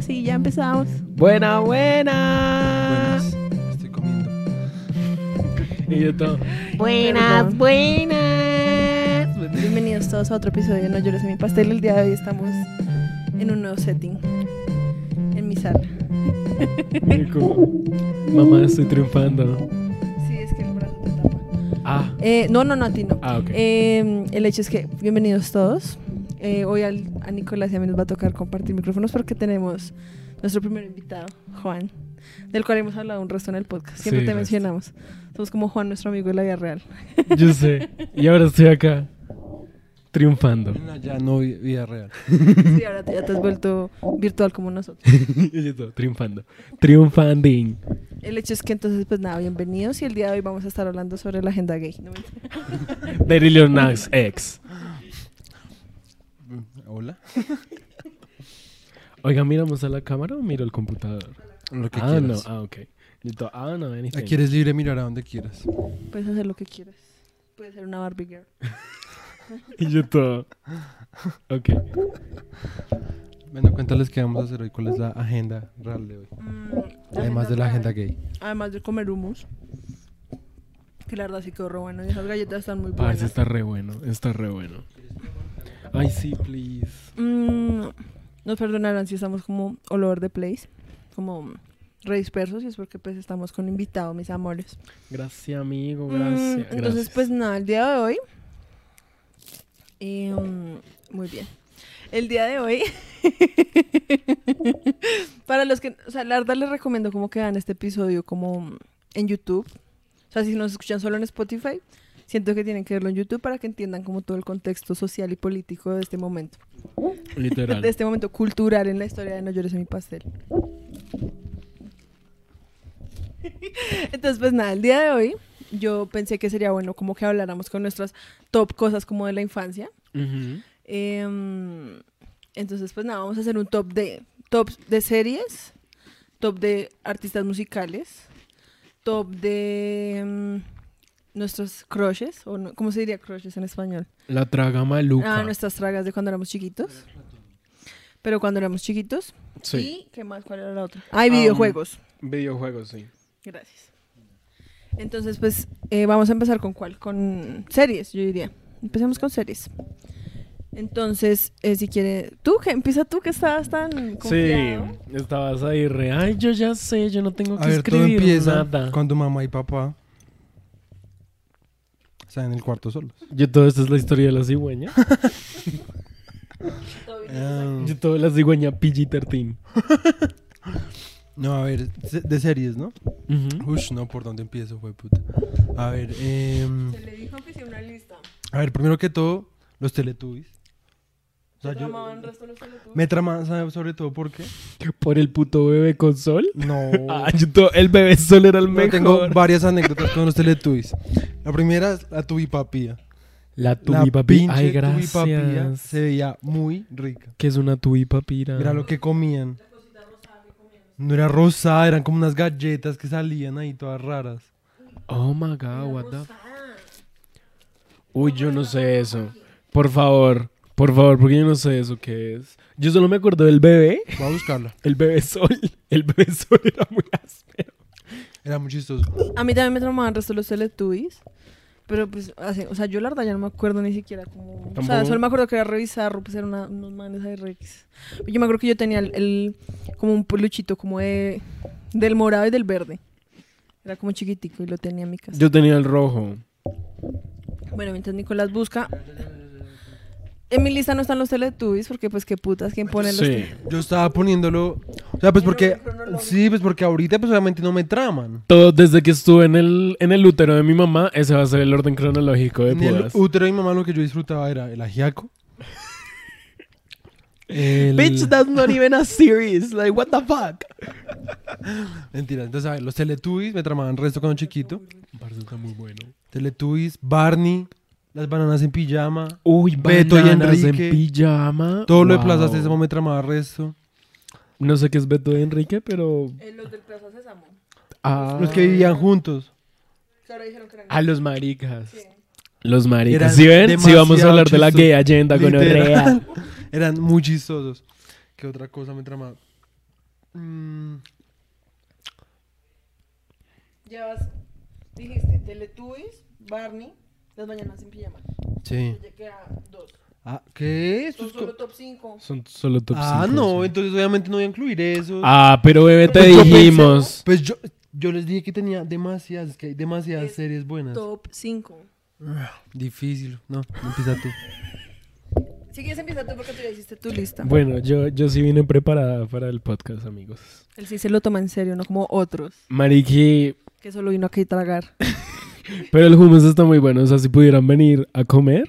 Ahora sí, ya empezamos. Buena, buena. Buenas. Estoy comiendo. Y yo todo. Buenas, buenas. Bienvenidos todos a otro episodio de No llores en mi pastel. El día de hoy estamos en un nuevo setting. En mi sala. Mamá, estoy triunfando. Sí, es que el brazo te tapa. Ah, Eh, no, no, no, a ti no. ah, ok. Eh, el hecho es que, bienvenidos todos. Eh, hoy al- a Nicolás y a mí nos va a tocar compartir micrófonos porque tenemos nuestro primer invitado, Juan, del cual hemos hablado un resto en el podcast. Siempre Sí, te resto. mencionamos. Somos como Juan, nuestro amigo de la vida real. Yo sé. Y ahora estoy acá. Triunfando. En la ya no vi- vida real. Sí, ahora te- ya te has vuelto virtual como nosotros. Triunfando. Triunfanding. El hecho es que entonces, pues nada, bienvenidos y el día de hoy vamos a estar hablando sobre la agenda gay. ¿no? De Lil Nas X. Hola. Oiga, ¿miramos a la cámara o miro el computador? Lo que ah, no. quieras. Ah, ok. Yo todo, ah, no, anything. Aquí eres libre, mirar a donde quieras. Puedes hacer lo que quieras. Puedes ser una Barbie girl. Y yo todo. Ok. Bueno, cuéntales qué vamos a hacer hoy. ¿Cuál es la agenda real de hoy? Mm, Además de la agenda gay. Además de comer hummus. Que la verdad sí quedó re bueno. Y esas galletas están muy buenas. está re bueno. Está re bueno. Ay, sí, please. Mm, nos perdonarán si estamos como all over the place. Como re dispersos. Y es porque pues estamos con invitado, mis amores. Gracias, amigo. Mm, Gracias. entonces, gracias. pues nada, el día de hoy. eh, mm, muy bien. El día de hoy. para los que. O sea, la verdad les recomiendo como que vean este episodio como en YouTube. O sea, si nos escuchan solo en Spotify, siento que tienen que verlo en YouTube para que entiendan como todo el contexto social y político de este momento. Literal. De este momento cultural en la historia de No llores en mi pastel. Entonces, pues nada, el día de hoy yo pensé que sería bueno como que habláramos con nuestras top cosas como de la infancia. Em, entonces, pues nada, vamos a hacer un top de top de series, top de artistas musicales, top de em, nuestros crushes, o no- ¿cómo se diría crushes en español? La traga maluca. Ah, nuestras tragas de cuando éramos chiquitos. Pero cuando éramos chiquitos. Sí. ¿Y qué más? ¿Cuál era la otra? Hay Um, videojuegos. Videojuegos, sí. Gracias. Entonces, pues, eh, vamos a empezar con cuál? Con series, yo diría. Empecemos con series. Entonces, eh, si quiere... Tú, que empieza tú que estabas tan confiado. Sí, estabas ahí re. Ay, yo ya sé, yo no tengo que A ver, todo escribir empieza nada. cuando mamá y papá están en el cuarto solos. Yo todo esto es la historia de la cigüeña. Ah, Yo todo la cigüeña PG-13. no, a ver, de series, ¿no? Ujú. Ush, no, ¿por dónde empiezo, fue puta? A ver, em, Se le dijo que hiciera una lista. a ver, primero que todo, los Teletubbies. O sea, ¿Te yo, tramaban el resto de los Teletubbies? me trama, ¿sabes sobre todo por qué? Por el puto bebé con sol. No. Ah, yo todo- el bebé sol era el No, mejor. tengo varias anécdotas con los Teletubbies. La primera es la tubipapía. La La tubi papi. pinche Ay, tubipapía gracias. se veía muy rica. Que es una tubi papira. Mira lo que comían. No era rosada, eran como unas galletas que salían ahí todas raras. Oh my god, what the. Uy, yo no sé eso. Por favor, por favor, porque yo no sé eso qué es. Yo solo me acuerdo del bebé. Voy a buscarla. El bebé sol. El bebé sol era muy áspero. Era muy chistoso. A mí también me tramaban el resto de los Teletubbies. Pero pues, así, o sea, yo la verdad ya no me acuerdo ni siquiera como... O sea, solo me acuerdo que era revisar, pues eran una- unos manes ahí rex. Yo me acuerdo que yo tenía el, el- como un peluchito como de, del morado y del verde. Era como chiquitico y lo tenía en mi casa. Yo tenía el rojo. Bueno, mientras Nicolás busca... En mi lista no están los Teletubbies porque pues qué putas, ¿quién pone los... Sí. Yo estaba poniéndolo. O sea, pues porque. Sí, pues porque ahorita, pues obviamente no me traman. Todo desde que estuve en el, en el útero de mi mamá, ese va a ser el orden cronológico de En el útero de mi mamá lo que yo disfrutaba era el ajiaco. El... Bitch, that's not even a series. Like, what the fuck? Mentira, entonces, a ver, los Teletubbies me tramaban resto cuando chiquito. Parce, está muy bueno. Teletubbies, Barney, las bananas en pijama. Uy, Beto y bananas en Enrique. pijama. Todo lo de Wow. Plaza Sésamo me tramaba resto. No sé qué es Beto y Enrique, pero... Eh, los del Plaza Sésamo. Ah, Los que vivían juntos. Que ahora dijeron que eran... A los maricas. Sí. Los maricas. Eran ¿Sí ven? Sí, vamos a demasiado hablar de la chistosos. gay agenda con Literal. Orrea. Eran muy chistosos. ¿Qué otra cosa me tramaba? Mm, Llevas, dijiste, Teletubbies, Barney, Las Mañanas en Pijama. sí. Dos. Ah, ¿Qué? Son solo top 5. Son solo top Ah, cinco, no, sí. entonces obviamente no voy a incluir eso. Ah, pero bebé, te Pues yo pensé- dijimos. Pues yo, yo les dije que tenía demasiadas, que hay demasiadas Es series buenas. Top 5. Difícil. No, empieza tú. Si quieres empieza tú porque tú ya hiciste tu lista. Bueno, yo, yo sí vine preparada para el podcast, amigos. Él sí se lo toma en serio, no como otros, Mariqui, que solo vino aquí a tragar. pero el hummus está muy bueno. O sea, si pudieran venir a comer,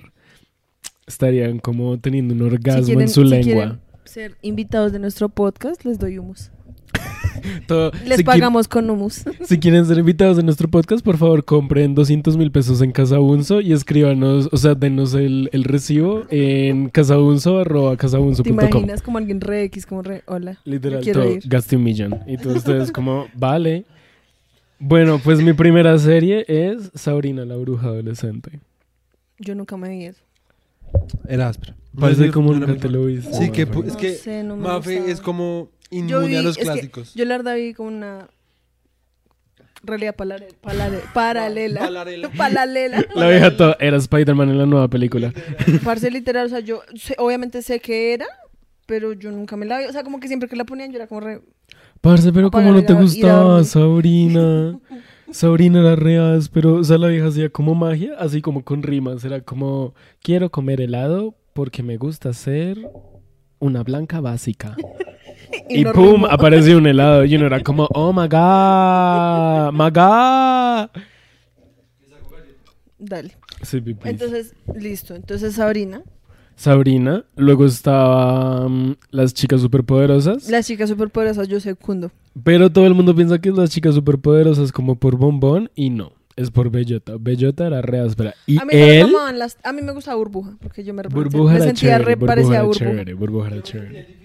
estarían como teniendo un orgasmo quieren- en su si lengua. quieren ser invitados de nuestro podcast, les doy humus. Todo- Les si pagamos con humus. Si quieren ser invitados de nuestro podcast, por favor, compren 200 mil pesos en Casabunzo y escríbanos, o sea, denos el, el recibo en casabunzo arroba ¿Te imaginas como alguien re X, como re, hola? Literal, todo, gasté un millón. Y todos ustedes como, vale. Bueno, pues mi primera serie es Sabrina, la bruja adolescente. Yo nunca me vi eso. Era áspera. Parece como nunca te lo viste. Sí, que pu- es No que sé, no me Mafe gustaba. es como inmune vi- a los es que clásicos. Yo la verdad vi como una realidad palare- palare- paralela. Paralela. Paralela. La vieja to- era Spider-Man en la nueva película. Parce literal, o sea, yo sé- obviamente sé que era, pero yo nunca me la vi. O sea, como que siempre que la ponían yo era como re... Parce, pero como no te gustaba. Sabrina. Sabrina era real, pero, o sea, la vieja hacía como magia, así como con rimas. Era como, quiero comer helado porque me gusta ser una blanca básica. Y, no pum, rimó. apareció un helado y uno era como, oh my god, my god. Dale. Sí. Entonces, listo. Entonces, Sabrina, Sabrina, luego estaba mm, las chicas superpoderosas, las chicas superpoderosas, yo secundo. pero todo el mundo piensa que es las chicas superpoderosas como por bombón y no, es por Bellota. Bellota era re áspera. Y a mí me él, las... A mí me gustaba Burbuja, porque yo me, Burbuja me era sentía chévere, re Burbuja parecida a era Burbuja. chévere, Burbuja era chévere.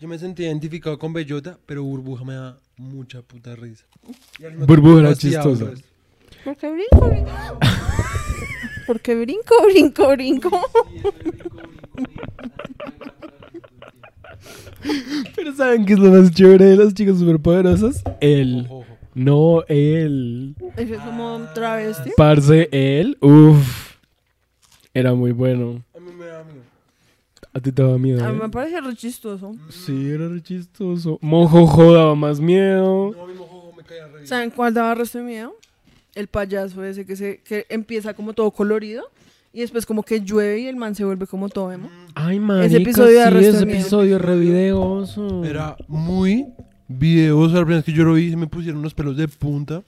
Yo me sentía identificado con Bellota, pero Burbuja me da mucha puta risa. Burbuja era chistosa. Porque. Porque brinco, brinco, brinco. Pero ¿saben qué es lo más chévere de las chicas superpoderosas? Ojo. No, él. Eso es como un travesti. Parce, él. Uff. Era muy bueno. A mí me da miedo. A ti te daba miedo. A mí ¿eh? me parece re chistoso. Sí, era re chistoso. Mojojo daba más miedo. No, a mí mojojo me caía re bien. ¿Saben cuál daba resto de miedo? El payaso ese que, se, que empieza como todo colorido y después como que llueve y el man se vuelve como todo emo. Ay, marica, episodio da sí, de ese episodio re videoso. Era muy videoso. La primera vez que yo lo vi, se me pusieron los pelos de punta.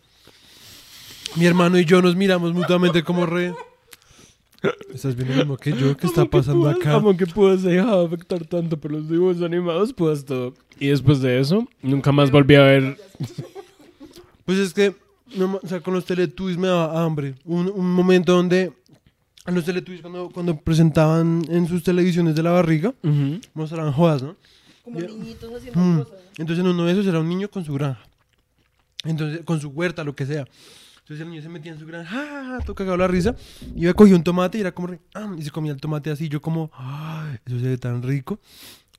Mi hermano y yo nos miramos mutuamente como re. ¿Estás viendo lo mismo que yo? ¿Qué está que pasando puedas- acá? Amo que puedas dejar de afectar tanto por los dibujos animados, puedas todo. Y después de eso, nunca más volví a ver. Pues es que, no o sea, con los Teletubbies me daba hambre. Un, un momento donde los Teletubbies cuando, cuando presentaban en sus televisiones de la barriga, mostraban jodas, ¿no? Como niñitos haciendo Mm. cosas. Entonces en uno de esos era un niño con su granja. Entonces, con su huerta, lo que sea. Entonces el niño se metía en su granja, ¡ja, ja, ja! todo cagado la risa. Iba a coger un tomate y era como, ¡ah! y se comía el tomate así. Yo como, ¡ay! Eso se ve tan rico.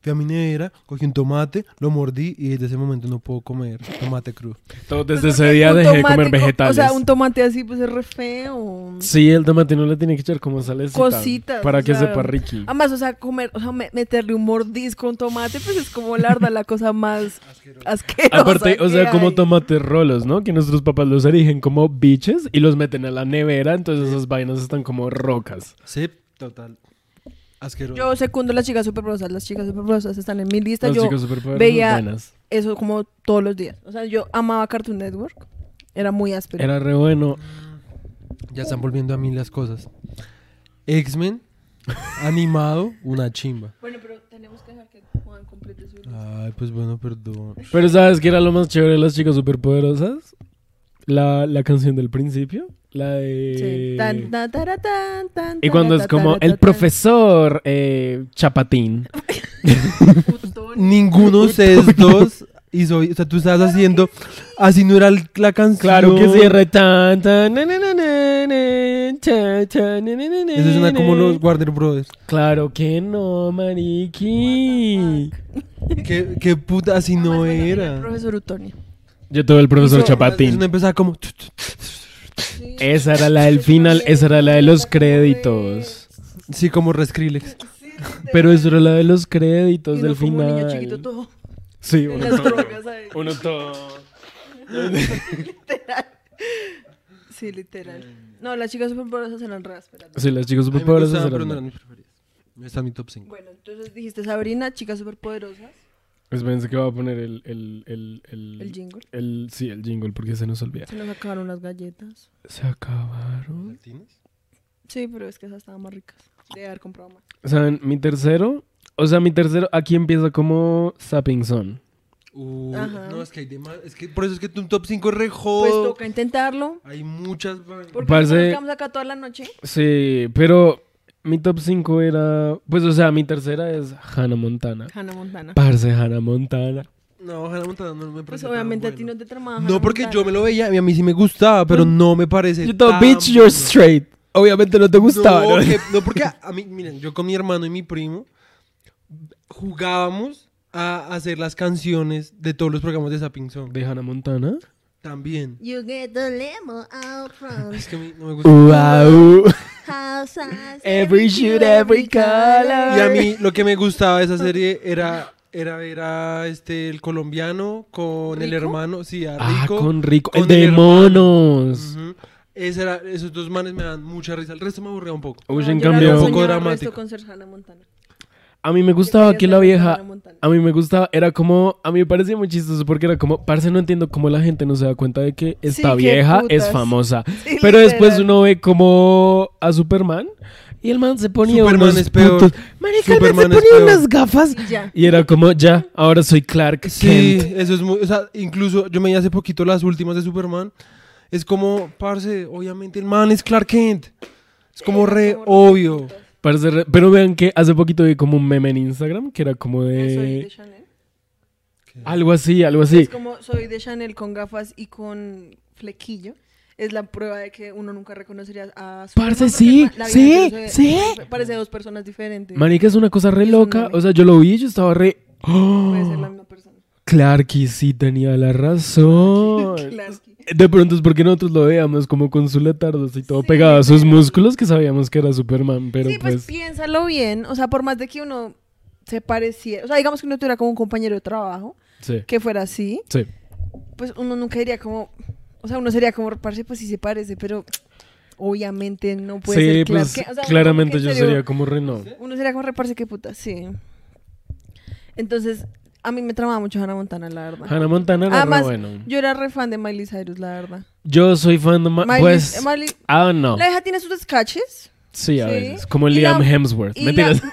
Fui a mi nevera, cogí un tomate, lo mordí y desde ese momento no puedo comer tomate crudo. Todo desde Pues ese porque día dejé de tomate comer co- vegetales. O sea, un tomate así pues es re feo. Sí, el tomate no le tiene que echar como salecita. Cositas, Para que sea, sepa riqui. Además, o sea, comer, o sea, me- meterle un mordisco a un tomate, pues es como la verdad la cosa más asquerosa. Aparte, o sea, como hay. tomates rolos, ¿no? Que nuestros papás los erigen como biches y los meten a la nevera, entonces esas vainas están como rocas. Sí, total. Asqueroso. Yo secundo las chicas superpoderosas. Las chicas superpoderosas están en mi lista. Las yo veía- buenas. eso como todos los días. O sea, yo amaba Cartoon Network. Era muy áspero. Era re bueno. Ya están volviendo a mí las cosas. X-Men, animado, una chimba. Bueno, pero tenemos que dejar que Juan complete su Ay, pues bueno, perdón. Pero ¿sabes qué era lo más chévere de las chicas superpoderosas? La, la canción del principio. La de... Sí. Tan, Y cuando es como el profesor eh, Chapatín. Ninguno de ustedes dos hizo, o sea, tú estabas haciendo, así no era el- la canción. Claro que sí, re tan, tan, na, na, na, na, na, cha, cha, ne, ne, ne, ne, Eso suena como los Warner Brothers. Claro que no, mariqui. ¿Qué, qué puta así no El era? profesor Utonio. Yo todo el profesor Hizo- Chapatín. Eso empezaba como... Esa era la del final, esa era la de los créditos. Sí, como Reskrillex. Pero eso era la de los créditos Y del uno como un niño final. chiquito todo. Sí, uno todo. Uno todo. Sí, literal. No, las chicas superpoderosas eran raras. espérate. Sí, las chicas superpoderosas eran pero no eran mis preferidas. No está mi top 5. Bueno, entonces dijiste Sabrina, chicas superpoderosas. Espérense que va a poner el... El, el, el, El jingle. el- sí, el jingle, porque se nos olvida. Se nos acabaron las galletas. Se acabaron. Sí, pero es que esas estaban más ricas. De haber comprado más. ¿Saben? Mi tercero... O sea, mi tercero aquí empieza como Sapping Son. Uy, Ajá. no, es que hay demás. Es que por eso es que tu top 5 es re Pues jodo. toca intentarlo. Hay muchas. Porque Parce- nos quedamos acá toda la noche. Sí, pero mi top 5 era... Pues, o sea, mi tercera es Hannah Montana. Hannah Montana. Parce, Hannah Montana. No, Hannah Montana no me Pues parece. obviamente a tan ti no bueno. te tramaba. No, porque yo me lo veía y a mí sí me gustaba, pero no me parece. You thought, tan bitch, you're bueno. straight. Obviamente no te gustaba, No, ¿no? que- no, porque a, a mí, miren, yo con mi hermano y mi primo jugábamos a hacer las canciones de todos los programas de Sapping Song. De Hannah Montana. También. You get the limo out front. Es que a mí no me gusta. Wow. Every shoot, every color. Y a mí lo que me gustaba de esa serie era, era ver a este, el colombiano con el ¿Rico? hermano. Sí, a Ah, Rico. con Rico. con el de monos. Ese era, esos dos manes me dan mucha risa. El resto me aburría un poco. Uy, en cambio, un poco señor dramático. resto con Montana. A mí me gustaba que la vieja. A mí me gustaba, era como, a mí me parecía muy chistoso porque era como, parce, no entiendo cómo la gente no se da cuenta de que esta vieja es famosa. Sí, Pero después uno ve como a Superman y el man se ponía Superman unos es peor. putos- Marica, el man Superman se ponía unas gafas Y ya. y era como, ya, ahora soy Clark Sí, Kent. eso es muy. O sea, incluso yo me vi hace poquito las últimas de Superman. Es como, parce, obviamente el man es Clark Kent. Es como re como obvio. Re- Pero vean que hace poquito vi como un meme en Instagram que era como No, soy de de... Chanel. Algo así, algo así. Es como soy de Chanel con gafas y con flequillo. Es la prueba de que uno nunca reconocería a su Parce, sí, sí, sí. Parece dos personas diferentes. Marica, es una cosa re loca. O sea, yo lo vi y yo estaba re... Puede ser la misma persona. Clarky sí tenía la razón. Claro. De pronto es porque nosotros lo veíamos como con su letardo y todo Sí, pegado a sus pero- músculos que sabíamos que era Superman, pero sí, pues, pues... piénsalo bien. O sea, por más de que uno se pareciera. O sea, digamos que uno tuviera como un compañero de trabajo Sí, que fuera así, sí. pues uno nunca diría como. O sea, uno sería como, parce, pues sí se parece, pero obviamente no puede Sí, ser pues. O sea, claramente que yo serio- sería como Reno. Uno sería como reparse qué puta, sí. Entonces, a mí me tramaba mucho Hannah Montana, la verdad. Hannah Montana era re Además, bueno. yo era re fan de Miley Cyrus, la verdad. Yo soy fan de... Ma- Miley, pues... Miley- Ah, no. La hija tiene sus sketches. Sí, a sí. veces. Como Y Liam la- Hemsworth. y Mentiras. la,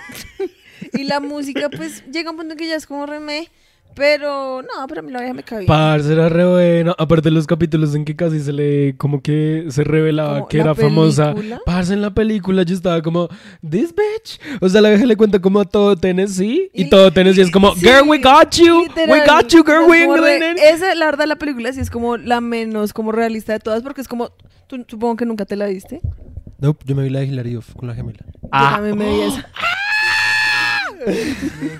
y la música, pues, llega un punto en que ya es como remé. Pero, no, pero a mí la vieja me bien. Parce, era re bueno. Aparte los capítulos en que casi se le... Como que se revelaba Como que era famosa. Parce, en la película yo estaba como... This bitch. O sea, la vieja le cuenta como a todo Tennessee. Y, Y- todo Tennessee es como... Sí, girl, we got you. we got you, girl. We Esa, la verdad, la película sí es como la menos como realista de todas, porque es como, tú supongo que nunca te la viste. No, yo me vi la de Hilary con la gemela. Ah. Yo también me vi esa.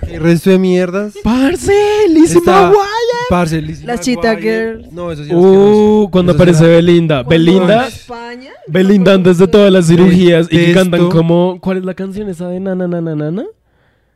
El resto de mierdas. Parce, Lizzie Está- McGuire. Parce, Lizzie Las McGuire. Cheetah Girls. No, eso sí es Uh, asqueroso. cuando Eso sí aparece era- Belinda. Belinda... España. Belinda antes de todas las cirugías y que Detesto. cantan como... ¿Cuál es la canción esa de na na na na na na?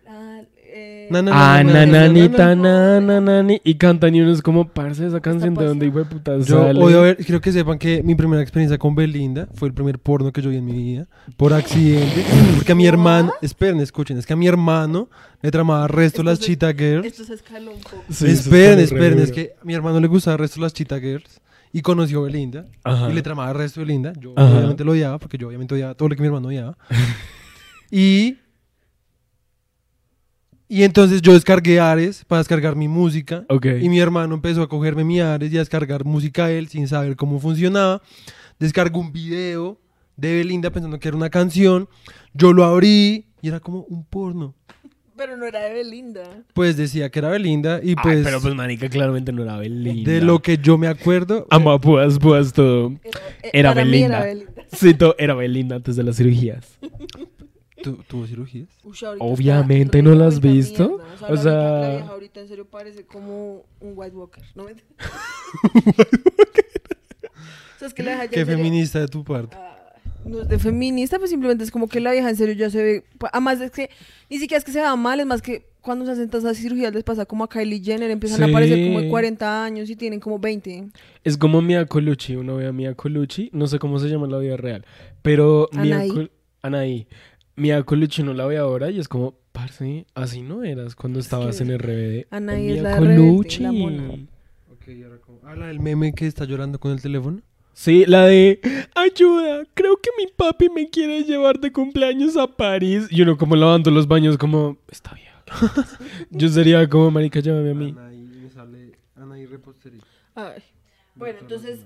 Ah, eh, Na, na, Ah, na, na, na, nananita, na, na. nanani. Y cantan y uno es como, parce, esa canción de donde hijo de puta Yo sale. odio ver, quiero que sepan que mi primera experiencia con Belinda fue el primer porno que yo vi en mi vida, por accidente, porque a mi hermano, esperen, escuchen, es que a mi hermano le tramaba resto las Cheetah Girls. Esto se escaló un poco. Sí, eso esperen, está esperen, es que a mi hermano le gustaba resto las Cheetah Girls y conoció a Belinda Ajá. y le tramaba resto de Belinda. Yo Ajá. obviamente lo odiaba, porque yo obviamente odiaba todo lo que mi hermano odiaba. y y entonces yo descargué Ares para descargar mi música. Ok. Y mi hermano empezó a cogerme mi Ares y a descargar música a él sin saber cómo funcionaba. Descargó un video de Belinda pensando que era una canción. Yo lo abrí y era como un porno. Pero no era de Belinda. Pues decía que era Belinda y Ay, pues, pero pues, manica, claramente no era Belinda. de lo que yo me acuerdo. Amo a púas, púas todo. Era, eh, Era mí Belinda. era Belinda. Cito, era Belinda antes de las cirugías. ¿Tu- ¿Tuvo cirugías? Obviamente no re la has visto. mierda. O la sea- vieja- la vieja ahorita en serio parece como un White Walker. ¿no? o sea, es que la vieja ya Qué serio- feminista de tu parte. Ah, no es de feminista, pues simplemente es como que la vieja en serio ya se ve. Además, es que ni siquiera es que se vea mal, es más que cuando se hacen todas esas cirugías les pasa como a Kylie Jenner, empiezan a aparecer como de 40 años y tienen como 20. Es como Mia Colucci, uno ve a Mia Colucci, no sé cómo se llama en la vida real, pero Mia Anaí. Col- Anaí. Mia Colucci no la ve ahora y es como, parce, así no eras cuando estabas que en RBD. Mia es la de Rebelde, Colucci. la mona. Ok, y ahora como... Ah, la del meme que está llorando con el teléfono. Sí, la de ayuda, creo que mi papi me quiere llevar de cumpleaños a París. Y uno como lavando los baños como, está bien. Yo sería como, marica, llévame a mí. Anaí, me sale Anaí repostería. Ay. Bueno, entonces,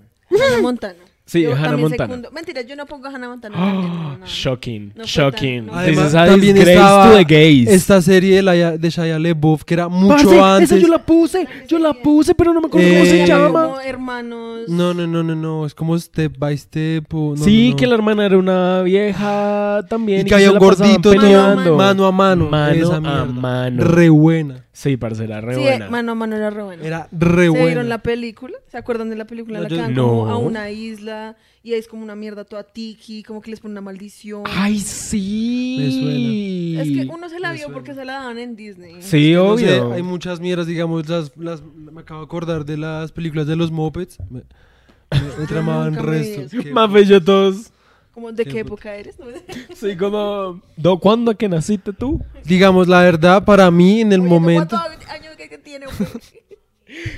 Montana. Sí, Yo Hannah Montana. secundo- Mentira, yo no pongo a Hannah Montana. también, no, no. shocking, No shocking. tan- Además, también estaba to the gays. Esta serie de, la, de Shia LaBeouf, que era mucho Parce, antes. Esa yo la puse, yo la puse, pero no me acuerdo cómo Eh, se llama. Como hermanos. No, no, no, no, no. Es como Step by Step. o- no, sí, no, no. que la hermana era una vieja también. Y que se había un gordito peleando. mano a mano. Mano esa a mano. Re buena. Sí, parce, era re sí, buena. mano a mano era re bueno. Era re ¿Se buena. vieron la película? ¿Se acuerdan de la película? No, la yo- que van como No. a una isla y es como una mierda toda tiki, como que les pone una maldición. Ay, sí. Me suena. es que uno se la me vio suena. porque se la daban en Disney. Sí, No sé, obvio. hay muchas mierdas, digamos, las, las, me acabo de acordar de las películas de los Muppets. Me, me- me tramaban restos. Mafe, yo todos. Como, ¿De Qué qué época eres? ¿No? Sí, como. ¿do- ¿Cuándo que naciste tú? Digamos, la verdad, para mí, en el Oye, momento... ¿cuántos años que que tiene?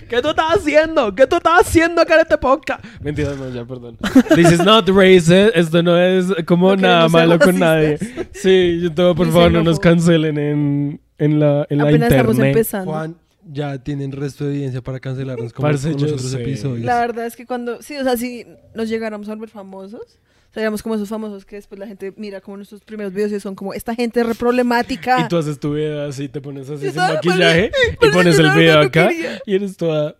¿Qué tú estás haciendo? ¿Qué tú estás haciendo acá en este podcast? Mentira, no, ya, perdón. This is not racist. Esto no es como No nada malo con nadie. Sí, yo todo, por favor, no nos cancelen en, en la, en la Apenas estamos internet. empezando. Juan, ya tienen resto de evidencia para cancelarnos como Parce, con los otros sé. episodios. La verdad es que cuando, sí, o sea, si nos llegáramos a volver famosos, seríamos como esos famosos que después la gente mira como nuestros primeros videos y son como, esta gente es re problemática. Y tú haces tu video así, te pones así sin maquillaje y pones el video acá y eres toda...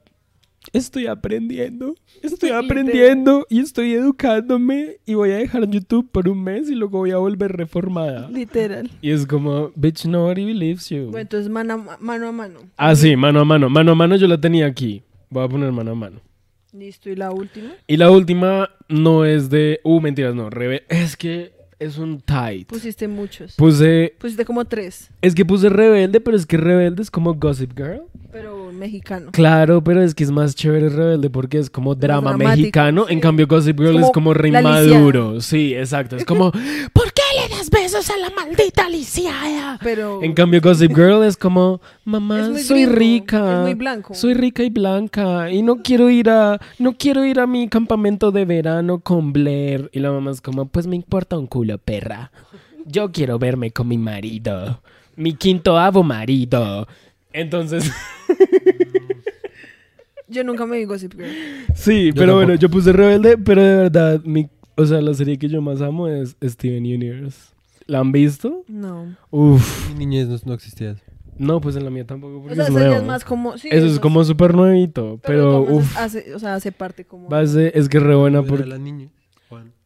Estoy aprendiendo, estoy aprendiendo y estoy educándome y voy a dejar YouTube por un mes y luego voy a volver reformada. Literal. Y es como, bitch, nobody believes you. Bueno, entonces mano a mano. A mano. Ah, sí, mano a mano. Mano a mano yo la tenía aquí. Voy a poner mano a mano. Listo, y la última. Y la última no es de... Uh, mentiras, no. Rebe... Es que es un tight. Pusiste muchos. Puse... Pusiste como tres, Es que puse rebelde, pero es que rebelde es como Gossip Girl. pero mexicano. Claro, pero es que es más chévere rebelde porque es como drama mexicano. En cambio, Gossip Girl Es es como re maduro. Sí, exacto. Es como, ¿por le das besos a la maldita lisiada? Pero En cambio, Gossip Girl es como, mamá, Es muy soy gringo, rica. es muy blanco. Soy rica y blanca y no quiero ir a no quiero ir a mi campamento de verano con Blair y la mamá es como, pues me importa un culo, perra. Yo quiero verme con mi marido, mi quinto avo marido. Entonces, yo nunca me vi Gossip Girl. sí, Yo pero bueno, yo puse rebelde, pero de verdad mi o sea, la serie que yo más amo es Steven Universe. ¿La han visto? No. Uf. Mi niñez no, no existía eso. No, pues en la mía tampoco O porque sea, es nuevo. más como... sí, Eso es como súper nuevito, pero, digamos, uf. Hace, o sea, hace parte como... Base, es que es re buena porque la niña.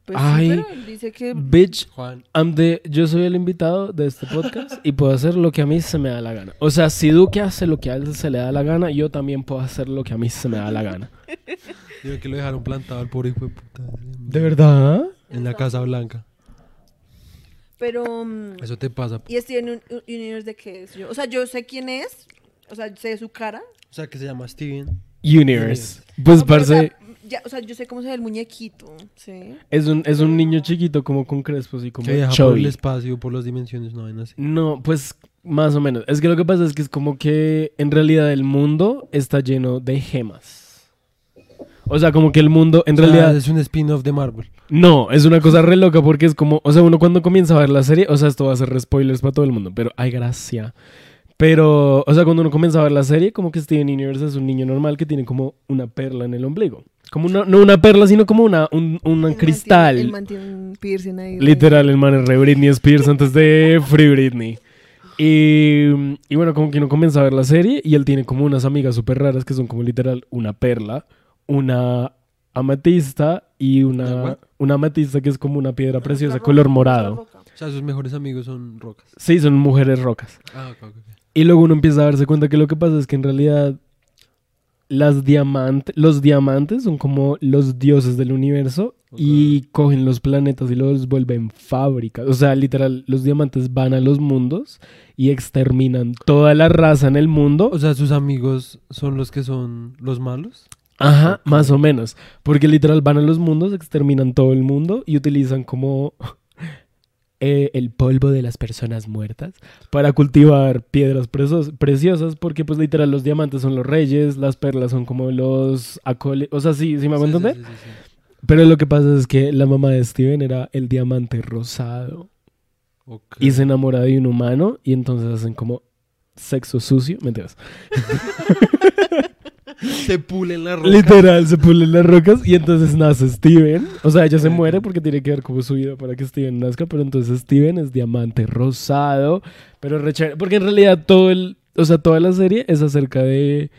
Pues sí, Ay. pero él dice que... Bitch, Juan. I'm the- yo soy el invitado de este podcast y puedo hacer lo que a mí se me da la gana. O sea, si Duque hace lo que a él se le da la gana, yo también puedo hacer lo que a mí se me da la gana. Digo que lo dejaron plantado al pobre hijo de puta. ¿De verdad? En la Casa Blanca. Pero... mm, Eso te pasa. ¿Y Steven Un- Un- Universe de qué es? Yo, o sea, yo sé quién es. O sea, sé su cara. O sea, que se llama Steven. Universe. Pues, No, pero, o, sea, parce, ya, o sea, yo sé cómo se ve el muñequito. Sí. es un, es un niño chiquito como con crespos y como Que viaja por el espacio, por las dimensiones, no ven así. No, pues más o menos. Es que lo que pasa es que es como que en realidad el mundo está lleno de gemas. O sea, como que el mundo, en O sea, realidad... es un spin-off de Marvel. No, es una cosa re loca porque es como, o sea, uno cuando comienza a ver la serie, o sea, esto va a ser re spoilers para todo el mundo, pero hay gracia. Pero, o sea, cuando uno comienza a ver la serie, como que Steven Universe es un niño normal que tiene como una perla en el ombligo. Como una, no una perla, sino como una, un, un El man cristal. tiene- El mantiene un piercing ahí. Literal, el man es re Britney Spears antes de Free Britney. Y, y bueno, como que uno comienza a ver la serie y él tiene como unas amigas súper raras que son como literal una perla, una amatista y ¿Una una, amatista que es como una piedra preciosa color morado. O sea, sus mejores amigos son rocas. Sí, son mujeres rocas. Ah, ok, ok. ok. Y luego uno empieza a darse cuenta que lo que pasa es que en realidad las diamantes, los diamantes son como los dioses del universo y cogen los planetas y los vuelven fábricas. O sea, literal, los diamantes van a los mundos y exterminan toda la raza en el mundo. O sea, sus amigos son los que son los malos. Ajá, más o menos. Porque literal van a los mundos, exterminan todo el mundo y utilizan como eh, el polvo de las personas muertas para cultivar piedras preciosas. Porque pues literal los diamantes son los reyes, las perlas son como los acole... O sea, sí, ¿sí me sí, entender? sí, sí, sí. Pero lo que pasa es que la mamá de Steven era el diamante rosado. Y se enamora de un humano y entonces hacen como sexo sucio. Mentiras. se pulen la roca. Literal, se pulen las rocas y entonces nace Steven. O sea, ella se muere porque tiene que ver como su vida para que Steven nazca, pero entonces Steven es diamante rosado, pero re porque en realidad todo el, o sea, toda la serie es acerca de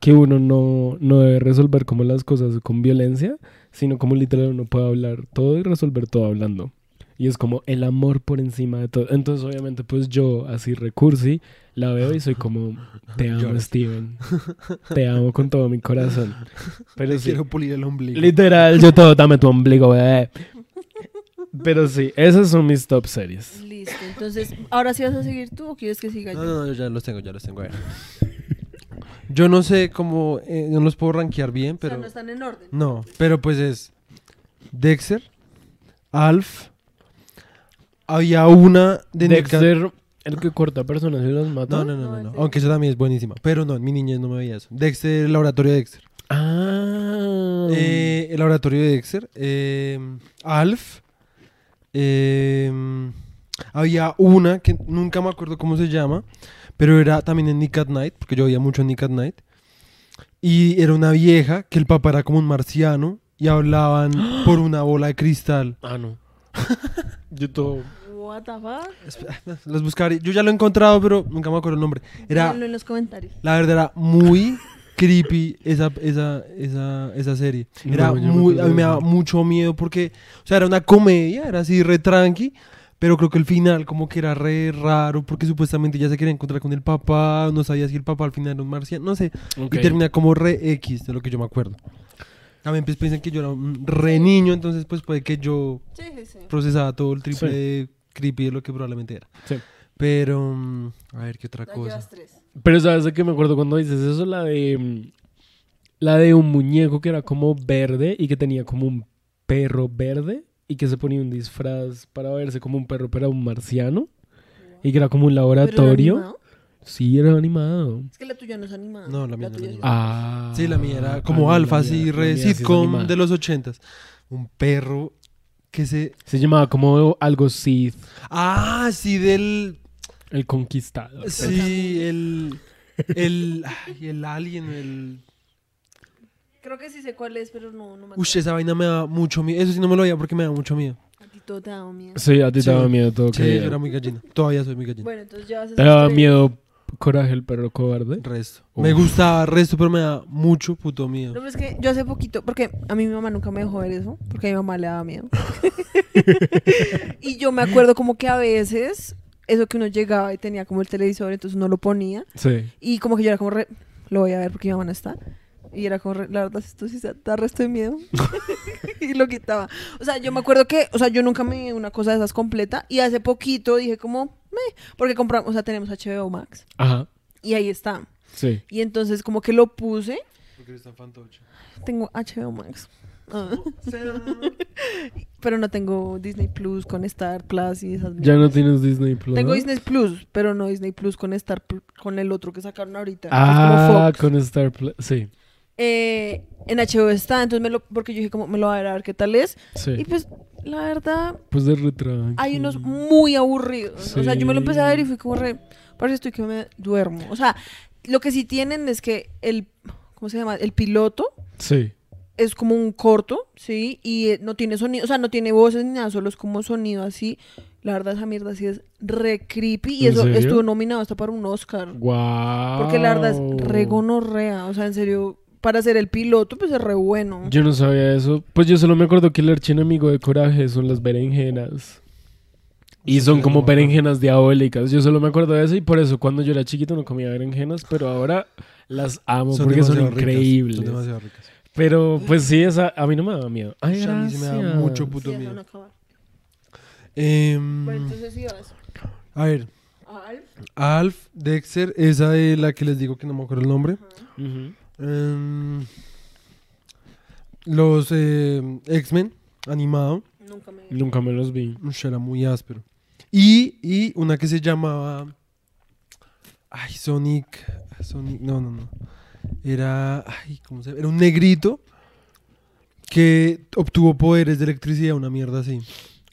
que uno no, no debe resolver como las cosas con violencia, sino como literal uno puede hablar todo y resolver todo hablando. Y es como el amor por encima de todo. Entonces, obviamente, pues yo, así recursi, la veo y soy como, te amo, Lloras. Steven. Te amo con todo mi corazón. Pero Le sí, quiero pulir el ombligo. literal, yo todo, dame tu ombligo, bebé. Pero sí, esas son mis top series. Listo, entonces, ¿ahora sí vas a seguir tú o quieres que siga yo? No, no, no, ya los tengo, ya los tengo. A ver. Yo no sé cómo, eh, no los puedo rankear bien, O sea, pero... no están en orden. No, pero pues es Dexter, Alf. Había una de Nick- Dexter, el que corta personas y las mata. No, no, no, no, No, Aunque eso también es buenísima. Pero no, en mi niñez no me veía eso. Dexter, el laboratorio de Dexter. Ah. Eh, el laboratorio de Dexter. eh, Alf. eh, había una que nunca me acuerdo cómo se llama. Pero era también en Nick at Night. Porque yo veía mucho en Nick at Night. Y era una vieja que el papá era como un marciano. Y hablaban por una bola de cristal. Ah, no. Yo todo. What the fuck? Los buscaré. Yo ya lo he encontrado, pero nunca me acuerdo el nombre. Era, en los comentarios. la verdad, era muy creepy esa, esa, esa, esa serie. Era No, muy, a mí me daba mucho miedo porque, o sea, era una comedia, era así re tranqui, pero creo que el final como que era re raro porque supuestamente ya se quería encontrar con el papá, no sabía si el papá al final era un marciano, no sé, Ok. y termina como re X de lo que yo me acuerdo. También pues piensan que yo era un re niño, entonces pues puede que yo Sí, sí, sí. procesaba todo el triple Sí. de creepy de lo que probablemente era. Sí. Pero, mm, a ver, ¿qué otra cosa? tres. Pero sabes de qué me acuerdo cuando dices eso, la de mm, la de un muñeco que era como verde y que tenía como un perro verde y que se ponía un disfraz para verse como un perro, pero era un marciano y que era como un ¿Pero era laboratorio. Sí, era animado. Es que la tuya no es animada. No, la mía no es tuya animada. Ah. Sí, la mía era como ah, alfa, así, re sí sitcom de los ochentas. Un perro que se... Se llamaba como algo Sith, Ah, sí, del... el conquistador. Sí, el... El... Ay, el alien, el... Creo que sí sé cuál es, pero no, no me Uy, esa vaina me da mucho miedo. Eso sí no me lo veía porque me da mucho miedo. A ti todo te da miedo. Sí, a ti Sí. te daba miedo todo. Sí, que- yo era muy gallina. Todavía soy muy gallina. Bueno, entonces ya vas a Te daba miedo coraje el perro cobarde. Resto. Uf. Me gustaba resto, pero me da mucho puto miedo. No, pero es que yo hace poquito, porque a mí mi mamá nunca me dejó ver eso, porque a mi mamá le daba miedo. y yo me acuerdo como que a veces, eso que uno llegaba y tenía como el televisor, entonces uno lo ponía, Sí. y como que yo era como, re, lo voy a ver porque mi mamá no está. Y era como, la verdad, esto sí se- da resto de miedo. y lo quitaba. O sea, yo me acuerdo que, o sea, yo nunca me di una cosa de esas completa, y hace poquito dije como, me, porque compramos, o sea, tenemos HBO Max, Ajá. y ahí está. Sí. Y entonces como que lo puse, Porque eres tan fantoche. tengo HBO Max. Ah. pero no tengo Disney Plus con Star Plus y esas Ya no tienes Disney Plus. Tengo. Disney Plus, pero no Disney Plus con Star Pl- con el otro que sacaron ahorita. Ah, con Star Plus. Sí. Eh, en HBO está, entonces me lo, porque yo dije como me lo voy a ver a ver qué tal es. Sí. Y pues la verdad Pues de retranqui. hay unos muy aburridos. O sea, yo me lo empecé a ver y fui como re, parece estoy que me duermo. O sea, lo que sí tienen es que el ¿cómo se llama? El piloto Sí. es como un corto, ¿sí? Y eh, no tiene sonido, o sea, no tiene voces ni nada, solo es como sonido así. La verdad, esa mierda sí es re creepy. Y ¿En eso serio? estuvo nominado hasta para un Oscar. Guau. Porque la verdad es re gonorrea. O sea, en serio, para hacer el piloto, pues es re bueno. Yo no sabía eso. Pues yo solo me acuerdo que el archienemigo de Coraje son las berenjenas. Y son como berenjenas diabólicas. Yo solo me acuerdo de eso y por eso cuando yo era chiquito no comía berenjenas, pero ahora las amo porque son demasiado ricas, increíbles. Son demasiado ricas. Pero pues sí, esa a mí no me daba miedo. Ay, a mí sí me da gracias. mucho puto miedo. van a acabar. Bueno, entonces sí vas. a ver, Alf. Alf, Dexter, esa de la que les digo que no me acuerdo el nombre. Ujú. Em, los eh, X-Men, animado. Nunca me... Nunca me los vi. Ush, era muy áspero. Y, y una que se llamaba. Ay, Sonic. Sonic. No, no, no. Era. Ay, ¿cómo se llama? Era un negrito que obtuvo poderes de electricidad, una mierda así.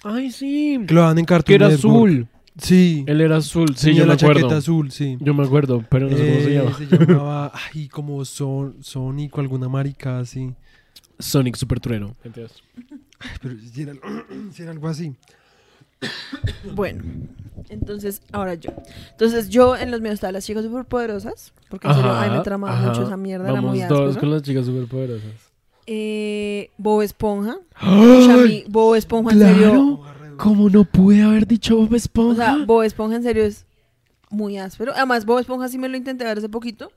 Ay, sí. Que lo daban en Cartoon Que era Network. azul. Sí. Él era azul. Sí, Tenía yo me la chaqueta acuerdo. azul, sí. Yo me acuerdo, pero no sé cómo se Eh, llama. se llamaba. Ay, como Son, Sonic o alguna marica así. Sonic Super Trueno. Entiendes. Ay, pero si era, si era algo así. Bueno, entonces, ahora yo. Entonces, yo en los míos estaba las chicas superpoderosas, porque en serio, a mí me tramaba ajá. mucho esa mierda, era Vamos muy todos con las chicas superpoderosas. Eh, Bob Esponja. Ush, a mí, Bob Esponja, en serio. ¿Cómo no pude haber dicho Bob O Esponja? sea, Bob Esponja, en serio, es muy áspero. Además, Bob Esponja sí me lo intenté ver hace poquito.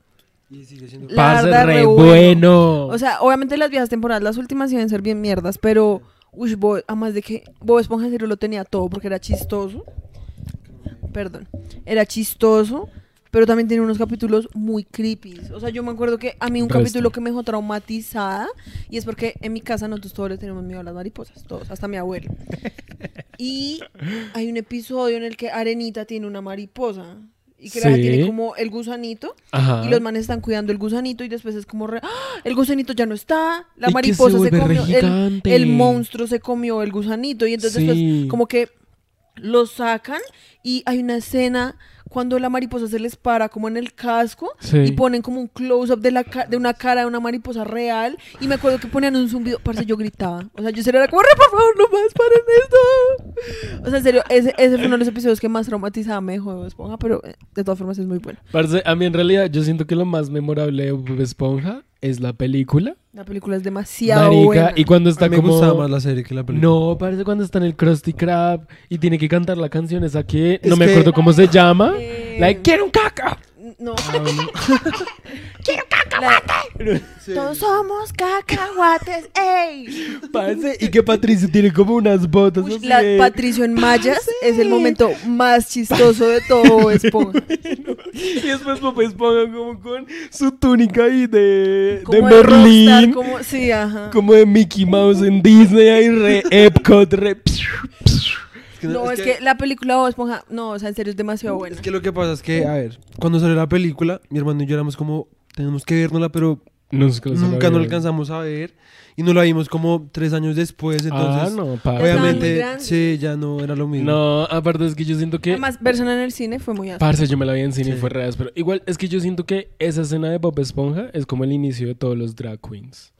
Y sigue siendo. re re bueno. bueno. O sea, obviamente las viejas temporadas, las últimas iban a ser bien mierdas, pero, uy, Bob, además de que Bob Esponja en serio lo tenía todo porque era chistoso. Perdón, era chistoso, pero también tenía unos capítulos muy creepy. O sea, yo me acuerdo que a mí un Resto. capítulo que me dejó traumatizada, y es porque en mi casa nosotros todos le tenemos miedo a las mariposas, todos, hasta mi abuelo. Y hay un episodio en el que Arenita tiene una mariposa. Y que la Sí. tiene como el gusanito. Ajá. Y los manes están cuidando el gusanito y después es como re- ¡Ah! el gusanito ya no está, la mariposa se comió, el, monstruo se comió el gusanito y entonces Sí. después como que lo sacan y hay una escena cuando la mariposa se les para como en el casco Sí. y ponen como un close-up de, la ca- de una cara de una mariposa real y me acuerdo que ponían un zumbido, parce yo gritaba, o sea yo serio era como, "Re, por favor, no más, paren esto. O sea, en serio, ese, ese fue uno de los episodios que más traumatizada me Bob Esponja, pero eh, de todas formas es muy bueno. Parce, a mí en realidad yo siento que lo más memorable de Esponja es la película. La película es demasiado Marica, buena. y cuando A está mí me como... gustaba más la serie que la película. No, parece cuando está en el Krusty Krab y tiene que cantar la canción esa que no Es me que- acuerdo cómo se llama. Eh, Like, quiero un caca. No. Ah, bueno. La- Todos somos cacahuates, ey. Parce, y que Patricio tiene como unas botas Uy, la de- Patricio en mayas es el momento más chistoso de todo Esponja. Y después Bob Esponja como con su túnica ahí de, de Como de rockstar, Merlín. como sí, ajá. Como de Mickey Mouse en Disney, ahí re Epcot, re... Es que No, es que la película Bob Esponja, no, o sea, en serio es demasiado buena. Es que lo que pasa es que, a ver, cuando salió la película, mi hermano y yo éramos como, tenemos que vernosla, pero Nunca, nunca no alcanzamos a ver. Y no la vimos como tres años después, Ah, entonces, no, pa. muy obviamente, sí, ya no era lo mismo. No, aparte es que yo siento que... Además, verla en el cine fue muy áspera. Parce, yo me la vi en cine y fue re pero igual es que yo siento que esa escena de Bob Esponja es como el inicio de todos los drag queens.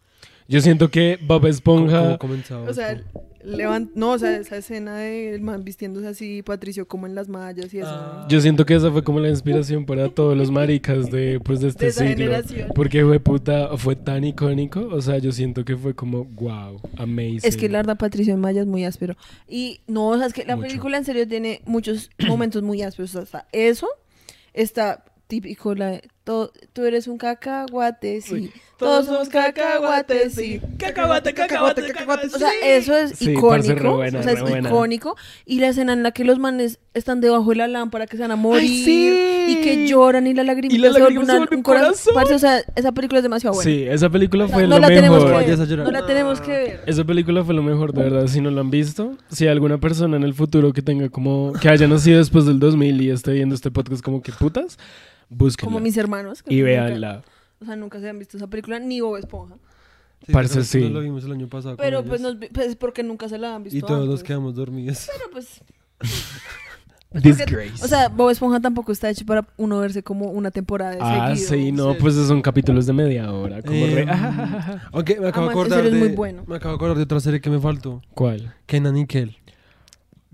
Yo siento que Bob ¿Cómo, Esponja... cómo comenzaba O sea, levant... no, o sea, esa escena del man vistiéndose así, Patricio como en las mallas y eso. Ah. Yo siento que esa fue como la inspiración para todos los maricas de, pues, de este De siglo. generación. Porque fue puta, fue tan icónico. O sea, yo siento que fue como, wow, amazing. Es que la verdad Patricio en Maya es muy áspero. Y no, o sea, es que la Mucho. película en serio tiene muchos momentos muy ásperos. O sea, eso está típico, la de, "To- tú eres un cacahuate, sí. Todos somos cacahuates, sí. Cacahuate, cacahuate, cacahuate, O sea, eso es Sí, icónico. buena, o sea, es buena. icónico. Y la escena en la que los manes están debajo de la lámpara que se van a morir. sí! Y que lloran y la lágrima Y la se vuelve se un un corazón. corazón. Parce, o sea, esa película es demasiado buena. Sí, esa película fue no lo la tenemos mejor. que Vayas a ver. No la tenemos que ver. Esa película fue lo mejor, de verdad. Si no la han visto, si hay alguna persona en el futuro que tenga como, que haya nacido después del 2000 y esté viendo este podcast como que putas, búsquenla. Como mis hermanos. y véanla. O sea, nunca se han visto esa película, ni Bob Esponja. Sí, parce, sí. nosotros lo vimos el año pasado. con Pero ellos. pues, nos, pues porque nunca se la han visto Y todos nos antes. quedamos dormidos. Pero pues... Disgrace. O sea, Bob Esponja tampoco está hecho para uno verse como una temporada de ah, seguido. sí, no, Sí. pues son capítulos de media hora. Como Em, re- ah, Aunque me acabo de acordar de, es muy bueno. me acabo de acordar de otra serie que me faltó. ¿Cuál? Kenan y Kel.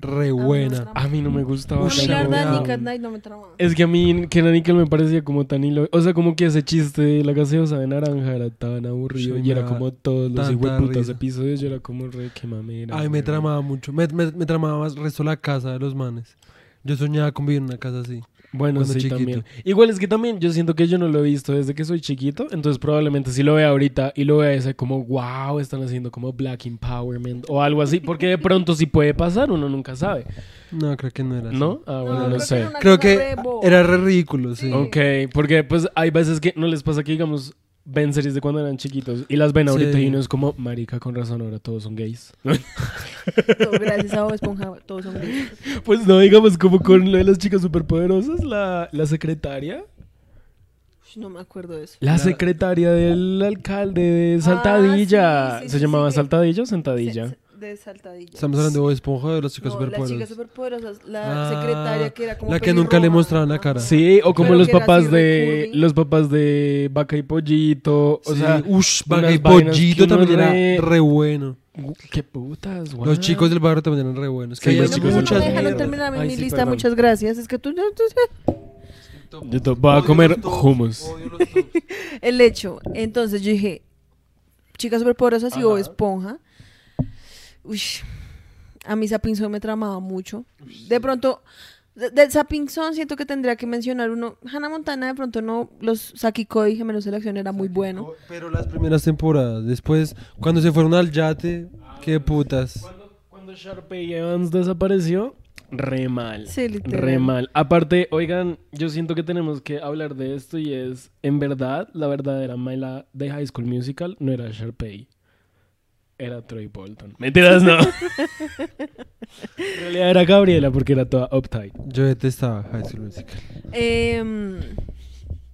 Re Ah, buena. no, A mí no me gustaba. La verdad, no. Nick at Night no me tramaba. Es que a mí Kenan Nickel me parecía como tan hilo... O sea, como que ese chiste de la gaseosa de naranja era tan aburrido Sí, y era como todos los risa. episodios. Yo era como re que mamera. Ay, me tramaba mucho. Me, me, me tramaba más resto la casa de los manes. Yo soñaba con vivir en una casa así. Bueno, cuando sí, chiquito. también. Igual es que también yo siento que yo no lo he visto desde que soy chiquito, entonces probablemente si lo vea ahorita y lo vea ese como, wow, están haciendo como Black Empowerment o algo así, porque de pronto sí puede pasar, uno nunca sabe, No, creo que no era así. ¿no? Ah, bueno, no, creo sé. Creo que re era re ridículo, sí. Ok, porque pues hay veces que no les pasa que, digamos, ven series de cuando eran chiquitos y las ven ahorita Sí. y uno es como, marica, con razón, ahora todos son gays. Todo gracias a Bob Esponja, todos son gays. pues no, digamos, como con lo de las chicas superpoderosas, la, la secretaria. No me acuerdo de eso. La La- secretaria del alcalde de Saltadilla. Ah, sí, sí, ¿Se sí, llamaba Saltadilla o Sentadilla? De Saltadilla. Estamos hablando de Bob Esponja o de las chicas No, las chicas superpoderosas. superpoderosas. La Ah, secretaria que era como la que nunca le pelirroja. mostraban la cara. Sí, o como Pero los papás de recurring. los papás de Vaca y Pollito, o Sí, sea, ush, Vaga y Pollito también re- era re bueno. qué putas, guau. Los chicos del barrio también eran re buenos. Que Sí, hay los Bueno, chicos no dejaron mierdas. terminar mi sí, lista, perdón. muchas gracias. Es que tú... Yo to- voy a comer hummus. El hecho. Entonces yo dije, chicas superpoderosas y Bob Ajá. Esponja. Uy, a mí Sapinson me tramaba mucho. De pronto, de- del Sapinson siento que tendría que mencionar uno. Hannah Montana de pronto no, los Saki Cody, gemelos de la acción, era muy bueno. Pero las primeras temporadas, después, cuando se fueron al yate, qué putas. Cuando, cuando Sharpay Evans desapareció, re mal. Sí, literal. Re mal. Aparte, oigan, yo siento que tenemos que hablar de esto y es, en verdad, la verdadera mala de High School Musical no era Sharpay. Era Troy Bolton. Mentiras, no. en realidad era Gabriela porque era toda uptight. Yo detestaba High School Musical. Em,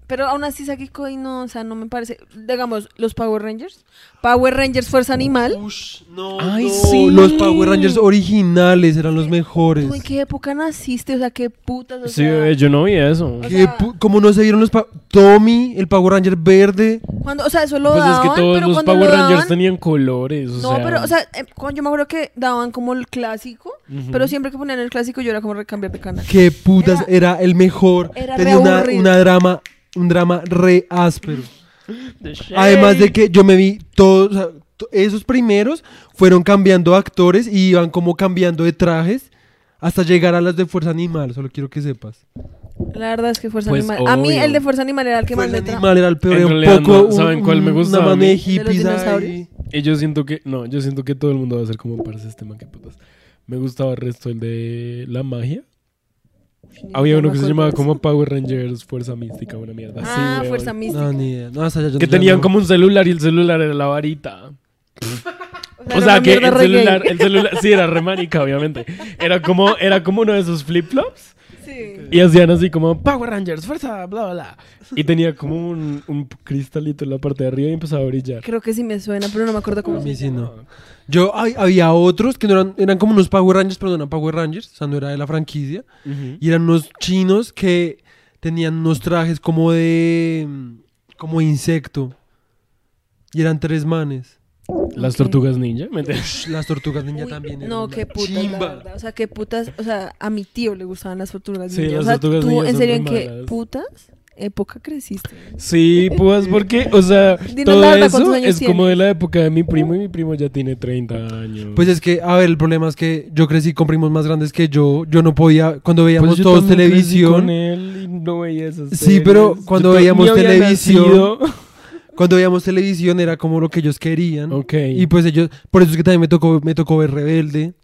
pero aún así Saki Cody no, o sea, no me parece. Digamos, los Power Rangers. Power Rangers Fuerza Animal. Ush, no, Ay, no, sí. Los Power Rangers originales eran los mejores. ¿Tú en qué época naciste? O sea, qué putas. O Sí, sea, bebé, yo no vi eso. ¿Qué sea- ¿Cómo no se vieron los pa- Tommy, el Power Ranger verde? Cuando, o sea, eso lo Pues es daban, que todos pero los Power lo Rangers daban, tenían colores. O No, sea, pero, o sea, eh, cuando yo me acuerdo que daban como el clásico, ujú. pero siempre que ponían el clásico yo era como recambiar de canal. ¿Qué putas? Era, el mejor. Era Tenía re una, una drama, un drama re áspero. Además de que yo me vi todos, o sea, to- esos primeros fueron cambiando actores y iban como cambiando de trajes hasta llegar a las de Fuerza Animal, solo quiero que sepas. La verdad es que Fuerza Pues, Animal. A mí obvio. el de Fuerza Animal era el que más Fuerza me tra- Animal era el peor, En un poco no, ¿saben un- cuál me gustaba una de ¿De los hippies dinosaurios? Y yo siento que, no, yo siento que todo el mundo va a ser como parece este man, que putas. Me gustaba el resto, el de la magia. Había No uno que se llamaba como Power Rangers Fuerza Mística, una mierda. Ah. Fuerza Mística. No, ni idea. No, hasta ya yo Que tenían no. como un celular y el celular era la varita. O sea que el celular, el celular, sí, era remanica, obviamente. Era como, era como uno de esos flip-flops. Sí. Y hacían así como Power Rangers, fuerza, bla, bla, bla. Y tenía como un, un cristalito en la parte de arriba y empezaba a brillar. Creo que sí me suena, pero no me acuerdo cómo A se mí sí no. Yo, hay- había otros que no eran, eran como unos Power Rangers, pero no eran Power Rangers, o sea, no era de la franquicia. Ujú. Y eran unos chinos que tenían unos trajes como de. como insecto. Y eran tres manes. Las tortugas ninja. ¿me entiendes? Sh, Las tortugas ninja Uy, también. No, qué putas, la chimba. verdad. O sea, qué putas. O sea, a mi tío le gustaban las tortugas Sí, ninja. las o sea, tortugas tú, ninja en serio, ¿en qué putas época creciste? Sí, pues porque, o sea, todo la verdad, ¿cuántos eso es como de la época de mi primo y mi primo ya tiene 30 años. Pues es que, a ver, el problema es que yo crecí con primos más grandes que yo. Yo no podía, cuando Pues veíamos yo todos crecí con televisión, él y no veía esas Sí, pero cuando Yo veíamos televisión, nacido. cuando veíamos televisión era como lo que ellos querían. Ok. Y pues ellos, por eso es que también me tocó, me tocó ver Rebelde.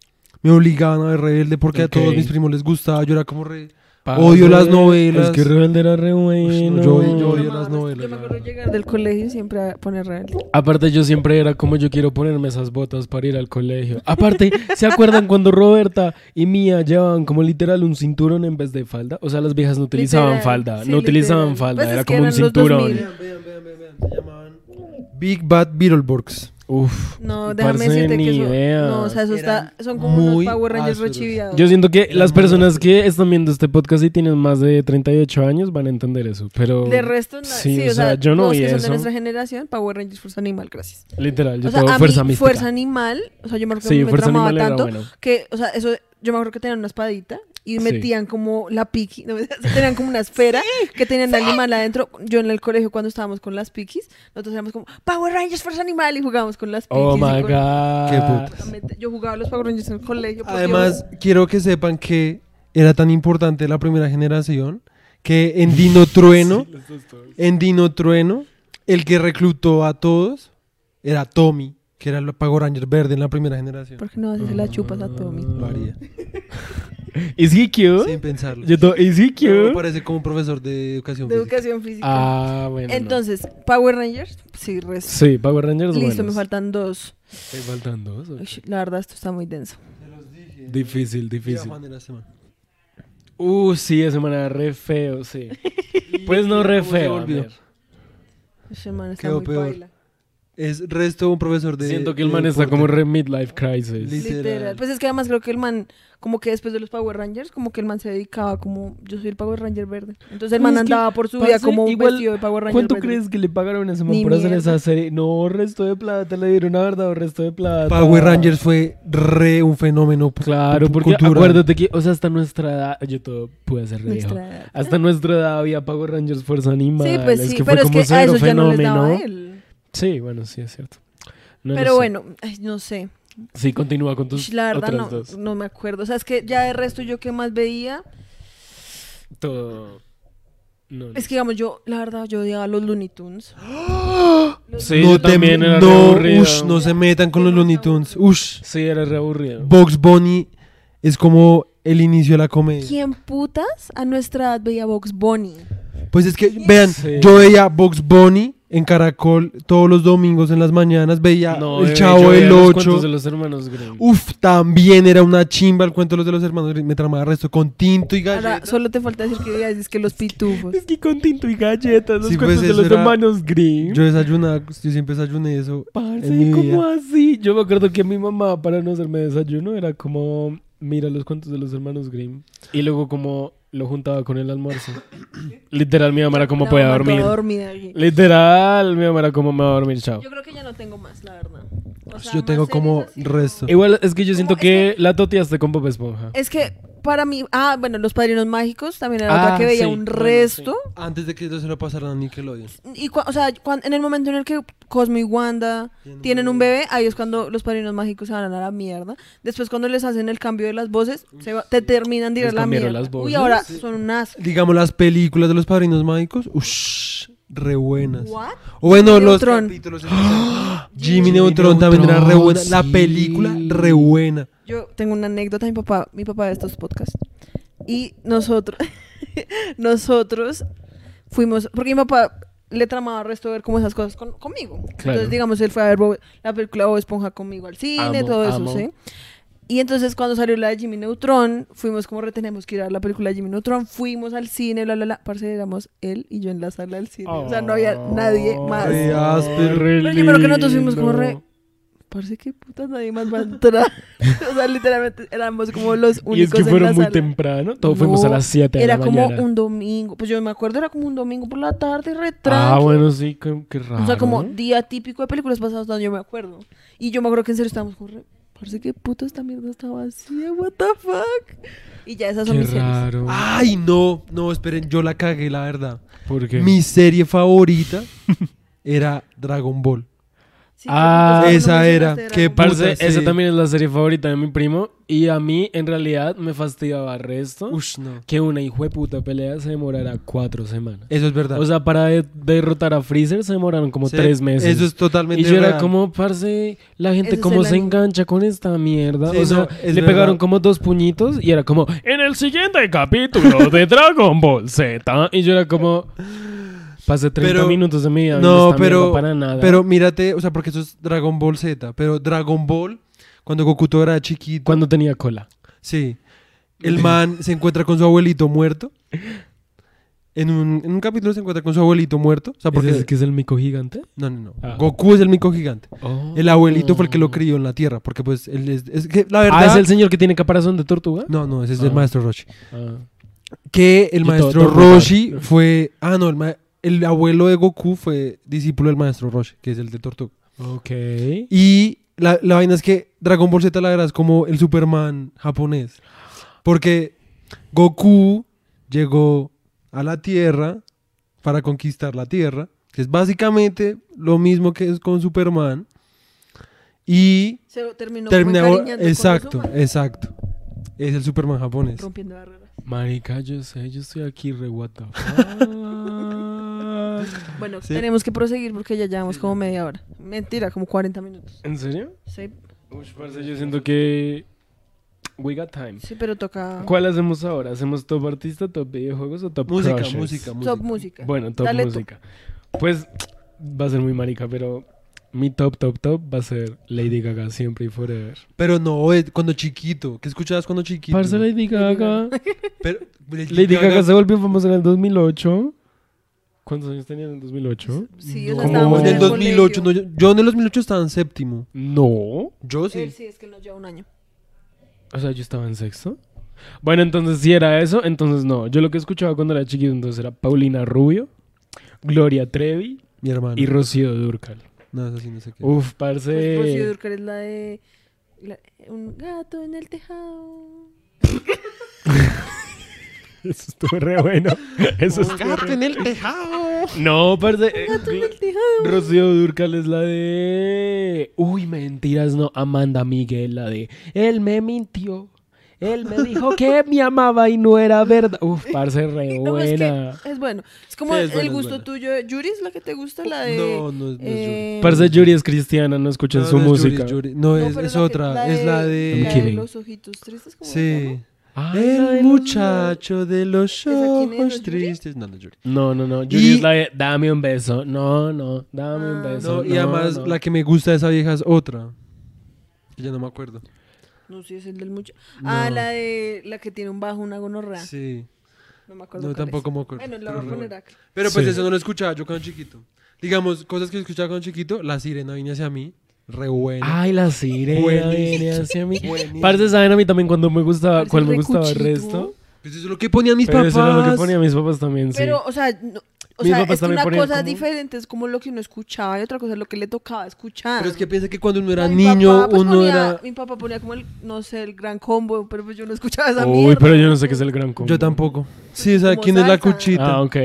Me obligaban a ver Rebelde porque a todos mis primos les gustaba. Yo era como re... Odio las novelas. Es que Rebelde era re bueno. yo- yo odio No, las no, novelas, Yo me acuerdo llegar del colegio y siempre a poner rebelde. Aparte yo siempre era como yo quiero ponerme esas botas para ir al colegio. Aparte, ¿se acuerdan cuando Roberta y Mía llevaban como literal un cinturón en vez de falda? O sea, las viejas no utilizaban Literal, falda, sí, no utilizaban literal. falda, Pues es era como un cinturón. 2000. Vean, vean, vean, vean, vean, se llamaban Big Bad Beetleborgs. Uf. No, déjame decirte ni que eso, idea. no, o sea, eso está, son como muy unos Power Rangers rechiviados. Yo siento que las personas que están viendo este podcast y tienen más de 38 años van a entender eso, pero de resto, no, sí, sí, o sea, yo no vi que son de nuestra generación, Power Rangers Fuerza Animal, gracias. literal, yo o sea, a fuerza mí, mística. Fuerza Animal, o sea, yo me acuerdo que sí, me era tanto bueno. que, o sea, eso yo me acuerdo que tenían una espadita y Sí. metían como la piqui, no, tenían como una esfera que tenían animal adentro. Yo en el colegio cuando estábamos con las piquis, nosotros éramos como Power Rangers Fuerza Animal y jugábamos con las piquis. Oh my con- god. Qué Exactamente. Yo jugaba a los Power Rangers en el colegio. Además, quiero que sepan que era tan importante la primera generación que en Dino Trueno, en Dino Trueno, el que reclutó a todos era Tommy, que era el Power Ranger verde en la primera generación. ¿por qué no haces la chupas a Tommy? Lo haría, ¿Is he cute? sin pensarlo. Yo to- ¿Is he No, cute? parece como un profesor de educación De física. educación física. Ah, bueno. no. Entonces, Power Rangers, sí, res- Sí, Power Rangers Listo, buenos. me faltan dos. Me faltan dos. Uy, la verdad, esto está muy denso. Difícil, Mira, difícil. Juan era este man. Uh, sí, ese man era re feo, sí. Pues no re ¿Cómo se feo. a volvió? ver. Ese man está Quedó muy peor. paila. Es resto un profesor de. Siento que el man está como re midlife crisis. Literal. Literal. Pues es que además creo que el man, como que después de los Power Rangers, como que el man se dedicaba como, yo soy el Power Ranger verde. Entonces el man Es que, andaba por su vida como un igual, vestido de Power Ranger ¿Cuánto verde. crees que le pagaron a ese man Ni por hacer mierda. esa serie? No, resto de plata, le dieron la verdad, resto de plata. Power Rangers fue re un fenómeno. Claro, porque cultural. acuérdate que, o sea, hasta nuestra edad, yo todo pude ser re. Hasta nuestra edad había Power Rangers Fuerza Animal. Sí, pues es sí, que fue pero es como que a eso ya no les fenómeno. daba él. Sí, bueno, sí, es cierto. No Pero sé. bueno, ay, no sé. Sí, continúa con tus La verdad otras no, dos. no me acuerdo. O sea, es que ya de resto yo que más veía, Todo. No, no. es que digamos yo, la verdad, yo odiaba los Looney Tunes. Los- Sí, no yo te- también era re no, aburrido. ush, no se metan con los Looney Tunes. Ush. Sí, era re aburrido. Box Bunny es como el inicio de la comedia. ¿Quién putas a nuestra edad veía Box Bunny? Pues es que, vean, Sí. yo veía Box Bunny en Caracol todos los domingos en las mañanas, veía No, El bebé, Chavo del los 8. cuentos de los hermanos Grimm. Uf, también era una chimba el cuento de los de los hermanos, Grimm, me tramaba resto con tinto y Ahora, galletas. solo te falta decir que veías es que los pitufos. Es que con tinto y galletas, los Sí, pues, cuentos de los era- hermanos Grimm. Yo desayunaba, yo siempre desayuné eso. Parce, ¿cómo así? Yo me acuerdo que mi mamá, para no hacerme desayuno, era como, mira los cuentos de los hermanos Grimm. Y luego como lo juntaba con el almuerzo. Literal, mi mamá era como podía dormir. dormida aquí. Literal, mi mamá era como me va a dormir, chao. Yo creo que ya no tengo más, la verdad. O sea, Yo más tengo series como así, resto. Igual es que yo siento es que la toteaste con Bob Esponja. Es que para mí, ah, bueno, Los Padrinos Mágicos también era Ah, otra que veía sí, un bueno, resto. Antes de que eso se lo pasaran a Nickelodeon. Y cua- o sea, cuan- en el momento en el que Cosmo y Wanda tienen un bebé, ahí es cuando los padrinos mágicos se van a la mierda. Después cuando les hacen el cambio de las voces, se va- te terminan de ir a Les la cambiaron mierda. las Uy, voces. ahora Sí. son unas Digamos las películas de los padrinos mágicos, ush, re buenas. ¿What? O bueno, Jimmy los Neutron. capítulos. Jimmy Jimmy Neutron también era re Neutron, buena. La sí. película, re buena. Yo tengo una anécdota, mi papá, mi papá de estos podcasts. Y nosotros, nosotros fuimos, porque mi papá le tramaba el resto de ver como esas cosas con- conmigo. Entonces, digamos, él fue a ver Bob- la película Bob Esponja conmigo al cine, Amo, todo eso, amo. ¿sí? Y entonces cuando salió la de Jimmy Neutron, fuimos como retenemos que ir a la película de Jimmy Neutron, fuimos al cine, bla, bla, bla. Parce, éramos él y yo en la sala del cine. o sea, no había nadie más. Re áspero. Pero primero que nosotros fuimos como re... Parece que putas nadie más va a entrar. o sea, literalmente éramos como los únicos Y es que en fueron la muy sala. temprano. Todos fuimos a No, las 7 de Era la como mañana. un domingo. Pues yo me acuerdo, era como un domingo por la tarde, re Ah, bueno, sí, qué, qué raro. O sea, como día típico de películas pasadas donde yo me acuerdo. Y yo me acuerdo que en serio estábamos como re... Parece que puta esta mierda estaba así, what the fuck. Y ya esas son Qué mis series. raro. Ay, no, no, esperen, yo la cagué, la verdad. ¿Por qué? Mi serie favorita era Dragon Ball. Sí, Ah, esa no era, qué. Parce, Puta, esa sí. también es la serie favorita de mi primo. Y a mí, en realidad, me fastidiaba resto Ush, no. que una hijueputa pelea se demorara cuatro semanas. Eso es verdad. O sea, para de- derrotar a Freezer se demoraron como Sí, tres meses. Eso es totalmente y yo era real. como, parce, la gente es cómo se engancha con esta mierda. Sí, o sea, no, le verdad. pegaron como dos puñitos y era como, en el siguiente capítulo de Dragon Ball Z. Y yo era como, pasé 30 Pero- minutos de mi vida. No, pero, para nada. pero mírate, o sea, porque eso es Dragon Ball Z, pero Dragon Ball, cuando Goku era chiquito, Cuando tenía cola. sí, el man se encuentra con su abuelito muerto. En un, en un capítulo se encuentra con su abuelito muerto. O sea, porque... ¿Ese es que es el mico gigante? No, no, no. Ah. Goku es el mico gigante. Oh. El abuelito fue el que lo crió en la tierra, porque pues él es... es que la verdad... Ah, ¿es el señor que tiene caparazón de tortuga? No, no, ese es el Ah. maestro Roshi. Que el todo maestro. Roshi fue... Ah, no, el, ma- el abuelo de Goku fue discípulo del maestro Roshi, que es el de Tortuga. Ok. Y la, la vaina es que Dragon Ball Z la verdad es como el Superman japonés. Porque Goku llegó a la Tierra para conquistar la Tierra, que es básicamente lo mismo que es con Superman. Y Se terminó, terminó... con Exacto, exacto. Es el Superman japonés. rompiendo barreras. Marica, yo sé, yo estoy aquí re what the fuck. Bueno, Sí. tenemos que proseguir porque ya llevamos como media hora. Mentira, como 40 minutos. ¿En serio? Sí, Uy, parce, yo siento que we got time. sí pero toca ¿Cuál hacemos ahora? ¿Hacemos top artista, top videojuegos o top Música, crushes? música, música. top música. Bueno, top Dale tú. música. Pues va a ser muy marica, pero mi top, top, top va a ser Lady Gaga siempre y forever. Pero no, eh, cuando chiquito. ¿Qué escuchabas cuando chiquito? Parce, Lady Gaga. Pero, Lady Gaga se volvió famosa en el 2008. ¿Cuántos años tenía en el 2008? Sí, o sea, No. estábamos En el el 2008, no, yo, yo en el 2008 estaba en séptimo. No. Yo Él sí. sí, es que nos lleva un año. O sea, yo estaba en sexto. Bueno, entonces si era eso, entonces no. Yo lo que escuchaba cuando era chiquito entonces era Paulina Rubio, Gloria Trevi Mi hermano. y Rocío Durcal. No, eso sí, no sé qué. Uf, Pues Rocío parce. Dúrcal es la de la- un gato en el tejado. Eso estuvo re bueno. Eso re... en el tejado. No, parce. eh, Gato en Gl- el tejado. Rocío Durcal es la de... Uy, mentiras, no. Amanda Miguel, la de... Él me mintió. Él me dijo que me amaba y no era verdad. Uf, parce, re No, es que buena. es bueno. Es como Sí, el, es gusto tuyo. ¿Yuri es la que te gusta? La de. No, no, es- no es eh, Parce, Yuri es cristiana, no escuchan No, su Yuri, música. es Yuri. No, es, la otra. es la de. la kidding. los ojitos tristes. ¿cómo se Sí. Ah, El los- muchacho de los ¿Esa quién es, ojos tristes. No, no Yuri. No, no, no. Yuri Y- es la de dame un beso. No, no, dame un Ah. beso. No, y además no. la que me gusta de esa vieja es otra. Que ya no me acuerdo. No sé, es el del mucho. Ah, la de la que tiene un bajo, una gonorrea. Sí. No me acuerdo. No, tampoco es. me acuerdo. Bueno, la voy a Pero poner acá. Pero pues Sí. eso no lo escuchaba yo cuando chiquito. Digamos, cosas que escuchaba cuando chiquito. La sirena vine hacia mí. Re buena. Ay, la sirena viene hacia mí. Buenísimo. Parce, ¿saben a mí también cuando me gustaba, Parece cuál me gustaba el resto? Pues eso es lo que ponían mis Pero papás. eso era lo que ponían mis papás también, sí. Pero, o sea, no- o Mis sea papás es que también una ponían cosa como- diferente es como lo que uno escuchaba y otra cosa es lo que le tocaba escuchar. Pero es que piensa que cuando uno era mi niño, papá, pues, uno ponía- era. Mi papá ponía como el, no sé, el gran combo, pero pues yo no escuchaba esa Uy, mierda. pero yo no sé qué es el gran combo. Yo tampoco. Sí, o sea, Como ¿quién es la salsa. cuchita? Ah, ok.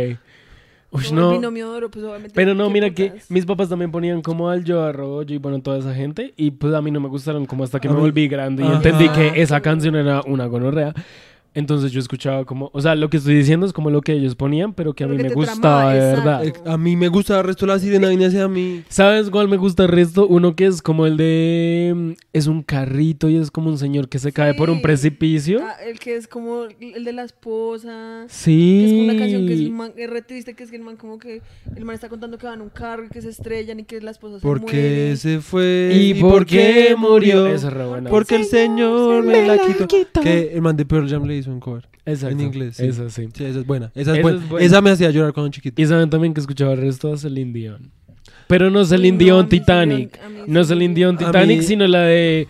Uy, no. El binomio de oro, pues obviamente. Pero no, mira que mis papás también ponían como al Joe Arroyo y bueno, toda esa gente. Y pues a mí no me gustaron como hasta que me volví grande y Ajá. entendí que esa canción era una gonorrea. Entonces yo escuchaba como, o sea, lo que estoy diciendo es como lo que ellos ponían, pero que a mí que me gustaba tramaba, de verdad. Eh, A mí me gusta el resto de la sirena vine hacia mí. ¿Sabes cuál me gusta el resto? Uno que es como el de... mm, Es un carrito y es como un señor que se cae por un precipicio. Ah, el que es como el de la esposa. Sí. Que es como una canción que es, un man, es re triste, que es que el man como que el man está contando que van en un carro y que se estrellan y que la esposa se Porque muere. se fue. ¿Y, por qué murió? Esa es re buena. Porque el Señor me la quitó. quitó. Que el man de Pearl Jam le hizo un cover. Exacto. En inglés, sí. Esa sí. Sí, esa es buena. Esa es, Esa buena. es buena. Esa me hacía llorar cuando chiquito. Y saben también que escuchaba el resto de Celine Dion. Pero no Celine no, Dion Celine Titanic. Mí No Celine Dion Titanic, mí- sino la de...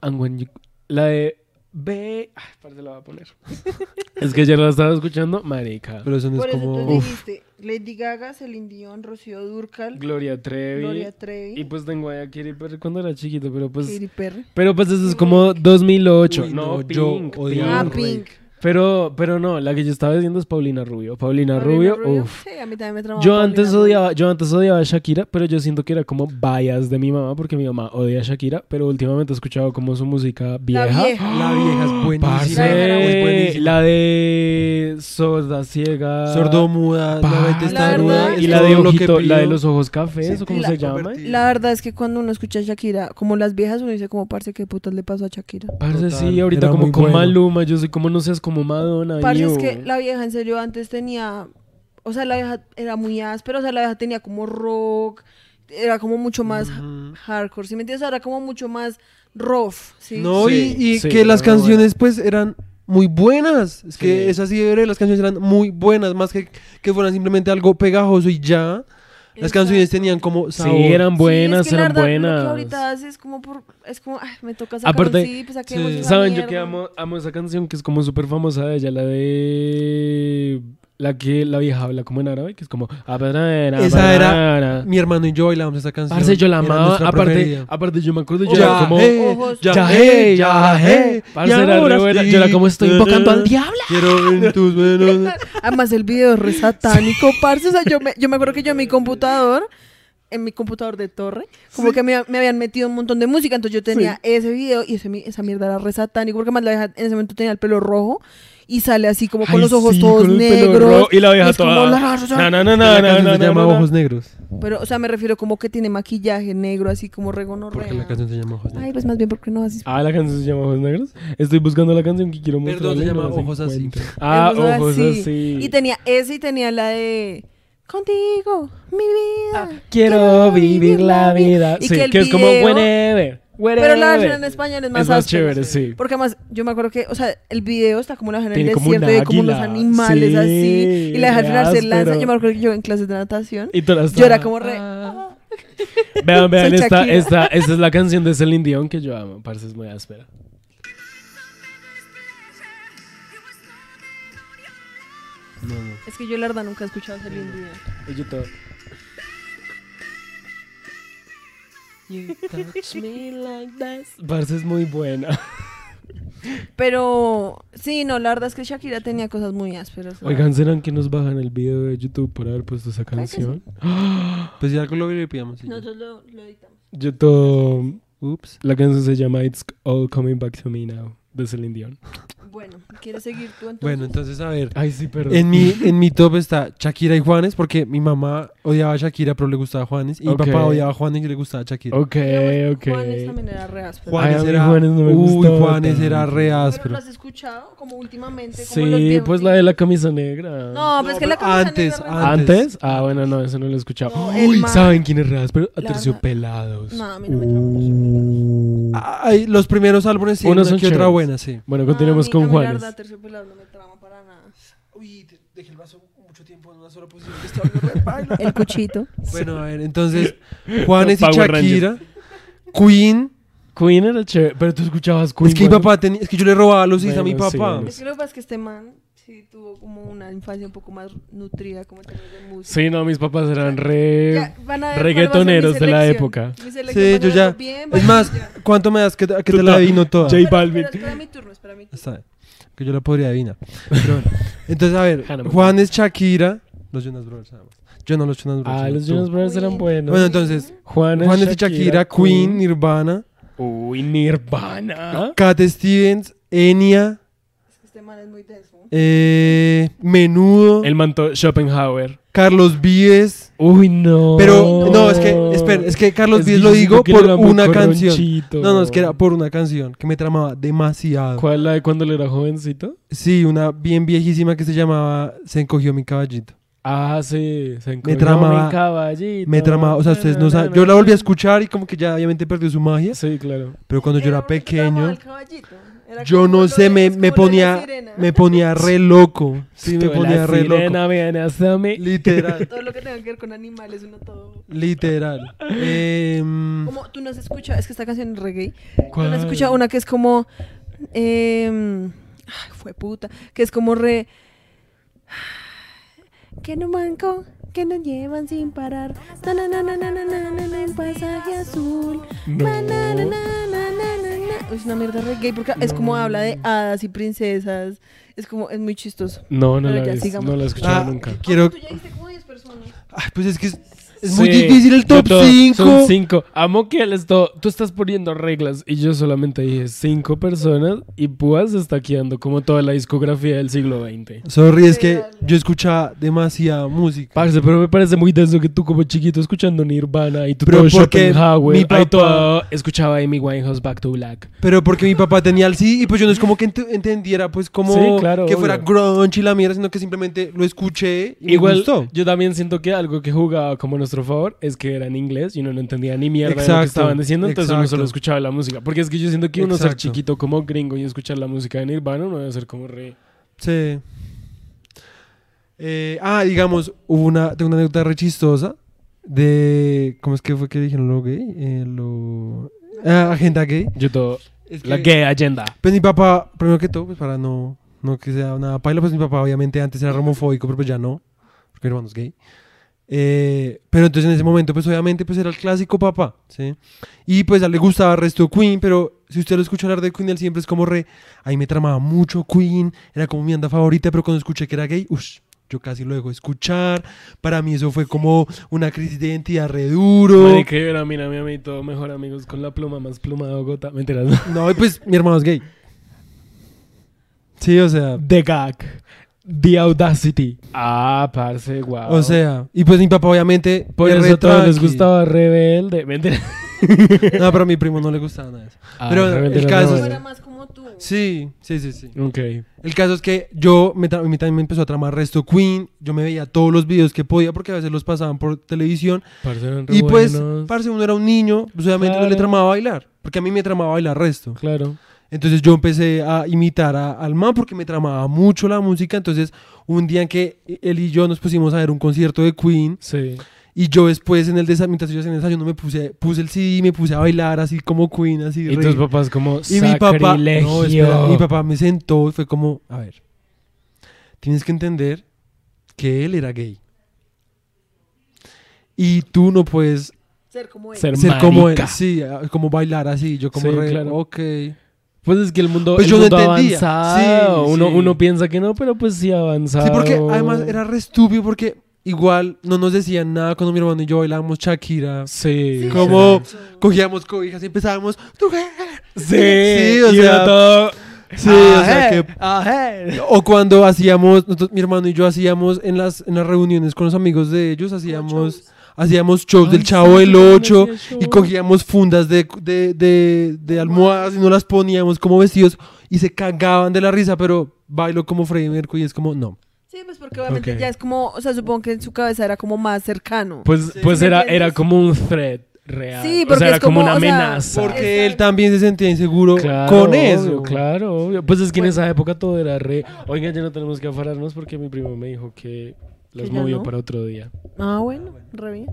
And when you- La de... Ve... Ay, parece la voy a poner. es que ayer la estaba escuchando. Marica. Pero eso no Por es eso como. tú Uf. dijiste Lady Gaga, Celine Dion, Rocío Durcal, Gloria Trevi. Gloria Trevi, Y pues tengo a Katy Perry cuando era chiquito, pero pues... Katy Perry. Pero pues eso es como 2008. Uy, no, no, yo Pink, odiaba Ah, Pink. Pero, pero no, la que yo estaba diciendo es Paulina Rubio. Paulina, Paulina Rubio, uff. Sí, a mí también me Yo Paulina antes Rubio. odiaba, yo antes odiaba a Shakira, pero yo siento que era como bias de mi mamá, porque mi mamá odia a Shakira, pero últimamente he escuchado como su música vieja. vieja. La vieja es buenísima. Parce, La vieja era es buenísima. la de sorda, ciega, Sordomuda, nueva y testaruda. verdad, y la de ojito, la de los ojos cafés, Sí, o cómo la- se llama. La verdad es que cuando uno escucha a Shakira, como las viejas, uno dice como, parce, ¿qué putas le pasó a Shakira? Parce, Total, sí, ahorita como con bueno. Maluma, yo soy como no seas como Madonna. Parce, es que la vieja en serio antes tenía, o sea, la vieja era muy áspera, o sea, la vieja tenía como rock, era como mucho más hardcore, ¿sí me entiendes? Era como mucho más rough, ¿sí? No, Sí, y, y sí, que las canciones pues eran muy buenas. Es que Sí. es así de verdad, las canciones eran muy buenas, más que que fueran simplemente algo pegajoso y ya. Las canciones tenían como Sí, sabor. eran buenas, sí, es que la eran verdad, buenas. Lo que ahorita hace es como por, es como, ay, me toca sacar Aparte, un sí, pues sí. ¿Saben? Yo mierda. que amo, amo esa canción que es como súper famosa de ella, la de... La que la vieja habla como en árabe, que es como... Esa era- Mi hermano y yo bailábamos esa canción. Parce, yo la amaba. Aparte, preferida. aparte, yo me acuerdo, yo era como... ya, Ya, eh, ya, eh. Parce, era re buena. Yo era como, estoy invocando al diablo. Quiero en tus manos. Además, el video es re satánico, parce. O sea, yo me, yo me acuerdo que yo en mi computador, en mi computador de torre, como que me, me habían metido un montón de música. Entonces yo tenía ese video y ese, esa mierda era re satánico. Porque más la vieja en ese momento tenía el pelo rojo y sale así como con Ay, los ojos sí, todos con el pelo negros. rojo Y la vieja toda... la- No, no, no, no, se llama. Ojos Negros. Pero, o sea, me refiero como que tiene maquillaje negro, así como regonorrea. Porque la canción se llama Ojos Ay, Negros. pues más bien porque no así. Ah, la canción se llama Ojos Negros. Estoy buscando la canción que quiero mostrar. Perdón, se llama Ojos Así. Ah, Ojos así. Y tenía ese y tenía la de Contigo, mi vida. Quiero vivir la vida. Y sí, que el que es como whenever. Pero la versión en español es más, Es más áspera. chévere, sí. Porque además, yo me acuerdo que, o sea, el video está como la en el como desierto y como unos águila. animales Sí, así. Y la deja final se lanza. Yo me acuerdo que yo en clases de natación. Y todas Yo era como re. Ah. Vean, vean, esta, esta, esta es la canción de Celine Dion que yo amo. Parece es muy áspera. No, no. Es que yo la verdad nunca he escuchado lindo video. Y yo todo. You touch me like this. Parce es muy buena. Pero sí, no, la verdad es que Shakira tenía cosas muy ásperas. Oigan, ¿serán que nos bajan el video de YouTube por haber puesto esa sí. canción? Pues ya lo verdad. Nosotros lo, lo editamos. Yo todo. Ups. La canción se llama It's All Coming Back to Me Now de Celine Dion. Bueno, ¿quieres seguir tú entonces? Bueno, entonces a ver. Ay, sí, perdón. En mi, en mi top está Shakira y Juanes, porque mi mamá odiaba a Shakira, pero le gustaba Juanes. Y mi papá odiaba a Juanes y le gustaba Shakira. Ok, Pero ok. Juanes también era re áspero. Juanes Ay, a era. Juanes no me uy, gustaba Juanes era re ¿Pero áspero. lo has escuchado? Como últimamente. como Sí, pues la de la camisa negra. No, pues No, que la pero camisa antes, negra re- antes. ¿Antes? Ah, bueno, no, eso no lo he escuchado. No, Uy, man- ¿saben quién es real? Pero La Aterciopelados. No, a mí no me Uh. Ay, los primeros álbumes sí, Unos una son que otra buena, sí. Bueno, No, continuemos a mí- con mí La Terciopelado no me trama para nada. Uy, dejé el vaso mucho tiempo en una sola posición. El cuchito. bueno, a ver, entonces, Juanes y Shakira, Queen. Queen era chévere, pero tú escuchabas Queen. Es que mi papá tenía, es que yo le robaba los CDs a mi Bueno, sí, papá. bueno. Es que lo que pasa es que este man sí tuvo como una infancia un poco más nutrida como en términos de música. Sí, no, mis papás eran re... Ya, van a ver cuál va a ser mi reggaetoneros de la selección. época. Mi selección Sí, va a yo ser ya. bien Es más. ¿cuánto me das que, te- que te Tú la ta- adivino toda? J Balvin. pero espera mi turno, espera mi turno. Está bien, que yo la podría adivinar. Pero bueno. Entonces, a ver, Hannah Juanes, Shakira, los Jonas Brothers, nada más. Yo no los Jonas Brothers. Ah, sino los tú. Jonas Brothers eran Queen. buenos. Bueno, entonces, Juanes, Juanes y Shakira, Queen, Nirvana, Uy, Nirvana. Cat Stevens, Enya, Es que este man es muy denso. Eh, Menudo, El manto Schopenhauer. Carlos Vives. Uy, no. Pero, no, es que, espera, es que Carlos Es Vives lo digo por una canción. No, no, es que era por una canción que me tramaba demasiado. ¿Cuál la de cuando él era jovencito? Sí, una bien viejísima que se llamaba Se encogió mi caballito. Ah, sí. Se encogió tramaba- mi caballito. Me tramaba, o sea, ustedes no saben. Yo la volví a escuchar y como que ya obviamente perdió su magia. Sí, claro. Pero cuando yo era pequeño, al caballito. Yo no sé, me, me ponía, me ponía re loco. Sí, me ponía re loco. Literal. Todo lo que tenga que ver con animales, uno todo. Literal. Eh, tú no se escucha, es que esta canción es reggae. ¿Cuál? Tú no se escucha una que es como. Fue puta. Que es como re. Que no manco, que nos llevan sin parar. Na, na, na, na, na, na, na, na, en pasaje azul. Na, na, na, na, na, na, es una mierda reggae porque es como habla de hadas y princesas. Es como, es muy chistoso. No, no Pero la, ya no la he escuchado ah, nunca. quiero. Tú ya diste como 10 personas. Ay, pues es que es, es muy Sí, difícil el top todo- 5. Son cinco. Amo que él esto, tú estás poniendo reglas y yo solamente dije cinco personas y Púas está quedando como toda la discografía del siglo XX. Sorry, es que yo escuchaba demasiada música. Parce, pero me parece muy denso que tú como chiquito escuchando Nirvana y tú Pero todo porque Schopenhauer mi y papá- todo escuchaba Amy Winehouse Back to Black. Pero porque mi papá tenía el sí y pues yo no es como que ent- entendiera pues como Sí, claro, que fuera obvio. grunge y la mierda, sino que simplemente lo escuché y Igual, me gustó. yo también siento que algo que jugaba como a nuestro favor es que era en inglés y uno no entendía ni mierda de lo que Exacto, estaban diciendo, entonces uno exacto. solo escuchaba la música. Porque es que yo siento que uno ser Exacto. chiquito como gringo y escuchar la música de Nirvana, uno debe ser como re... Sí. Eh, ah, digamos, hubo una, tengo una anécdota re chistosa de, ¿cómo es que fue que dijeron lo gay? Eh, lo... Ah, agenda gay. Yo todo... Es La que- gay agenda. Pues mi papá, primero que todo, pues para no no que sea nada paila, pues mi papá obviamente antes era homofóbico, pero pues ya no, porque mi hermano es gay. Eh, pero entonces en ese momento, pues obviamente, pues era el clásico papá, ¿sí? Y pues a él le gustaba el resto de Queen, pero si usted lo escucha hablar de Queen, él siempre es como re, ahí me tramaba mucho Queen, era como mi banda favorita, pero cuando escuché que era gay, uff, yo casi lo dejo de escuchar. Para mí eso fue como una crisis de identidad re duro. Marica, yo era, mira, mi amiguito, mejor amigos con la pluma más pluma de Bogotá. Mentiras, no. No, y pues mi hermano es gay. Sí, o sea, The gag. The audacity. Ah, parce, guau. o sea, y pues mi papá obviamente por es eso todos les gustaba Rebelde. Mentira. No, pero a mi primo no le gustaba nada de eso. Ah, Pero el caso re es- No bueno. era más como tú. Sí, sí, sí, sí. Ok. El caso es que yo, me a mí también me empezó a tramar resto Queen, yo me veía todos los videos que podía porque a veces los pasaban por televisión Parce, y pues, buenos. parce, uno era un niño, pues obviamente no le Claro. tramaba bailar, porque a mí me tramaba bailar resto. Claro. Entonces yo empecé a imitar a- al man porque me tramaba mucho la música, entonces un día en que él y yo nos pusimos a ver un concierto de Queen Sí. y yo después en el desayuno, mientras yo hacía el desayuno me puse, puse el CD y me puse a bailar así como Queen, así Y re- tus papás como Y mi papá, no, espera, mi papá me sentó y fue como, a ver, tienes que entender que él era gay. Y tú no puedes Ser como él. Ser ser como él, sí, como bailar así, yo como Sí, re, claro. ok. Pues es que el mundo, Pues el yo mundo avanzado. Sí, uno, sí. uno piensa que no, pero pues sí avanzado. Sí, porque además era re estúpido porque igual no nos decían nada cuando mi hermano y yo bailábamos Shakira. Sí. Sí, como cogíamos cobijas y empezábamos. Sí, Sí, o y era sea, todo... Sí, o sea que. O cuando hacíamos, nosotros- mi hermano y yo hacíamos en las, en las reuniones con los amigos de ellos, hacíamos, hacíamos shows del Ay, Chavo sí, del yo también 8 hacía show. y cogíamos fundas de, de, de, de almohadas y nos las poníamos como vestidos y se cagaban de la risa, pero bailo como Freddie Mercury y es como, no. Sí, pues porque obviamente Ok. ya es como, o sea, supongo que en su cabeza era como más cercano. Pues, Sí. pues ¿Sí me era, era como un threat real. Sí, o porque sea, es era como, como, una o sea, amenaza. Porque él también se sentía inseguro Claro, con obvio, eso. Claro, obvio. Pues es que en Bueno. esa época todo era re. Oigan, ya no tenemos que afararnos porque mi primo me dijo que los movió no. para otro día. Ah, bueno, re bien.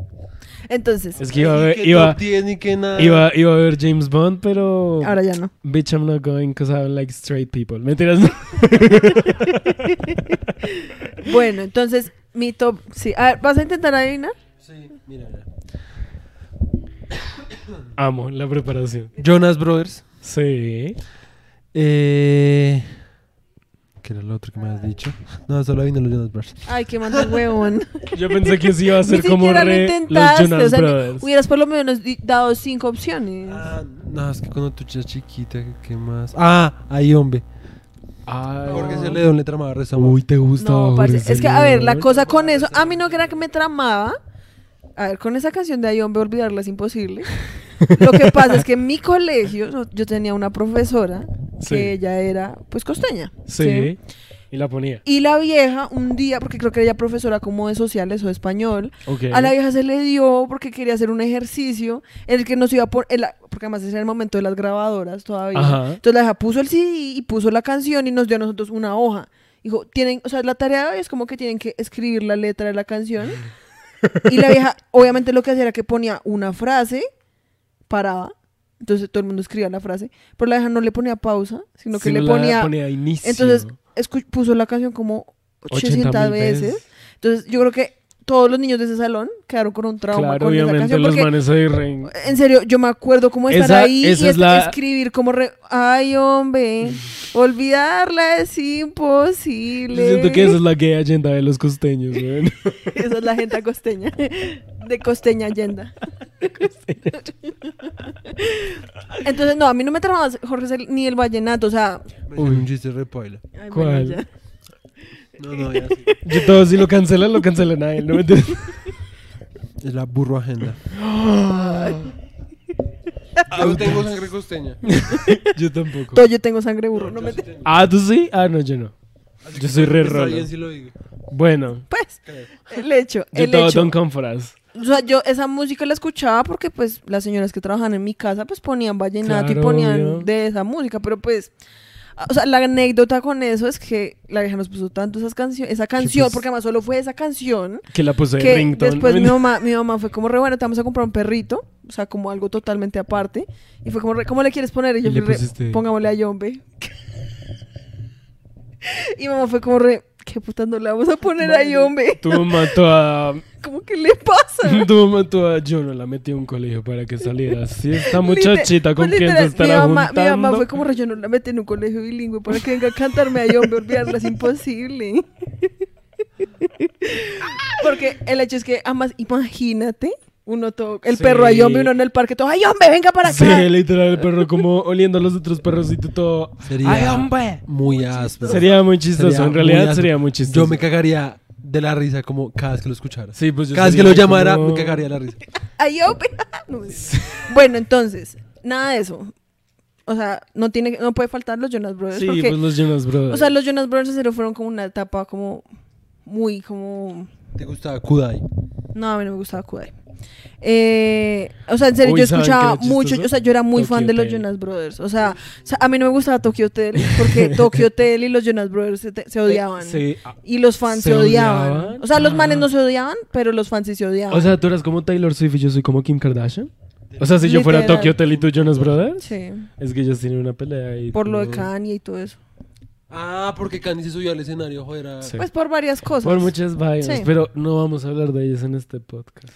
Entonces, Es que iba a Ni ver, que iba, top 10 ni que nada. iba, iba a ver James Bond, pero. ahora ya no. Bitch, I'm not going because I don't like straight people. Mentiras. no. Bueno, entonces, mi top, sí. A ver, ¿vas a intentar adivinar? Sí, mira, mira. Amo la preparación. Jonas Brothers. Sí. Eh... ¿Qué era lo otro que me has dicho? No, solo vino los Jonas Brothers. Ay, qué manda huevón. Yo pensé que sí iba a Ni ser como re los Jonas o sea, Brothers. hubieras por lo menos dado cinco opciones. Ah, no, es que cuando tú eras chiquita, ¿qué más? Ah, ahí, hombre. Ay, Jorge No. Celedón le tramaba reza Uy, te gusta. No, parce, Jorge es que, a ver, la cosa con eso, a mí no era que me tramaba. A ver, con esa canción de Ayombe olvidarla es imposible. Lo que pasa es que en mi colegio yo tenía una profesora que Sí. ella era, pues, costeña. Sí. Y la ponía. Y la vieja, un día, porque creo que era ella profesora como de sociales o de español, a la vieja se le dio porque quería hacer un ejercicio en el que nos iba a poner, porque además ese era el momento de las grabadoras todavía. Ajá. Entonces la vieja puso el CD y puso la canción y nos dio a nosotros una hoja. Dijo, tienen, o sea, la tarea de hoy es como que tienen que escribir la letra de la canción. Y la vieja, obviamente lo que hacía era que ponía una frase, paraba, entonces todo el mundo escribía la frase, pero la vieja no le ponía pausa, sino que Sí, le no ponía... ponía inicio. Entonces puso la canción como 80 800 mil veces. Entonces yo creo que todos los niños de ese salón quedaron con un trauma Claro, con esa obviamente canción. los manes ahí re... en serio, yo me acuerdo cómo estar Esa- ahí y esa es es- la- escribir como re... Ay, hombre, olvidarla es imposible. Yo siento que esa es la gay agenda de los costeños, weón. Esa es la gente costeña. De costeña Allenda. Entonces, no, a mí no me tramaba Jorge ni el vallenato, o sea... Uy. un chiste re paila. ay, ¿Cuál? No, no, ya sí. Yo todo si lo cancelan, lo cancelan a él, ¿no me entiendes? Es la burro agenda. Yo tengo sangre costeña. Yo tampoco. Todo, yo tengo sangre burro, no me... Ah, ¿tú sí? Ah, no, yo no. Yo soy re Está rolo. bien si lo digo. Bueno, Pues, el hecho, yo el todo hecho. don't come for us. O sea, yo esa música la escuchaba porque pues las señoras que trabajan en mi casa pues ponían vallenato y Claro, ponían obvio. de esa música, pero pues o sea, la anécdota con eso es que la vieja nos puso tanto esas canciones, esa canción, pues- porque además solo fue esa canción Que la puse de que ringtone. después mi mamá, mi mamá fue como re bueno, te vamos a comprar un perrito, o sea, como algo totalmente aparte y fue como re, ¿cómo le quieres poner? Y yo Y le re, pongámosle a Yombe. Y mamá fue como re, ¿qué puta no le vamos a poner ahí, hombre? Tu mamá toda... ¿Cómo que le pasa? Tu mamá toda... Yo no la metí a un colegio para que saliera así. Esta muchachita Liter- con pues quien se estará mi mamá, mi mamá fue como yo no la metí en un colegio bilingüe para que venga a cantarme ahí, hombre, olvidarla es imposible. Porque el hecho es que, además, imagínate, uno todo, el Sí. perro ahí, hombre, uno en el parque, todo, ay, hombre, venga para Sí, acá. literal, el perro como oliendo a los otros perros y tú todo... Sería ¡Ay, hombre! muy áspero. Sería muy chistoso, Sería en realidad muy sería muy chistoso. Yo me cagaría de la risa como cada vez que lo escuchara. Sí, pues yo Cada vez que lo llamara, como- me cagaría de la risa. Ay, hombre. No, bueno, entonces, nada de eso. O sea, no tiene, no puede faltar los Jonas Brothers. Sí, porque, pues los Jonas Brothers. o sea, los Jonas Brothers en serio fueron como una etapa como muy, como ¿Te gustaba Kudai? No, a mí no me gustaba Kudai. Eh, o sea, en serio, Uy, yo ¿saben qué escuchaba mucho, o sea, yo era muy Tokyo fan de los Hotel. Jonas Brothers. O sea, o sea, a mí no me gustaba Tokyo Hotel porque Tokyo Hotel y los Jonas Brothers se, te- se odiaban. Sí. ah, Y los fans se, ¿Se odiaban. odiaban? O sea, los manes Ah. no se odiaban, pero los fans sí se odiaban. O sea, tú eras como Taylor Swift y yo soy como Kim Kardashian. O sea, si yo fuera. Tokyo Hotel y tú Jonas Brothers. sí, Es que ellos tienen una pelea y por lo de. Kanye y todo eso. Ah, porque Candy se subió al escenario, joder. a- Sí. Pues por varias cosas. Por muchas vainas, Sí. pero no vamos a hablar de ellos en este podcast.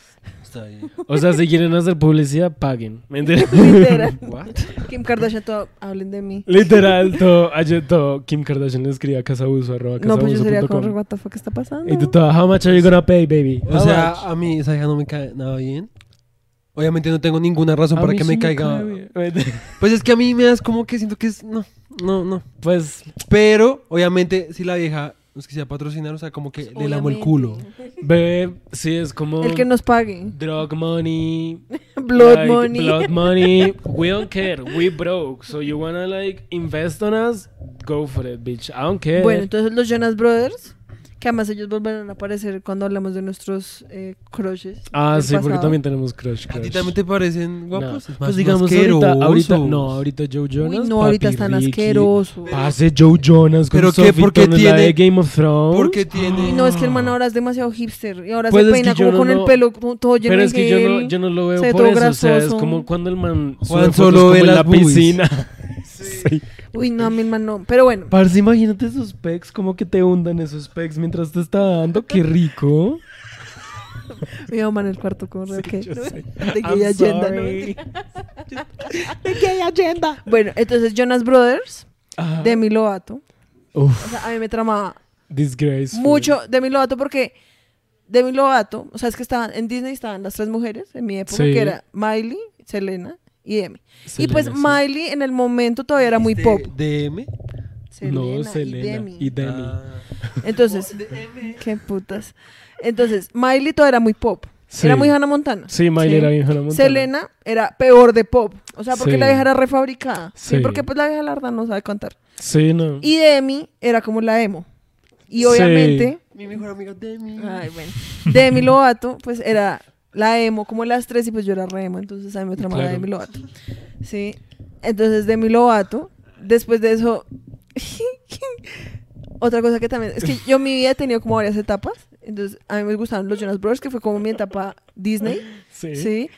Está bien. O sea, si quieren hacer publicidad, paguen. ¿Mentira? Literal. What? Kim Kardashian, todo, hablen de mí. Literal, todo, ayer todo, Kim Kardashian le escribía a casabuso, arroba No, pues yo sería como, what the fuck está pasando? Y tú todo, how much are you gonna pay, baby? O How sea, much? a mí esa hija no me cae nada bien. Obviamente no tengo ninguna razón A para que sí me caiga. cae. Pues es que a mí me das como que siento que es. No, no, no. Pues, Pero, obviamente, si la vieja no es que sea patrocinar, o sea, como que le lamo el culo. bebé, sí es como El que nos pague. drug money, Blood like, money. blood money. We don't care, we broke. So you wanna like invest on us? Go for it, bitch. I don't care. Bueno, entonces los Jonas Brothers, que además ellos volverán a aparecer cuando hablamos de nuestros eh, crushes. ah, sí, porque también tenemos crush, ¿A ti crush. también te parecen No. guapos? Es más- Pues digamos ahorita, ahorita, no, ahorita Joe Jonas. Uy, no, ahorita papi están Ricky. asquerosos. Pase Joe Jonas con ¿Pero qué? Sophie ¿Por qué Turner, la de tiene- Game of Thrones. Porque tiene. Uy, no, es que el man ahora es demasiado hipster y ahora Pues se peina como no con lo- el pelo todo lleno Pero de es que yo no, yo no lo veo por eso, o sea, es grasoso. como cuando el man Juan solo ve en la piscina. Sí. Uy, no, a mí el man no. Pero bueno, Parce, imagínate esos pecs, como que te hundan esos pecs mientras te está dando, qué rico. mi mamá en el cuarto como re, Sí, ok. yo sé. De gay agenda. ¿no? Bueno, entonces Jonas Brothers, Ajá. Demi Lovato. Uf, O sea, a mí me tramaba disgraceful. mucho Demi Lovato porque Demi Lovato, o sea, es que estaban en Disney estaban las tres mujeres en mi época, Sí. que era Miley, Selena y Demi. y Selena, pues sí. Miley en el momento todavía era muy pop. ¿DM? No, Selena y Demi. Ah. Entonces, qué putas. Entonces, Miley todavía era muy pop. Sí. Era muy Hannah Montana. Sí, Miley Sí. era bien Hannah Montana. Selena era peor de pop. O sea, porque Sí. la vieja era refabricada. Sí. Sí. porque pues la vieja larda no sabe contar. Sí, no. Y Demi era como la emo. Y Sí. obviamente, Mi mejor amiga Demi. ay, bueno, Demi Lovato, pues era la emo como las tres y pues yo era re emo, entonces a mí me tramaba Claro. Demi Lovato. Sí. Entonces Demi Lovato, después de eso, otra cosa que también, es que yo mi vida he tenido como varias etapas. Entonces a mí me gustaban los Jonas Brothers, que fue como mi etapa Disney, Sí. sí.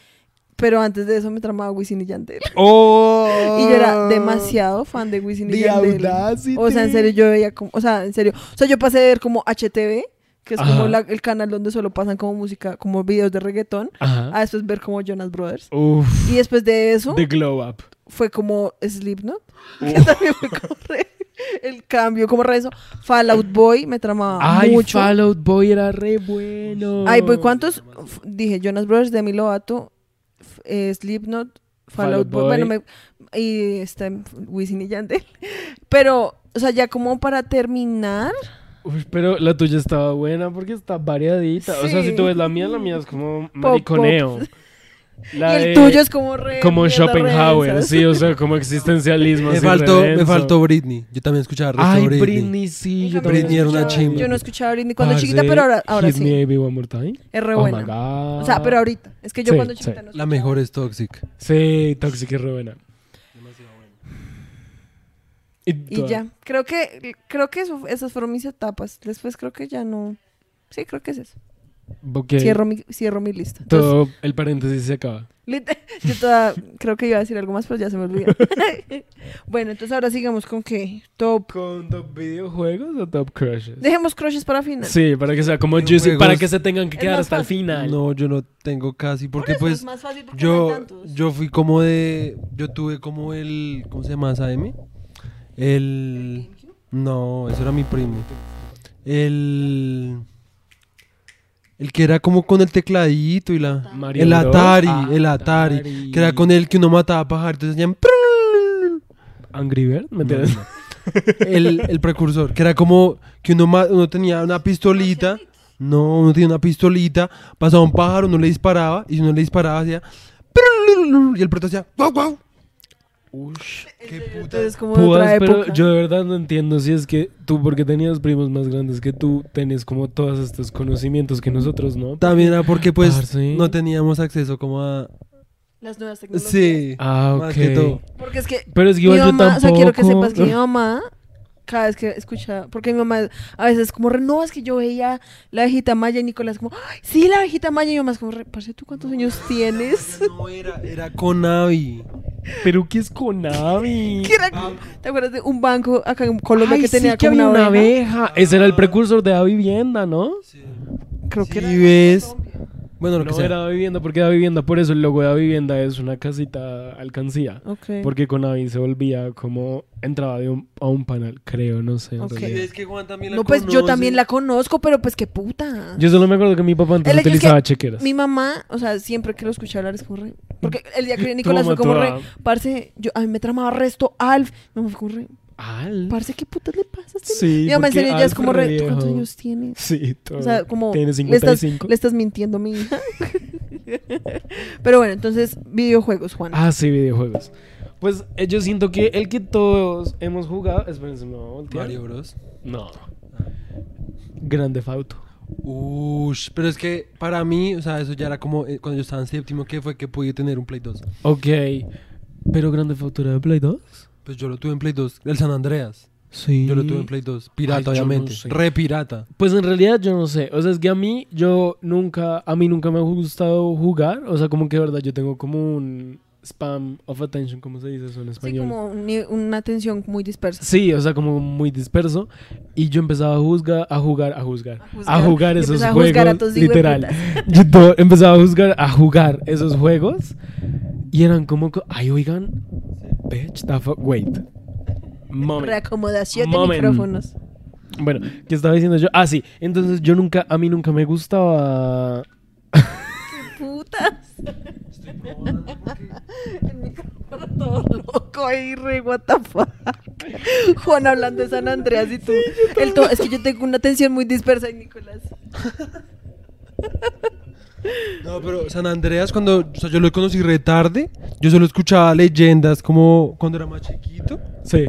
Pero antes de eso me tramaba Wisin y Yandel. ¡Oh! Y yo era demasiado fan de Wisin y Yandel. audacity. O sea, en serio, yo veía como, o sea, en serio, o sea, yo pasé de ver como HTV, que es como la- el canal donde solo pasan como música, como videos de reggaetón, Ajá. a después ver como Jonas Brothers. Uf. Y después de eso The glow up. fue como Slipknot, que también fue como re- el cambio, como re eso. Fallout Boy me tramaba Ay, mucho. Fallout Boy era re bueno. Ay, voy, ¿cuántos? F- Dije Jonas Brothers, Demi Lovato, eh, Slipknot, Fallout Fall Out Boy, Boy. bueno, me- y este, Wisin y Yandel. Pero, o sea, ya como para terminar, Uy, pero la tuya estaba buena porque está variadita. O sea, si tú ves la mía, la mía es como mariconeo. La y el de- tuyo es como re... como Schopenhauer, sí, o sea, como existencialismo. Me así faltó, me faltó Britney. Yo también escuchaba resto Ay, Britney. Britney, sí, yo también Britney era una chimba. Yo no escuchaba a Britney cuando chiquita, pero ahora, ahora Hit sí. Me Baby One More Time. Es re Oh buena. my God. O sea, pero ahorita. Es que yo Sí, cuando sí. chiquita no La escuchaba. mejor es Toxic. Sí, Toxic es re buena. Y, ya. Creo que, creo que eso- esas fueron mis etapas. Después creo que ya no... Sí, creo que es eso. Ok. Cierro, mi, cierro mi lista. Entonces, Todo el paréntesis se acaba. yo toda, creo que iba a decir algo más, pero ya se me olvidó. bueno, entonces ahora sigamos con qué. Top. ¿Con top videojuegos o top crushes? Dejemos crushes para final. Sí, para que sea como juicy, para que se tengan que quedar hasta el fácil. final. No, yo no tengo casi, Por porque eso pues es más fácil porque no hay yo, tantos. yo fui como de, yo tuve como el, ¿cómo se llama esa M? El, no, eso era mi primo. El, el que era como con el tecladito y la, Mario el. Atari, Ah, el Atari, Atari. que era con el que uno mataba pajaritos, hacían Angry Bird, ¿me entiendes? el, el precursor, que era como que uno, uno tenía una pistolita, no, uno tenía una pistolita, pasaba un pájaro, uno le disparaba, y si uno le disparaba hacía, y el proto hacía, guau, guau. Ush. Qué puta. Entonces, como de otra pero época. yo de verdad no entiendo si es que tú, porque tenías primos más grandes que tú, tenés como todos estos conocimientos que nosotros no. También era porque pues no teníamos acceso como a... Las nuevas tecnologías. Sí, Ah, ok. más que todo. Porque es que Pero es que mi igual yo mamá, tampoco. o sea, quiero que sepas que mi mamá, cada vez que escucha, porque mi mamá a veces como, re, no, es que yo veía la abejita maya y Nicolás como, ay, sí, la abejita maya y mi mamá es como, re, parce, ¿tú cuántos años tienes? No era, era Conavi. Pero ¿qué es Konami? Que era- ¿Te acuerdas de un banco acá en Colombia Ay, que tenía sí, que como había una una abeja? abeja. Ese era el precursor de la vivienda, ¿no? Creo que Sí, era. ves. Bueno, lo que No sea. era vivienda, porque da vivienda, por eso el logo de la vivienda es una casita alcancía. Ok. Porque Konami se volvía como entraba de un, a un panel, creo, no sé. en Ok. Sí, realidad. ves que Juan también la No, pues yo conoce. también la conozco, pero pues qué puta. Yo solo me acuerdo que mi papá antes El hecho es que utilizaba chequeras. Mi mamá, o sea, siempre que lo escuché hablar es como re. Porque el día que Nicolás fue como re. Parce, yo, a mí me tramaba resto Alf. Mi mamá fue como re. Al. Parce, ¿qué putas le pasa a este Sí, ya es como re re. ¿Tú cuántos años tienes? Sí, todo. O sea, como. Tiene le estás, 55. le estás mintiendo a mi hija. Pero bueno, entonces, videojuegos, Juan. Ah, sí, videojuegos. Pues eh, yo siento que el que todos hemos jugado. Espérense, me voy a voltear. Mario Bros. No. Grande Fauto. Ush, pero es que para mí, o sea, eso ya era como eh, cuando yo estaba en séptimo, que fue que pude tener un Play 2. Ok. Pero Grande Fauto era de Play 2. Pues yo lo tuve en Play 2, el San Andreas. Sí. Yo lo tuve en Play 2, pirata Ay, obviamente, no sé. re pirata. Pues en realidad yo no sé. O sea, es que a mí, yo nunca, a mí nunca me ha gustado jugar. O sea, como que de verdad yo tengo como un spam of attention, ¿cómo se dice eso en sí, español? como un ni- una atención muy dispersa. Sí, o sea, como muy disperso. Y yo empezaba a juzgar, a jugar, a juzgar, A a jugar, esos a juegos. a tus literal. Yo empezaba a juzgar, a jugar esos juegos. Y eran como, co- ay, oigan, bitch, the fuck, wait. Moment. Reacomodación de Moment. micrófonos. Bueno, ¿qué estaba diciendo yo? Ah, sí. Entonces yo nunca, a mí nunca me gustaba. Putas. El micrófono todo loco ahí, re, what the fuck. Juan hablando de San Andreas y tú. El to- es que yo tengo una atención muy dispersa, Nicolás. No, pero San Andreas, cuando o sea, yo lo conocí re tarde, yo solo escuchaba leyendas como cuando era más chiquito. Sí.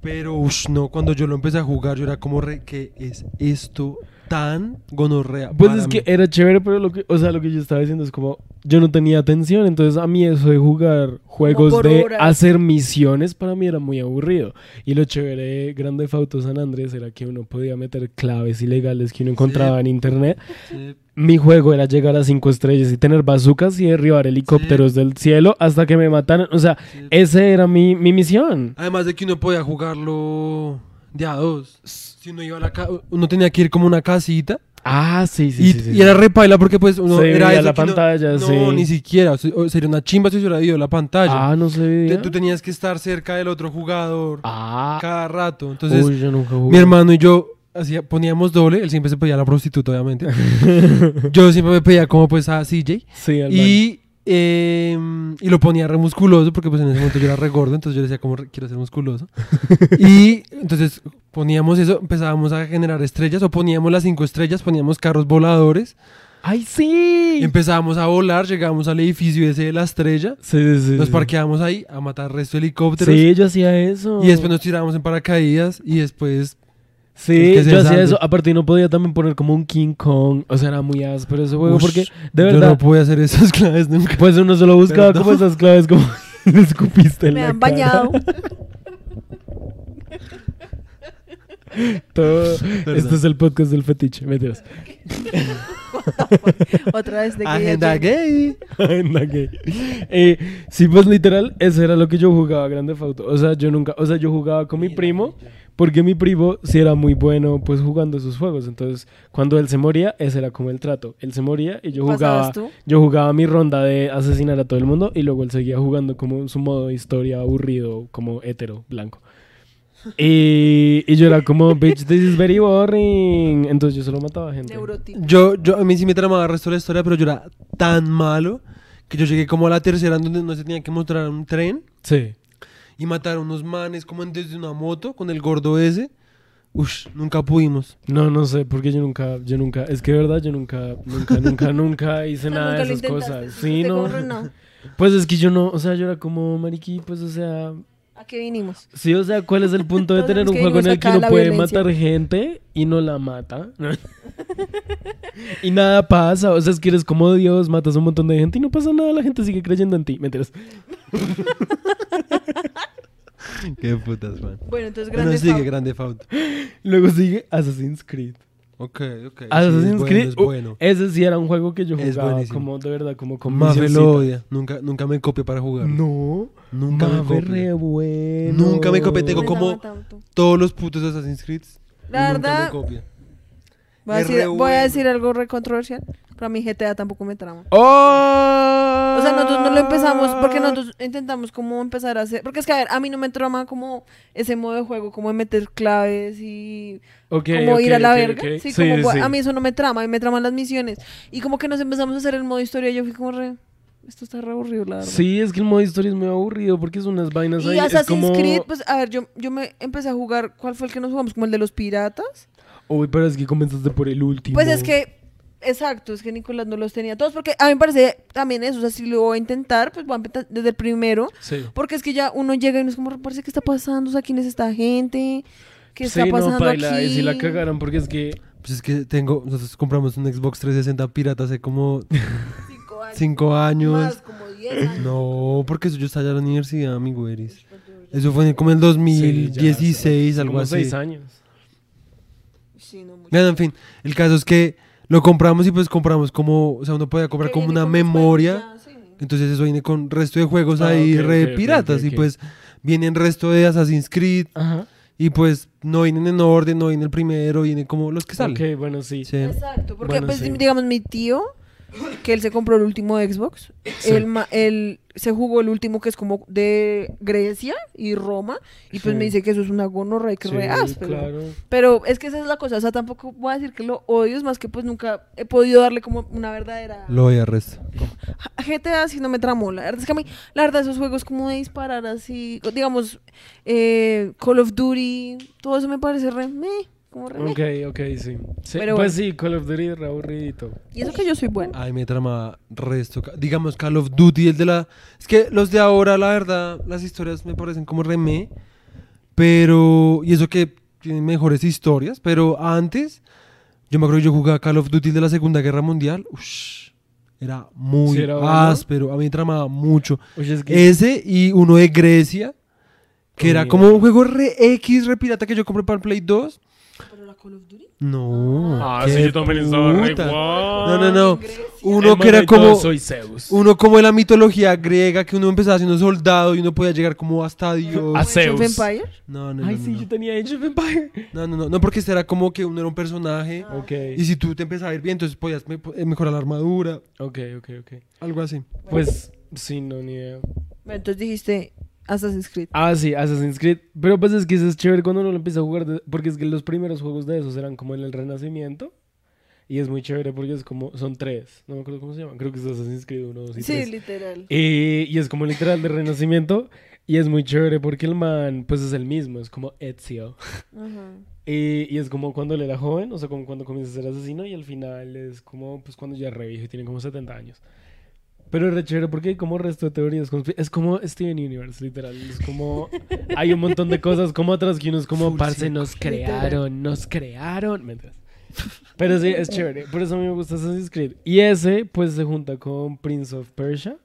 Pero, ush, no, cuando yo lo empecé a jugar, yo era como re, ¿qué es esto tan gonorrea? Pues es que era chévere, pero lo que, o sea, lo que yo estaba diciendo es como, yo no tenía atención, entonces a mí eso de jugar juegos de horas. hacer misiones para mí era muy aburrido. Y lo chévere de Grande Fauto San Andrés era que uno podía meter claves ilegales que uno encontraba en internet. Sí, Mi juego era llegar a cinco estrellas y tener bazucas y derribar helicópteros del cielo hasta que me mataran. O sea, sí. esa era mi, mi misión. Además de que uno podía jugarlo de a dos. Si uno iba a la ca- uno tenía que ir como una casita Ah, sí, sí, y, sí, sí, y era repaila porque pues uno Se era eso la pantalla, no, sí. ni siquiera, o sería una chimba si se hubiera ido la pantalla. Ah, no se veía. Tú tenías que estar cerca del otro jugador Ah, cada rato. Entonces, Uy, yo nunca jugué. mi hermano y yo hacía, poníamos doble, él siempre se pedía a la prostituta, obviamente. yo siempre me pedía como pues a CJ. Sí, al Y, eh, y lo ponía re musculoso porque pues en ese momento yo era re gordo, entonces yo decía como quiero ser musculoso. y entonces poníamos eso, empezábamos a generar estrellas o poníamos las cinco estrellas, poníamos carros voladores, ¡Ay, sí! empezábamos a volar, llegábamos al edificio ese de la estrella, Sí, sí, sí. nos sí. parqueábamos ahí a matar resto de helicópteros. Sí, yo hacía eso. Y después nos tirábamos en paracaídas y después... Sí, que yo hacía salve. eso. Aparte, no podía también poner como un King Kong. O sea, era muy áspero ese juego. Ush, porque, de Yo verdad, no pude hacer esas claves nunca. pues uno solo buscaba como esas claves como le escupiste en Me la han cara. bañado. Todo, este es el podcast del fetiche, mentiras. Otra vez de gay Agenda agenda. gay. Anda, gay. Eh, sí, pues literal, ese era lo que yo jugaba Grande Auto. O sea, yo nunca, o sea, yo jugaba con mi primo, porque mi primo sí era muy bueno, pues jugando esos juegos. Entonces, cuando él se moría, ese era como el trato. Él se moría y yo jugaba, ¿Pasabas tú? yo jugaba mi ronda de asesinar a todo el mundo y luego él seguía jugando como su modo de historia aburrido, como hetero, blanco. Y, y yo era como, bitch, this is very boring. Entonces yo solo mataba gente. Yo, yo, a mí sí me tramaba el resto de la historia, pero yo era tan malo que yo llegué como a la tercera en donde no se tenía que mostrar un tren Sí. y matar a unos manes como en desde una moto con el gordo ese. Ush, nunca pudimos. No, no sé, porque yo nunca, yo nunca, es que de verdad yo nunca, nunca, nunca, nunca hice O sea, nada nunca de esas cosas. Sí, no. re, no. Pues es que yo no, o sea, yo era como mariqui, pues o sea, ¿A qué vinimos? sí, o sea, ¿cuál es el punto de tener un juego en el que uno puede violencia. matar gente y no la mata? y nada pasa, o sea, es que eres como Dios, matas a un montón de gente y no pasa nada, la gente sigue creyendo en ti, ¿me entiendes? Qué putas, man. Bueno, entonces Bueno, grande sigue Grande. Luego sigue Assassin's Creed. Ok, ok. sí, Assassin's es bueno, Creed, es uh, bueno. ese sí era un juego que yo Es jugaba buenísimo. como de verdad, como con Mafe misioncita. lo odia. Nunca, nunca me copia para jugar. No, Nunca me bueno. Nunca me copié, tengo como-. Todos los putos Assassin's Creed. La nunca verdad- me copia. Voy a, decir, re voy a bueno. decir algo re controversial, pero a mi GTA tampoco me trama. ¡Oh! O sea, nosotros no lo empezamos porque nosotros intentamos como empezar a hacer... Porque es que, a ver, a mí no me trama como ese modo de juego, como de meter claves y como ir a la verga. Sí, Sí, como, sí. A mí eso no me trama, a mí me traman las misiones. Y como que nos empezamos a hacer el modo historia y yo fui como re... Esto está re aburrido, la verdad. Sí, es que el modo historia es muy aburrido porque es unas vainas Y ahí. Assassin's es como... Creed, pues, a ver, yo, yo me empecé a jugar... ¿Cuál fue el que nos jugamos? Como el de los piratas. Uy, pero es que comenzaste por el último. Pues es que, exacto, es que Nicolás no los tenía todos, porque a mí me parece también eso, o sea, si lo voy a intentar, pues voy a empezar desde el primero, Sí. porque es que ya uno llega y no es como, parece que está pasando, o sea, ¿quién es esta gente? ¿Qué sí, está pasando no, paila, aquí? y si la cagaron porque es que... Pues es que tengo. Nosotros compramos un Xbox 360 pirata hace como años. 5 años. Más, como diez años. No, porque eso yo estaba ya en la universidad, amigo Eris. Eso fue como en el Sí, ya, 2016, algo como así. seis años. Sí, no mucho. Bueno, en fin, el caso es que lo compramos y pues compramos como, o sea, uno podía comprar como una memoria. sí. Entonces eso viene con resto de juegos Ah, ahí re piratas y pues vienen resto de Assassin's Creed Ajá. y pues no vienen en orden, no viene el primero, viene como los que salen. Ok, bueno, sí. Sí. Exacto, porque Bueno, pues sí. digamos mi tío, que él se compró el último Xbox, Sí. él, él se jugó el último que es como de Grecia y Roma, y pues Sí. me dice que eso es una gonorrea y que Sí, re áspero. claro. Pero es que esa es la cosa, o sea, tampoco voy a decir que lo odio, es más que pues nunca he podido darle como una verdadera... Lo voy a GTA sí no me tramó, la verdad es que a mí, la verdad esos juegos como de disparar así, digamos, eh, Call of Duty, todo eso me parece re... meh, como re... meh. Ok, ok, sí. Sí, Pero pues bueno. sí, Call of Duty re aburridito. Y eso que yo soy buena. Ay, me trama resto. Digamos Call of Duty, el de la... Es que los de ahora, la verdad, las historias me parecen como remé. Pero... Y eso que tienen mejores historias. Pero antes, yo me acuerdo que yo jugaba Call of Duty de la Segunda Guerra Mundial. Ush, era muy ¿Sí era bueno? áspero. A mí me tramaba mucho. Oye, es que... Ese y uno de Grecia. Que era Mira. como un juego re X, re pirata que yo compré para el Play 2. ¿Pero la Call of Duty? No. Ah, qué sí, yo también estaba re puta. guau. No, no, no. Uno que era como... Soy Zeus. Uno como en la mitología griega, que uno empezaba siendo soldado y uno podía llegar como hasta Dios. A ¿Como Age of Zeus. Empire? No, no, no. Ay, no, sí, no. yo tenía Age of Empire. No, no, no, no, porque este era como que uno era un personaje. Ok. Y si tú te empezabas a ir bien, entonces podías me- eh, mejorar la armadura, Ok, ok, ok. algo así. Pues, sí, no, ni idea. Bueno, entonces dijiste Assassin's Creed. Ah, sí, Assassin's Creed. Pero pues es que eso es chévere cuando uno lo empieza a jugar. de- porque es que los primeros juegos de esos eran como en el Renacimiento. Y es muy chévere porque es como. Son tres. No me acuerdo cómo se llaman. Creo que es Assassin's Creed 1, 2 y Sí, 3. literal. Eh, y es como literal de Renacimiento. Y es muy chévere porque el man, pues es el mismo. Es como Ezio. Ajá. Eh, y es como cuando él era joven, o sea, como cuando comienza a ser asesino. Y al final es como, pues cuando ya es re viejo y tiene como 70 años. Pero es re chévere porque hay como resto de teorías. Es como Steven Universe, literal. Es como. Hay un montón de cosas como otras que uno es como, parce, nos crearon, nos crearon. Mentiras. Pero sí, es chévere. Por eso a mí me gusta Assassin's Creed. Y ese, pues, se junta con Prince of Persia.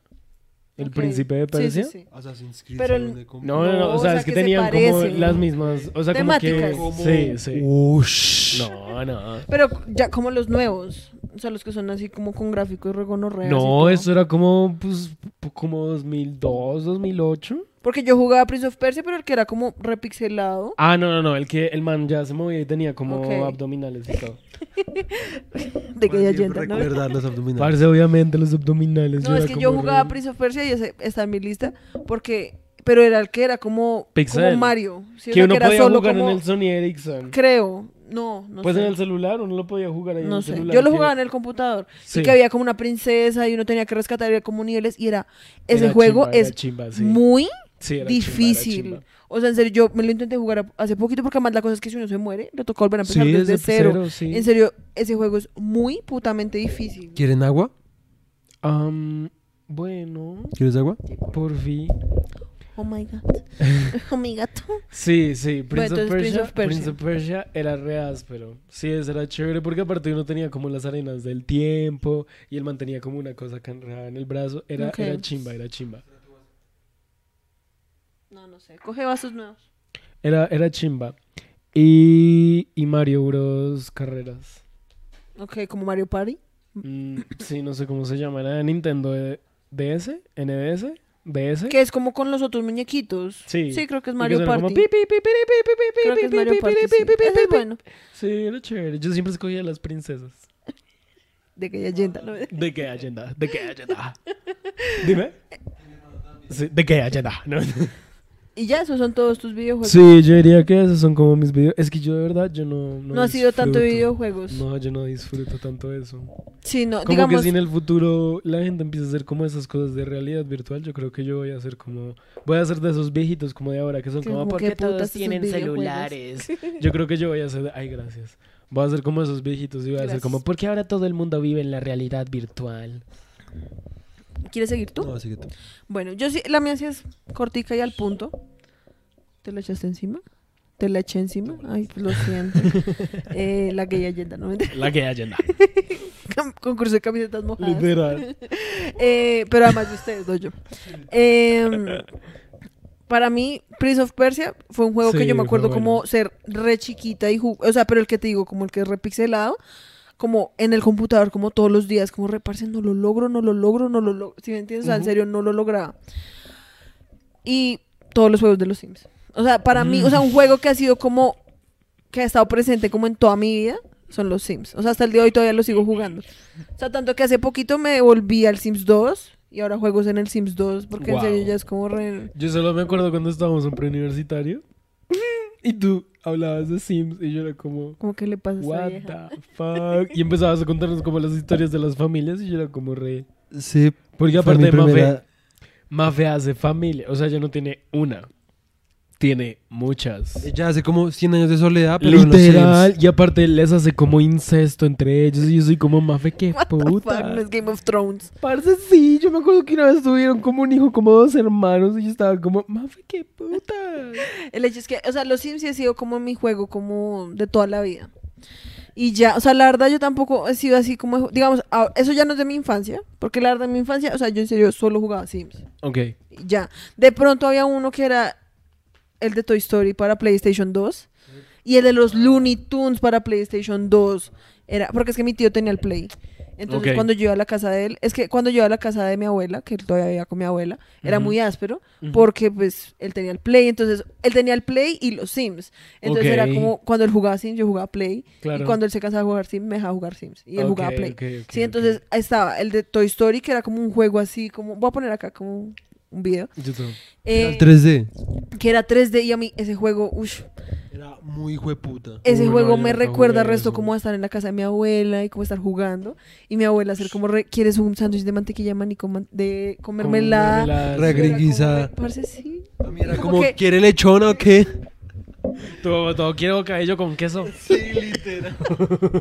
El príncipe de Persia. sí, sí. Assassin's Creed. Pero ¿sabes el- dónde com- No, no, no, o o sea, sea, es que, que se tenían como las mismas, o sea, como que... Sí, sí. Ush. No, no. Pero ya como los nuevos, o sea, los que son así como con gráficos regonorreas. No, eso era como, pues, como 2002, 2008. Porque yo jugaba Prince of Persia, pero el que era como repixelado. Ah, no, no, no, el que el man ya se movía y tenía como Ok. abdominales y todo. De que ya yenta, ¿no? Recordar los abdominales. Parce, obviamente, los abdominales. No, es que yo como jugaba re- Prince of Persia y ese está en mi lista. Porque. Pero era el que era como, Pixel. como Mario. ¿sí? O Que uno era podía solo jugar como- en el Sony Ericsson. Creo. No, no pues sé. en el celular uno lo podía jugar ahí en No el sé. celular. Yo lo que- jugaba en el computador. Sí. Y que había como una princesa y uno tenía que rescatar y había como niveles. Y era. Ese Era juego chimba, era es chimba, sí. muy Sí, era chimba, era difícil. chimba. O sea, en serio, yo me lo intenté jugar hace poquito porque además la cosa es que si uno se muere, le toca volver a empezar Sí, desde desde cero. cero, sí. En serio, ese juego es muy putamente difícil. ¿Quieren agua? Am, bueno, ¿Quieres agua? por fin. Oh my god. Oh my god. Sí, sí, Prince, Bueno, of, Prince Persia, of Persia. Prince of Persia era re áspero. Sí, ese era chévere porque aparte uno tenía como las arenas del tiempo y él mantenía como una cosa acá enredada en el brazo. Era, era chimba, era chimba. No, no sé. Coge vasos nuevos. Era, era chimba. Y, y Mario Bros. Carreras. Ok, como Mario Party. Mm, sí, no sé cómo se llama. Era de Nintendo DS, NDS, DS. Que es como con los otros muñequitos. Sí. Sí, creo que es Mario Party. Creo que es Mario Party. sí. Ese es bueno. Sí, era chévere. Yo siempre escogía a las princesas. De que ya yenta. ¿no? ¿De qué agenda? ¿De qué agenda? Dime. Sí, ¿De qué agenda? No. Y ya, esos son todos tus videojuegos. Sí, yo diría que esos son como mis videos. Es que yo de verdad, yo no. No, ha sido tanto videojuegos. No, yo no disfruto tanto eso. Sí, no, Como digamos. que si en el futuro la gente empieza a hacer como esas cosas de realidad virtual, yo creo que yo voy a hacer como. Voy a hacer de esos viejitos como de ahora, que son como. como ¿Por que qué todos tienen videojuegos?" celulares? Yo creo que yo voy a hacer. Ay, gracias. Voy a hacer como esos viejitos y voy a hacer Gracias. como. ¿Por qué ahora todo el mundo vive en la realidad virtual? ¿Quieres seguir tú? No, así que tú. Bueno, yo sí, la mía sí es cortica y al punto. ¿Te la echaste encima? ¿Te la eché encima? Ay, pues lo siento. eh, la que ya yenda, ¿no? La que agenda. Concurso de camisetas mojadas. Literal. Eh, pero además de ustedes, no yo. Eh, para mí, Prince of Persia fue un juego que yo me acuerdo bueno. como ser re chiquita y jugar. O sea, pero el que te digo, como el que es repixelado, como en el computador, como todos los días, como reparse, no lo logro, no lo logro, no lo logro. Si me entiendes, o sea, en serio, no lo lograba. Y todos los juegos de los Sims. O sea, para mí, o sea, un juego que ha sido como. que ha estado presente como en toda mi vida. Son los Sims. O sea, hasta el día de hoy todavía lo sigo jugando. O sea, tanto que hace poquito me volví al Sims 2 y ahora juegos en el Sims 2 porque en Wow. serio ya es como re... Yo solo me acuerdo cuando estábamos en preuniversitario y tú hablabas de Sims y yo era como, como que le pasa what the fuck? Y empezabas a contarnos como las historias de las familias y yo era como re... Sí. Porque aparte Mafe, primera- Mafe hace familia, o sea, ya no tiene una, tiene muchas. Ella hace como 100 años de soledad, pero Literal, y aparte les hace como incesto entre ellos y yo soy como Mafe, qué What the fuck, puta. no es Game of Thrones. Parce, sí, yo me acuerdo que una vez tuvieron como un hijo, como dos hermanos, y yo estaba como, Mafe, qué puta. El hecho es que, o sea, los Sims sí ha sido como mi juego como de toda la vida. Y ya, o sea, la verdad yo tampoco he sido así como, digamos, eso ya no es de mi infancia, porque la verdad de mi infancia, o sea, yo en serio solo jugaba Sims. Ok, Y ya. De pronto había uno que era el de Toy Story para PlayStation 2 y el de los Looney Tunes para PlayStation 2. Era, porque es que mi tío tenía el Play. Entonces cuando yo iba a la casa de él, es que cuando yo iba a la casa de mi abuela, que él todavía vivía con mi abuela, era muy áspero porque pues él tenía el Play, entonces él tenía el Play y los Sims. Entonces era como cuando él jugaba Sims, yo jugaba Play claro. y cuando él se cansaba de jugar Sims, me dejaba jugar Sims y él Ok, jugaba Play. sí, entonces estaba el de Toy Story que era como un juego así, como voy a poner acá como un video. YouTube. Eh, Al 3D. que era 3D y a mí ese juego, uff, Era muy hijueputa. ese Uy, juego me recuerda jugué resto eso. como a estar en la casa de mi abuela y como estar jugando y mi abuela hacer como re- quieres un sándwich de mantequilla de maní con, man- de, con mermelada. mermelada, Re sí. A mí era Como como, que- ¿quiere lechón o qué? Todo, todo quiero bocadillo con queso. Sí, literal.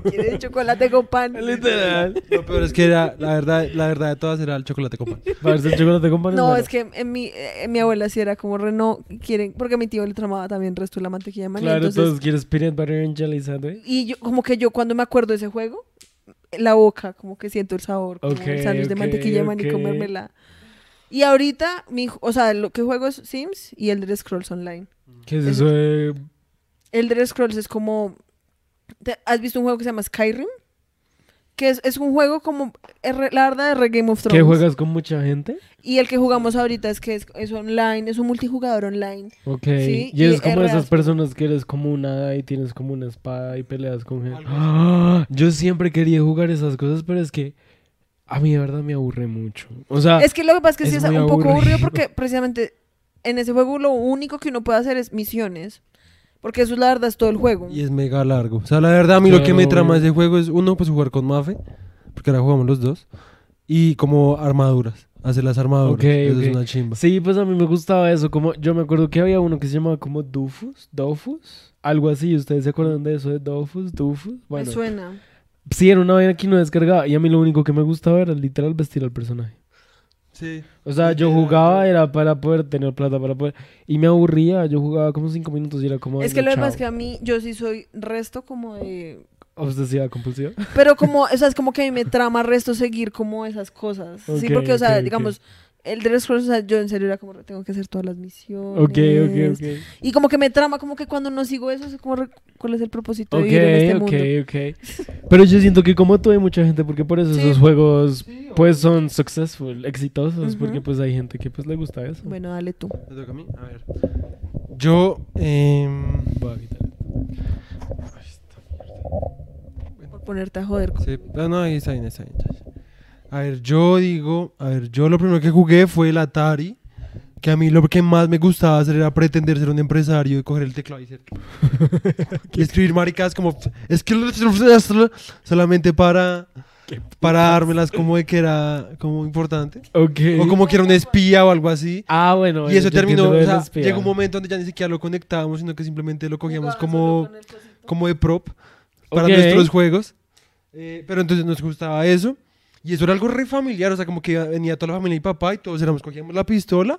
Quiere chocolate con pan. Literal. Lo peor es que era, la verdad, la verdad de todas era el chocolate con pan. Parce, el chocolate con pan No, es que en mi, mi abuela sí era como re no quieren, porque a mi tío le tramaba también resto de la mantequilla de maní. Claro, entonces, todos quieres peanut butter and jelly sandwich. y yo, como que yo cuando me acuerdo de ese juego, la boca, como que siento el sabor, como Ok, el sándwich de mantequilla de maní con ok. mermelada. Y ahorita, mi, o sea, lo que juego es Sims y Elder Scrolls Online. ¿Qué es eso de Elder Scrolls es como... ¿te- ¿Has visto un juego que se llama Skyrim? Que es, es un juego como... La verdad es re Game of Thrones. ¿Que juegas con mucha gente? Y el que jugamos ahorita es que es, es online, es un multijugador online. Ok. Sí, y y es como re esas personas que eres como un hada y tienes como una espada y peleas con gente. ¡Ah! Yo siempre quería jugar esas cosas, pero es que a mí de verdad me aburre mucho. O sea, Es que lo que pasa es que sí es es un poco aburrido. porque precisamente en ese juego lo único que uno puede hacer es misiones. Porque eso es la verdad, es todo el juego. Y es mega largo. O sea, la verdad, a mí lo que me trama ese juego es, uno, pues jugar con Mafe, porque ahora jugamos los dos, y como armaduras, hacer las armaduras. Ok, Eso ok. es una chimba. sí, pues a mí me gustaba eso. Como yo me acuerdo que había uno que se llamaba como Dofus, Dofus, algo así. ¿Ustedes se acuerdan de eso de Dofus? Me Bueno, suena. sí, era una vaina que no descargaba y a mí lo único que me gustaba era literal vestir al personaje. Sí. O sea, yo jugaba era para poder tener plata para poder y me aburría. Yo jugaba como cinco minutos y era como. Es "Ay, que lo que pasa es chao". que a mí, yo sí soy resto como de... obsesiva compulsiva. Pero como, o sea, es como que a mí me trama resto seguir como esas cosas. sí, porque, o sea, digamos, el de Scrolls, o sea, yo en serio era como, tengo que hacer todas las misiones. Ok, ok, ok. Y como que me trama, como que cuando no sigo eso, es como, ¿cuál es el propósito de Ok, vivir en este ok, mundo? ok. Pero yo siento que como tú hay mucha gente, porque por eso Sí. esos juegos Sí, pues son successful, exitosos, Ujú. porque pues hay gente que pues le gusta eso. Bueno, dale tú. ¿Me toca a mí? A ver. Yo, em, Voy a quitar esto. Por ponerte a joder. con- sí, ah, no, ahí está bien, está bien. A ver, yo digo, a ver, yo lo primero que jugué fue el Atari, que a mí lo que más me gustaba hacer era pretender ser un empresario y coger el teclado y, ser- y escribir maricas como es que solamente para para dármelas como de que era como importante Ok. o como que era un espía o algo así. Ah, bueno. Y eso terminó, o sea, llegó un momento donde ya ni siquiera lo conectábamos, sino que simplemente lo cogíamos como, como de prop para Ok. nuestros juegos. Eh, pero entonces nos gustaba eso. Y eso era algo re familiar, o sea, como que venía toda la familia y papá y todos éramos, cogíamos la pistola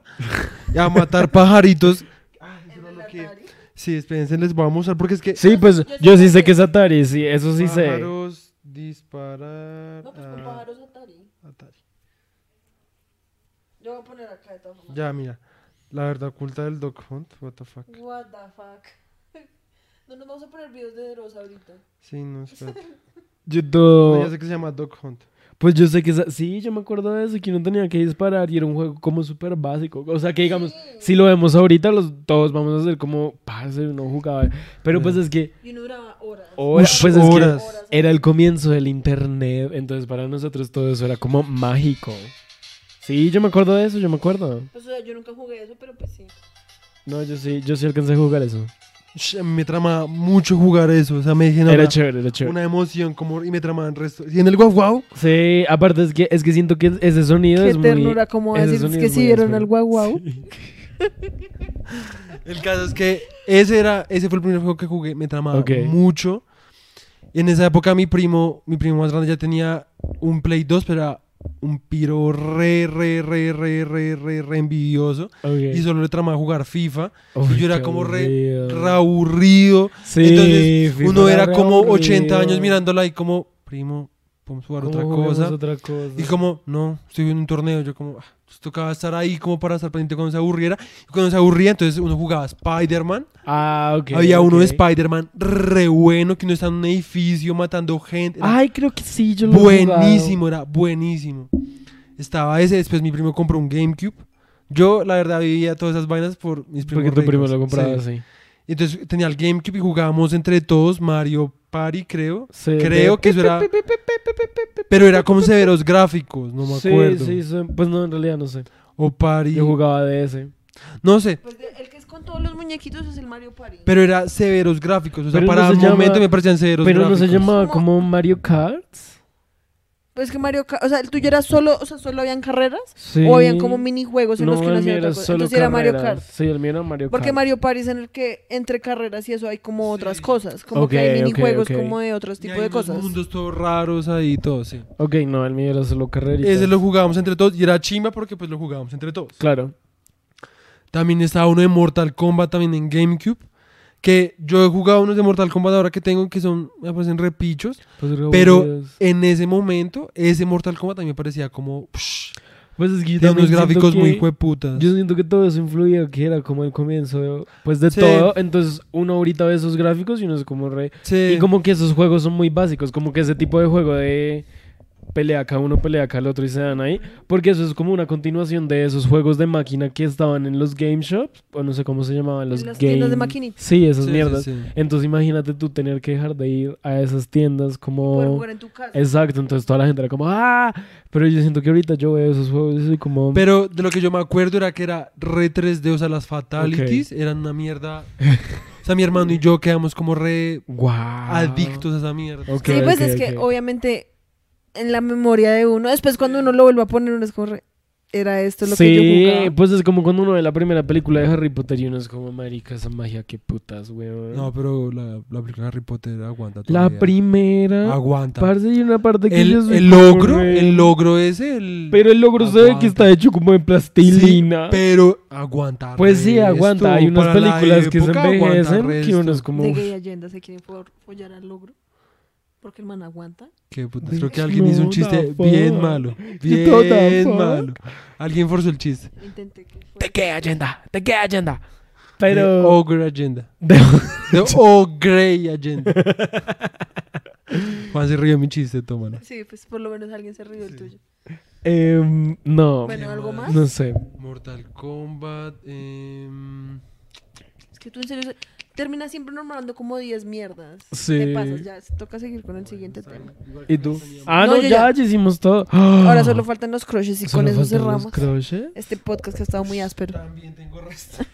y a matar pajaritos. Ah, eso era ¿El lo que- Atari? Sí, espérense, les voy a mostrar porque es que... Sí, pues yo sí sé que es Atari, sí, eso sí sé. Pájaros, disparar... No, pues con pájaros Atari. Atari. Yo voy a poner acá de todas formas. Ya, mira. La verdad oculta del Dog Hunt. What the fuck. What the fuck. No nos vamos a poner videos de Dross ahorita. Sí, no, espérate. Yo No, todo- ya sé que se llama Dog Hunt. Pues yo sé que esa- sí, yo me acuerdo de eso, que uno tenía que disparar y era un juego como súper básico. O sea, que digamos, si lo vemos ahorita, los, todos vamos a hacer como, parce, uno jugaba. Pero pues es que, Y uno duraba horas. pues es que horas. Horas. era el comienzo del internet, entonces para nosotros todo eso era como mágico. Sí, yo me acuerdo de eso, yo me acuerdo. Pues o sea, yo nunca jugué eso, pero pues sí. No, yo sí, yo sí alcancé a jugar eso. Me trama mucho jugar eso. O sea, me dije, no, Era una- chévere, era chévere. una emoción como y me trama el resto. Y en el guau guau, Sí, aparte es que, es que siento que ese sonido Qué es muy... ternura, como ese decir sonido que es si muy vieron al guau guau. Sí. el caso es que ese era ese fue el primer juego que jugué, me tramaba mucho. Y en esa época mi primo, mi primo más grande ya tenía un Play 2, pero era un piro re re re re re re re envidioso y solo le tramaba jugar FIFA Uy, y yo era como re, aburrido. re aburrido. Sí, Entonces FIFA uno era como 80 años mirándola y como, primo, podemos jugar ¿Cómo otra cosa. otra cosa? Y como, no, estoy en un torneo, yo como, ah, pues tocaba estar ahí como para estar pendiente cuando se aburriera. Y cuando se aburría, entonces uno jugaba Spider-Man. Ah, ok. Había uno de. Spider-Man re bueno, que uno está en un edificio matando gente. Era Ay, creo que sí, yo lo he buenísimo, era buenísimo. Estaba ese, después mi primo compró un GameCube. Yo, la verdad, vivía todas esas vainas por mis primos Porque tu primo lo compraba Sí. Entonces tenía el GameCube y jugábamos entre todos Mario Party, creo. Sí, Creo de- que eso era... Pero era con severos gráficos, no me acuerdo. sí, sí, pues no, en realidad no sé. O Party... Yo jugaba de ese. No sé, Pues de- el que es con todos los muñequitos es el Mario Party. pero era severos gráficos. O sea, Pero no para se el momento me parecían severos Pero no gráficos. se llamaba como Mario Kart. Pues que Mario Kart, o sea, el tuyo era solo, o sea, solo habían carreras Sí. o habían como minijuegos en no, los que uno el hacía mío otra cosa. solo Entonces era Mario carreras. Kart. Sí, el mío era Mario Porque Kart. Mario Party es en el que entre carreras y eso hay como otras cosas, como que hay minijuegos ok. como de otros tipos de cosas. mundos todos raros ahí y todo, sí. Ok, no, el mío era solo carreritas. Ese lo jugábamos entre todos y era chimba porque pues lo jugábamos entre todos. Claro. También estaba uno de Mortal Kombat también en GameCube. Que yo he jugado unos de Mortal Kombat ahora que tengo que son, me parecen repichos. Pues Pero en ese momento, ese Mortal Kombat a mí me parecía como... psh, Pues es que también unos gráficos muy hueputas. Yo siento que todo eso influía, que era como el comienzo, pues de Sí. todo. Entonces uno ahorita ve esos gráficos y uno es como re... Sí. Y como que esos juegos son muy básicos, como que ese tipo de juego de pelea acá uno, pelea acá el otro y se dan ahí. Porque eso es como una continuación de esos juegos de máquina que estaban en los game shops, o no sé cómo se llamaban, los las game... tiendas de maquinitas. Sí, esas Sí, mierdas. sí. Entonces imagínate tú tener que dejar de ir a esas tiendas como... Poder jugar en tu casa. Exacto, entonces toda la gente era como, ¡ah! Pero yo siento que ahorita yo veo esos juegos y soy como... Pero de lo que yo me acuerdo era que era re 3D, o sea, las fatalities eran una mierda. O sea, mi hermano y yo quedamos como re adictos a esa mierda. Sí, pues es que obviamente en la memoria de uno, después cuando uno lo vuelve a poner, uno es como, re, era esto lo sí, que yo jugaba. pues es como cuando uno ve la primera película de Harry Potter y uno es como, marica, esa magia, qué putas, weón. No, pero la, la película de Harry Potter aguanta la todavía. primera... Aguanta. Parce, hay una parte que yo El, soy el logro, re- el logro ese, el... Pero el logro se ve que Aguanta. está hecho como de Sí, plastilina. pero aguanta. Pues sí, aguanta. Hay unas la películas que se aguanta envejecen que uno es como... De "Uf, gay agenda se quieren follar al logro. Porque el man aguanta. Qué putas, Creo que alguien hizo un chiste the bien malo. The Bien malo. Alguien forzó el chiste. Intenté que fuera. ¿De qué agenda? ¿De qué agenda? The Pero... Ogre Agenda. de- The Ogre Agenda. Juan se rió de mi chiste, tómalo. Sí, pues por lo menos alguien se rió del tuyo. Em, no, Bueno, ¿algo más? no sé. Mortal Kombat. em, Es que tú en serio se- terminas siempre nombrando como 10 mierdas. Sí. Te pasas, ya toca seguir con el siguiente tema. ¿Y tú? Ah, No, no, ya, ya. ya hicimos todo. Ahora solo faltan los crushes y con eso faltan los cerramos crushes. este podcast que ha estado muy áspero. También tengo resto.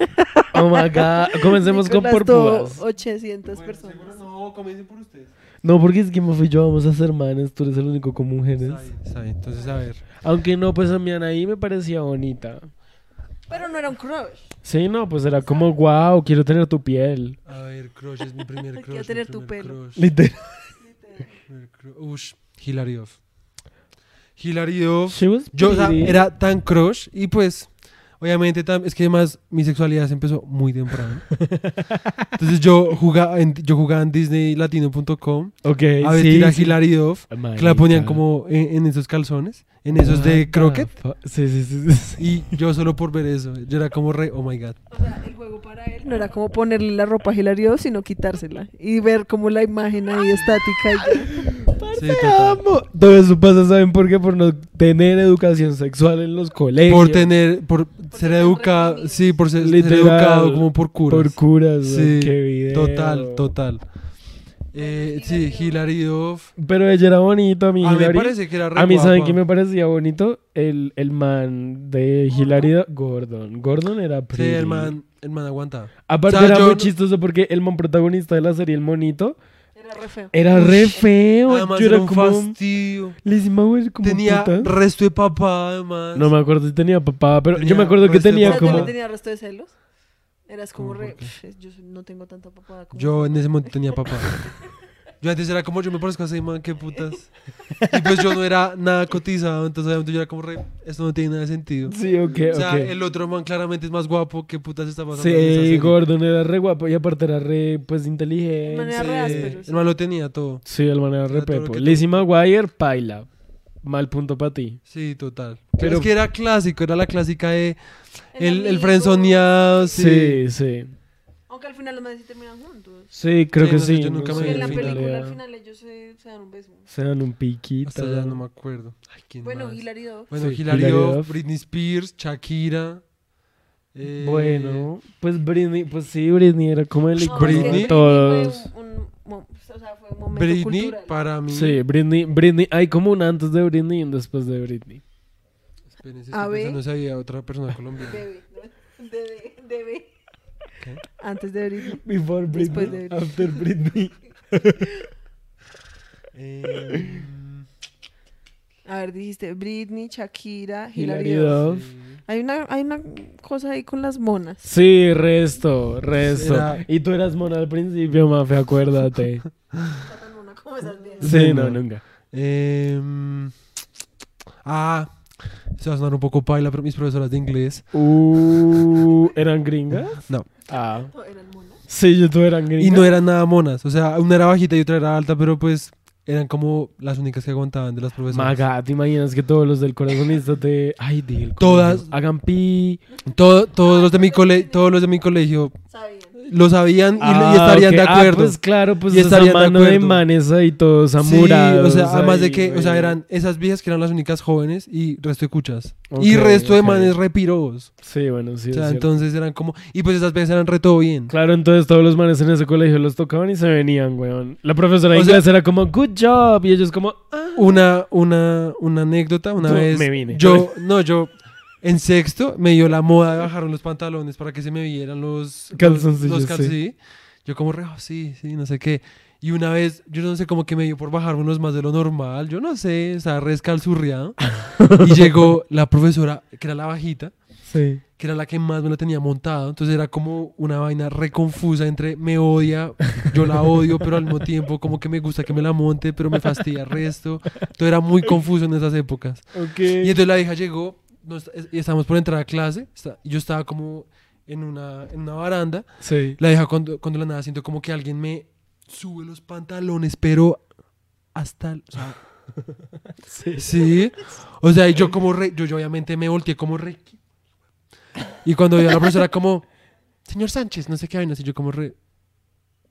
Oh my god. Comencemos con porpúas. 800 personas. No, comiencen por ustedes. No, porque es que Mofi y yo vamos a ser manes. Tú eres el único con mujeres. Está bien, está bien. Entonces, a ver. Aunque no, pues a mi Anaí me parecía bonita. Pero no era un crush. Sí, no, pues era como, wow, quiero tener tu piel. A ver, crush es mi primer crush. Quiero tener tu pelo. crush, Literal. Ush, Hilary Duff. Hilary Duff. She was Yo o sea, pretty. era tan crush y pues obviamente es que además mi sexualidad se empezó muy temprano. Entonces yo jugaba en, yo jugaba en disneylatino.com Ok, a sí, vestir a sí. Hilary Duff que la ponían como en, en esos calzones, en esos de croquet Sí, sí, sí. sí, sí. y yo solo por ver eso, yo era como re, oh my god. O sea, el juego para él no era como ponerle la ropa a Hilario, sino quitársela. Y ver como la imagen ahí estática. Y. Sí, Te total. amo. Todo eso pasa, ¿saben por qué? Por no tener educación sexual en los colegios. Por tener, por ser ser educado, sí, por ser, ser Literal. educado como por curas. Por curas, Sí, qué video. Total, total. Eh, sí, Hilary Duff. Pero ella era bonita, a mí. A mí me parece que era re A mí, ¿saben quién me parecía bonito? El, el man de Hilaridad, Gordon. Gordon era Sí, pretty. el man, el man aguanta. Aparte O sea, era yo muy chistoso porque el man protagonista de la serie, el monito, Era re feo. era re feo. Además Yo era era un como... fastidio. McGuire como Tenía puta. resto de papá, además. No me acuerdo si tenía papá, pero yo Tenía me acuerdo que tenía como... ¿también tenía resto de celos? Eras como ¿Cómo re... por qué? "Pff, Yo no tengo tanta papada como... Yo en ese momento tenía papá. Yo antes era como, yo me parezco a ese man, qué putas. Y pues yo no era nada cotizado, entonces obviamente yo era como re, esto no tiene nada de sentido. Sí, ok, O sea, ok. el otro man claramente es más guapo, qué putas está pasando en esa Sí, serie? Gordon era re guapo y aparte era re, pues, El man inteligente. era re áspero, sí. El man lo tenía todo. Sí, el man era re Era todo lo pepo. que Lizzie McGuire, paila. Mal punto para ti. Sí, total. Pero- Pero es que era clásico, era la clásica de el, el amigo. frenzoneado, sí. Sí, sí. Aunque al final los madres sí terminan juntos. Sí, creo Sí, que no sé, sí. yo nunca no me vi en la final. película al final ellos se, se dan un beso. Se dan un piquito. Hasta ya no me acuerdo. Ay, ¿quién Bueno, más? Hilary Duff. Bueno, Sí, Hilary Duff. Britney Spears, Shakira. eh, Bueno, pues Britney, pues sí, Britney era como el No, icono Britney. de todos. Fue un, o sea, fue un momento Britney, cultural. para mí. Sí, Britney, Britney, hay como un antes de Britney y un después de Britney. Espérense, A estoy ver. pensando si había otra persona colombiana. ¿no? Bebé, bebé. ¿Qué? Antes de Britney. Before Después Britney, de Britney. after Britney. Eh, A ver, dijiste Britney, Shakira, Hilary Duff. Hay una, hay una cosa ahí con las monas. Sí, resto, resto. Era- Y tú eras mona al principio, Mafe, acuérdate. ¿Cómo esas bien? Sí, no, nunca. Em, ah, se va a sonar un poco paila, pero mis profesoras de inglés. Uh, ¿Eran gringas? No. Ah. No, eran monas. Sí, yo tú eran gringas. Y no eran nada monas. O sea, una era bajita y otra era alta, pero pues eran como las únicas que aguantaban de las profesoras. Maga, ¿te imaginas que todos los del corazonista te... Ay, del Todas. Hagan pi... Todo- todos los de mi cole, todos los de mi colegio Sabían. Lo sabían y, y Ah, estarían de Ah, acuerdo. pues claro, pues Y estarían de mano de, acuerdo. manes ahí todos Sí, amurados. o sea, además de que, o sea, eran esas viejas que eran las únicas jóvenes y resto de cuchas. Y resto de manes repiros. Sí, bueno, sí. o sea, entonces eran como. Y pues esas viejas eran re todo bien. Claro, entonces todos los manes en ese colegio los tocaban y se venían, weón. La profesora de sea- inglés era como, good job. Y ellos como, ah. Una, una, una anécdota, una vez. me vine. Yo, no, yo. En sexto me dio la moda de bajar los pantalones para que se me vieran los Calzoncillos, Los sí. calzoncillos. Yo como re, oh, sí, sí, no sé qué. Y una vez, yo no sé, como que me dio por bajar unos más de lo normal. Yo no sé, o sea, re escalzurriado. y llegó la profesora, que era la bajita, Sí. que era la que más me lo tenía montado. Entonces era como una vaina re confusa entre me odia, yo la odio, pero al mismo tiempo como que me gusta que me la monte, pero me fastidia el resto. Todo era muy confuso en esas épocas. Ok. Y entonces la hija llegó, nos- y estábamos por entrar a clase, está- yo estaba como en una, en una baranda. Sí. La deja cuando, cuando la nada siento como que alguien me sube los pantalones, pero hasta... o sea, Sí. sí. O sea, yo como re... Yo, yo obviamente me volteé como re... Y cuando vi a la profesora como... Señor Sánchez, no sé qué vaina. Y yo como re...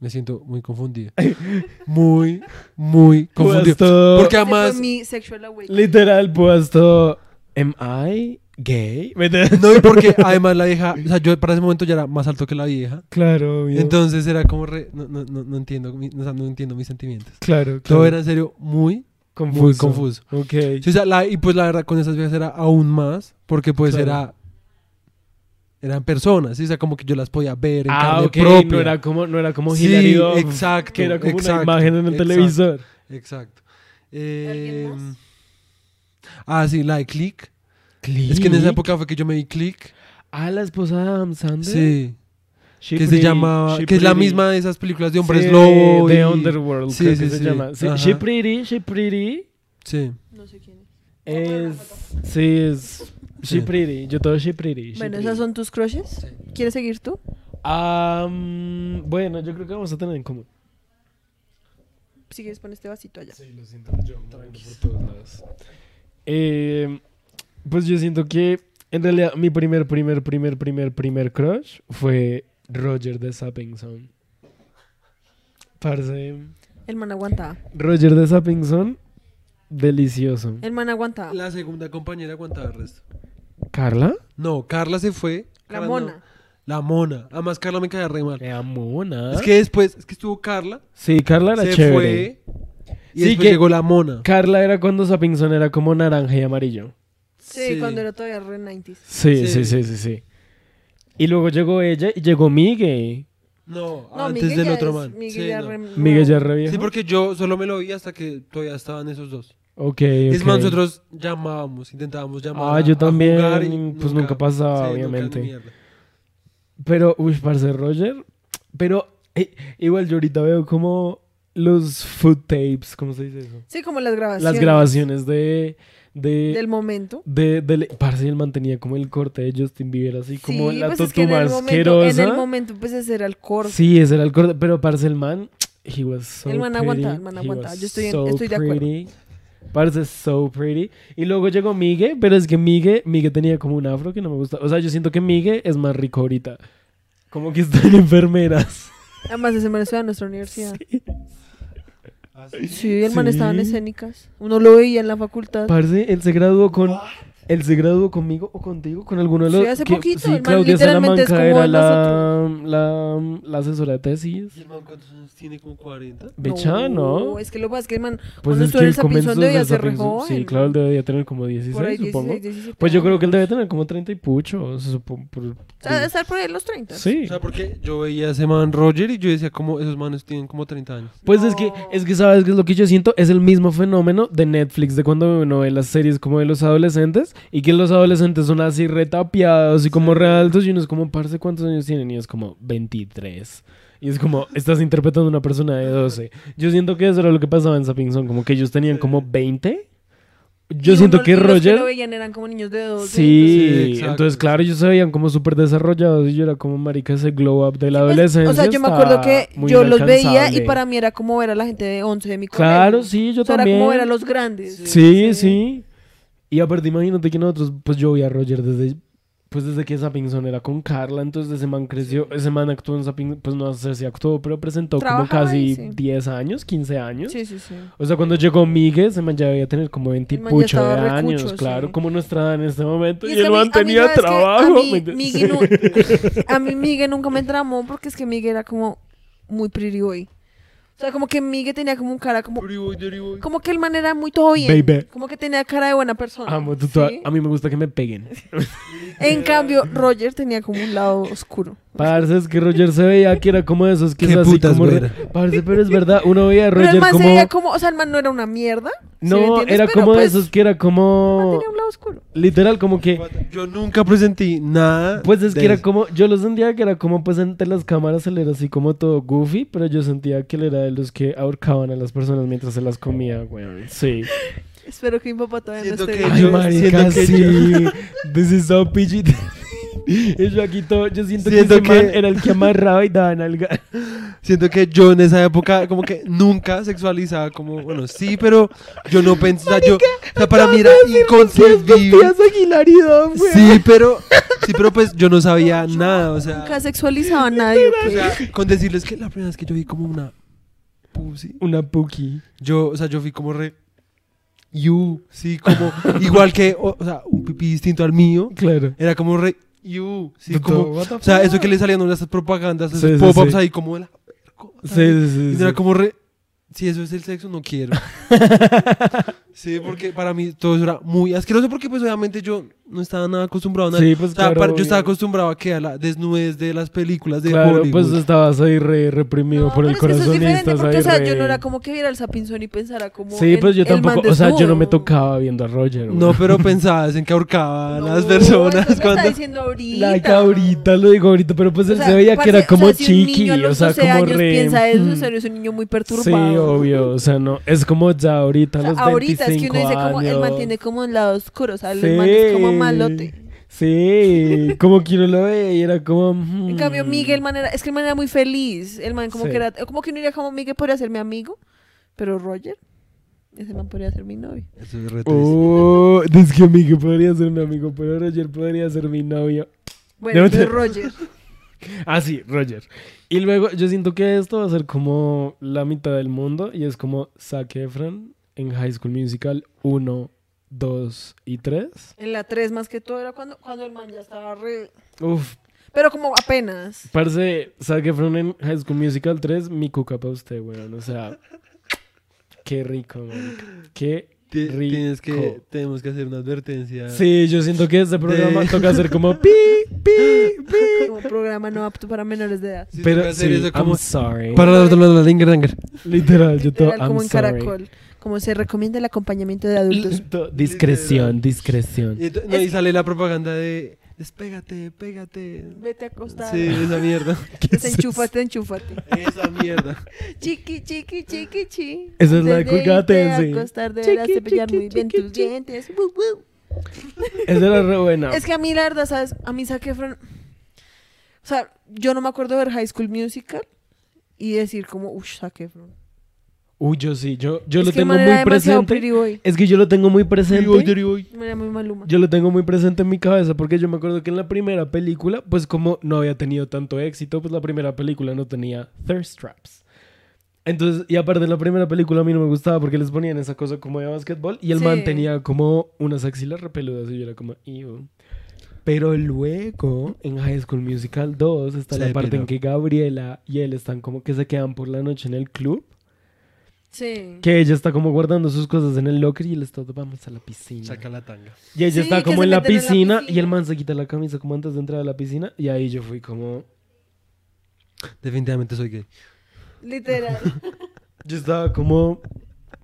Me siento muy confundido. Muy, muy confundido. Puesto, Porque además... mi sexual awakening. literal, puesto, am I gay? No, y porque además la vieja... O sea, yo para ese momento ya era más alto que la vieja. Claro, obvio. Entonces era como re... No, no, no, no entiendo, mi- o sea, no entiendo mis sentimientos. claro, claro. Todo era en serio muy, confuso. muy confuso. Ok. Sí, o sea, la- y pues la verdad con esas viejas era aún más, porque pues Claro. era... Eran personas, ¿sí? o sea, como que yo las podía ver en Ah, carne ok. propia. No era como, no era como Sí, Hilary Duff, exacto, Que era como exacto, una imagen en el exacto. televisor. Exacto. Eh, ¿Alguien más? Ah, sí, la de Click. Es que en esa época fue que yo me vi Click. Ah, la esposa de Adam Sandler. Sí. She que se Pretty, llama... She Que es la Pretty. misma de esas películas de hombres Sí, lobo. De y- Underworld, Sí, creo sí, que se sí. llama. She Pretty, She Pretty. Sí. No sé quién es. Es... Sí, es... She Sí. Pretty. Yo todo She Pretty. She Bueno, Pretty. ¿esas son tus crushes? Sí. ¿Quieres seguir tú? Ah, mm, bueno, yo creo que vamos a tener en común. Si quieres, pon este vasito allá. Sí, lo siento, yo por todos lados. Eh, pues yo siento que en realidad mi primer, primer, primer, primer, primer crush fue Roger de Sapping Zone. Parce, El man aguantaba. Roger de Sapping Zone, delicioso. El man aguantaba. La segunda compañera aguantaba el resto. ¿Carla? No, Carla se fue. La Carla no. mona. La mona. Además, Carla me caía re mal. Era mona. Es que después, es que estuvo Carla, Sí, Carla era se chévere. fue y Sí, después que- llegó la mona. Carla era cuando Sapping Zone era como naranja y amarillo. Sí, cuando era todavía re 90s. Sí, Sí. sí, sí, sí, sí. Y luego llegó ella y llegó Miguel. No, No, antes Miguel del otro es- man. Miguel Sí, ya no. re- Miguel ya re viejo. Sí, porque yo solo me lo vi hasta que todavía estaban esos dos. Ok, Es ok. más, nosotros llamábamos, intentábamos llamar. Ah, a- yo a también, jugar y pues nunca pasaba, sí, obviamente. Pero, uy, parce, Roger. Pero eh, igual yo ahorita veo como los food tapes, ¿cómo se dice eso? Sí, como las grabaciones. Las grabaciones de... de Del momento. de, de, parce, él mantenía como el corte de Justin Bieber, así como sí, la pues es que en tutuma el, momento, en asquerosa. el momento, pues ese era el corte. Sí, ese era el corte. Pero, parce, el man, he was so El man pretty. aguantaba, el man was Yo estoy so estoy de acuerdo. pretty. Parce, so pretty. Y luego llegó Migue, pero es que Migue, Migue tenía como un afro que no me gusta. O sea, yo siento que Migue es más rico ahorita. Como que están enfermeras. Además, man estudiaba en nuestra universidad. Ah, Sí, el man estaba en Sí. escénicas. Uno lo veía en la facultad. Parce, él se graduó con. Él se graduó conmigo o contigo, con alguno de los. Sí, hace que- poquito, Sí, el man Claudia literalmente es Salamanca como era la, la, la asesora de tesis. ¿Y el man cuántos años tiene? ¿Como 40? Becha, ¿no? Es que lo que pasa es que el man, Pues cuando es estuvo que el comenzó debía ser re joven. Sí, claro, él debería tener como 16, Por ahí supongo. 16, 17 Pues yo creo que él debe tener como 30 y pucho. se supo- por- O sea, debe estar por ahí los 30. sí. O sea, porque yo veía a ese man Roger y yo decía como esos manes tienen como 30 años. Pues es que, es que, ¿sabes qué es lo que yo siento? Es el mismo fenómeno de Netflix, de cuando uno ve las series como de los adolescentes, y que los adolescentes son así retapiados y como realtos, y uno es como, parce, ¿cuántos años tienen? Y es como, 23. Y es como, estás interpretando a una persona de 12. Yo siento que eso era lo que pasaba en Sapping Zone, como que ellos tenían como 20 Yo Y siento uno- que y los Roger... lo veían eran como niños de 12. Sí, Sí, entonces claro, ellos se veían como súper desarrollados y yo era como marica ese glow up de la Pues, adolescencia. o sea, yo me acuerdo que yo los veía y para mí era como ver a la gente de 11 de mi colegio. Claro, sí, yo O sea, también. era como ver a los grandes. Sí, sí. Y aparte, imagínate que nosotros, pues yo vi a Roger desde, pues desde que Sapping Zone era con Carla, entonces ese man creció, ese man actuó en Sapping, pues no sé si actuó, pero presentó como Trabajaba casi ahí, sí. 10 años, 15 años. Sí, sí, sí. O sea, cuando llegó Miguel, ese man ya debía tener como 20 y pucho de años, recucho, claro, sí. como nuestra edad en este momento. Y, es que el man tenía trabajo. A ¿me mí? Miguel Miguel nunca me tramó porque es que Miguel era como muy pretty boy. O sea, como que Miguel tenía como un cara como... Como que el man era muy todo bien. Baby. Como que tenía cara de buena persona. Amo, tú toda- ¿sí? a mí me gusta que me peguen. En cambio, Roger tenía como un lado oscuro. Parce, es que Roger se veía que era como de esos que es así putas, como... Parce, pero es verdad, uno veía a Pero el Roger man como... se veía como... O sea, el man no era una mierda. ¿sí me No, era Pero, como de pues, esos que era el man como... tenía un lado oscuro. Literal, como que... Yo nunca presentí nada. Pues es de que era eso. como... Yo lo sentía que era como pues entre las cámaras él era así como todo goofy, pero yo sentía que él era de los que ahorcaban a las personas mientras se las comía, weón. Sí. Espero que mi papá todavía Siento no esté Ay, yo- marica, siento que sí. This is so PG. Y yo aquí todo... Yo siento, Siento que ese man que- era el que amarraba y daba nalga. Siento que yo en esa época como que nunca sexualizaba como, bueno, sí, pero yo no pensaba, yo, o sea, para mí era inconcebible. Aguilar y Dom, weón. Sí, pero, sí, pero pues yo no sabía nada, o sea, Nunca sexualizaba a nadie. o sea, con decirles que la primera vez que yo vi como una pussy, Una puki. yo, o sea, yo fui como re, you, sí, como, igual que, o, o sea, un pipí distinto al mío, Claro. era como re, you, sí, como, o sea, eso que le salían esas propagandas, esos Sí, sí, pop-ups sí. ahí como de la Sí, sí, sí. Y sí. era como re... Si eso es el sexo, no quiero. sí, porque para mí todo eso era muy asqueroso porque pues obviamente yo no estaba nada acostumbrado a nada. Sí, pues O sea, claro, para- yo estaba acostumbrado a que a la desnudez de las películas de Claro, Hollywood. pues estabas ahí re reprimido No, por el pero es que eso es corazón y diferente, estás porque, ahí o sea, re- yo no era como que viera el sapinzón y pensara como. Sí, pues yo el man tampoco, o sea, yo no me desnudo. tocaba viendo a Roger. güey. No, pero pensabas en que ahorcaba a No, las eso personas lo está cuando... diciendo ahorita. Like ahorita, lo digo ahorita, pero pues O él se veía que parce, era o como sea, si un chiqui, niño a los o sea, 12 como años re... piensa eso, mm, en serio, es un niño muy Sí, perturbado. obvio, o sea, no, es como ya ahorita, O sea, a los ahorita 25 es que uno dice como años. él mantiene como un lado oscuro, o sea, el man es como malote. Sí, como que uno lo ve y era como... En cambio, mm. Miguel man era, es que el man era muy feliz. El man como Sí. que era, como que uno diría como Miguel podría ser mi amigo, pero Roger, ese man podría ser mi novio. Eso es re. Oh, es que Miguel podría ser un amigo, pero Roger podría ser mi novio. Bueno, No, entonces te- Roger. Ah, sí, Roger. Y luego yo siento que esto va a ser como la mitad del mundo y es como Zac Efron en High School Musical 1, 2 y 3. En la 3 más que todo era cuando, cuando el man ya estaba re... Uf, Pero como apenas. parce, Zac Efron en High School Musical 3, mi cuca para usted, weón. O sea, qué rico, marica. Qué rico. Tienes que... Tenemos que hacer una advertencia. Sí, yo siento que este programa De- toca hacer como pi, pi, pi. Como programa no apto para menores de edad. Sí, Pero sí, eso como... I'm sorry. Para la, la, la, la, linger, linger. Literal, yo todo, Literal, como en. Caracol. Como se recomienda el acompañamiento de adultos. To- Discreción, discreción. Y, no, y sale la propaganda de... Despégate, pégate. Vete a acostar. Sí, esa mierda. Desenchúfate, enchúfate. Esa mierda. Chiqui, chiqui, chiqui, chi. Esa es la de Colgate, sí. acostar deberás Chiqui, cepillar chiqui, muy bien chiqui, tus chiqui. dientes. Woo, woo. Esa era re buena. Es que a mí, la verdad, ¿sabes? A mí Zac Efron... O sea, yo no me acuerdo de ver High School Musical y decir como, uff, Zac Efron. Uy, yo sí, yo, yo Es lo tengo muy presente. Es que yo lo tengo muy presente. Yo lo tengo muy presente en mi cabeza porque yo me acuerdo que en la primera película, pues como no había tenido tanto éxito, pues la primera película no tenía thirst traps. Entonces, y aparte de la primera película a mí no me gustaba porque les ponían esa cosa como de básquetbol y el Sí. man tenía como unas axilas repeludas y yo era como, "Ew". Pero luego, en High School Musical 2, está Se la parte depiló. en que Gabriela y él están como que se quedan por la noche en el club. Sí. Que ella está como guardando sus cosas en el locker y él está, vamos a la piscina. Saca la tanga. Y ella Sí, está como en la, meten en la piscina, y piscina. el man se quita la camisa como antes de entrar a la piscina y ahí yo fui como... Definitivamente soy gay. Literal. Yo estaba como...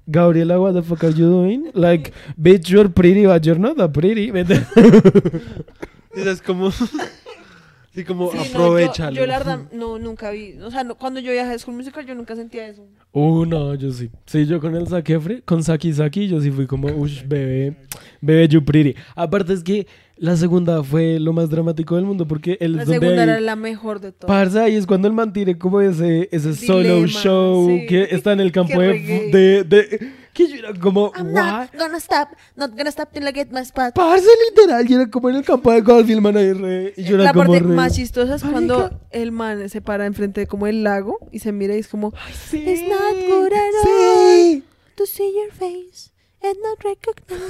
Gabriela, what the fuck are you doing? Like, bitch, you're pretty, but you're not that pretty. ¿Me entiendes? Esa es como... Sí, como Sí, no, yo- la verdad, no, nunca vi. O sea, no, cuando yo viajé a School Musical, yo nunca sentía eso. Uh, no, yo sí. Sí, yo con el Efron, con Saki Saki, yo sí fui como, uff, bebé, bebé you pretty. Aparte es que la segunda fue lo más dramático del mundo porque él La es donde segunda hay- era la mejor de todas. Parce, ahí es cuando él mantiene como ese, ese solo show sí. que está en el campo de- Que yo era como, I'm what? not gonna stop, not gonna stop till I get my spot. Parce, literal, yo era como en el campo de golf y el man ahí re... Y yo era la como parte re... más chistosa es cuando Marica. el man se para enfrente de como el lago y se mira y es como Sí, It's not good at sí. to see your face and not recognize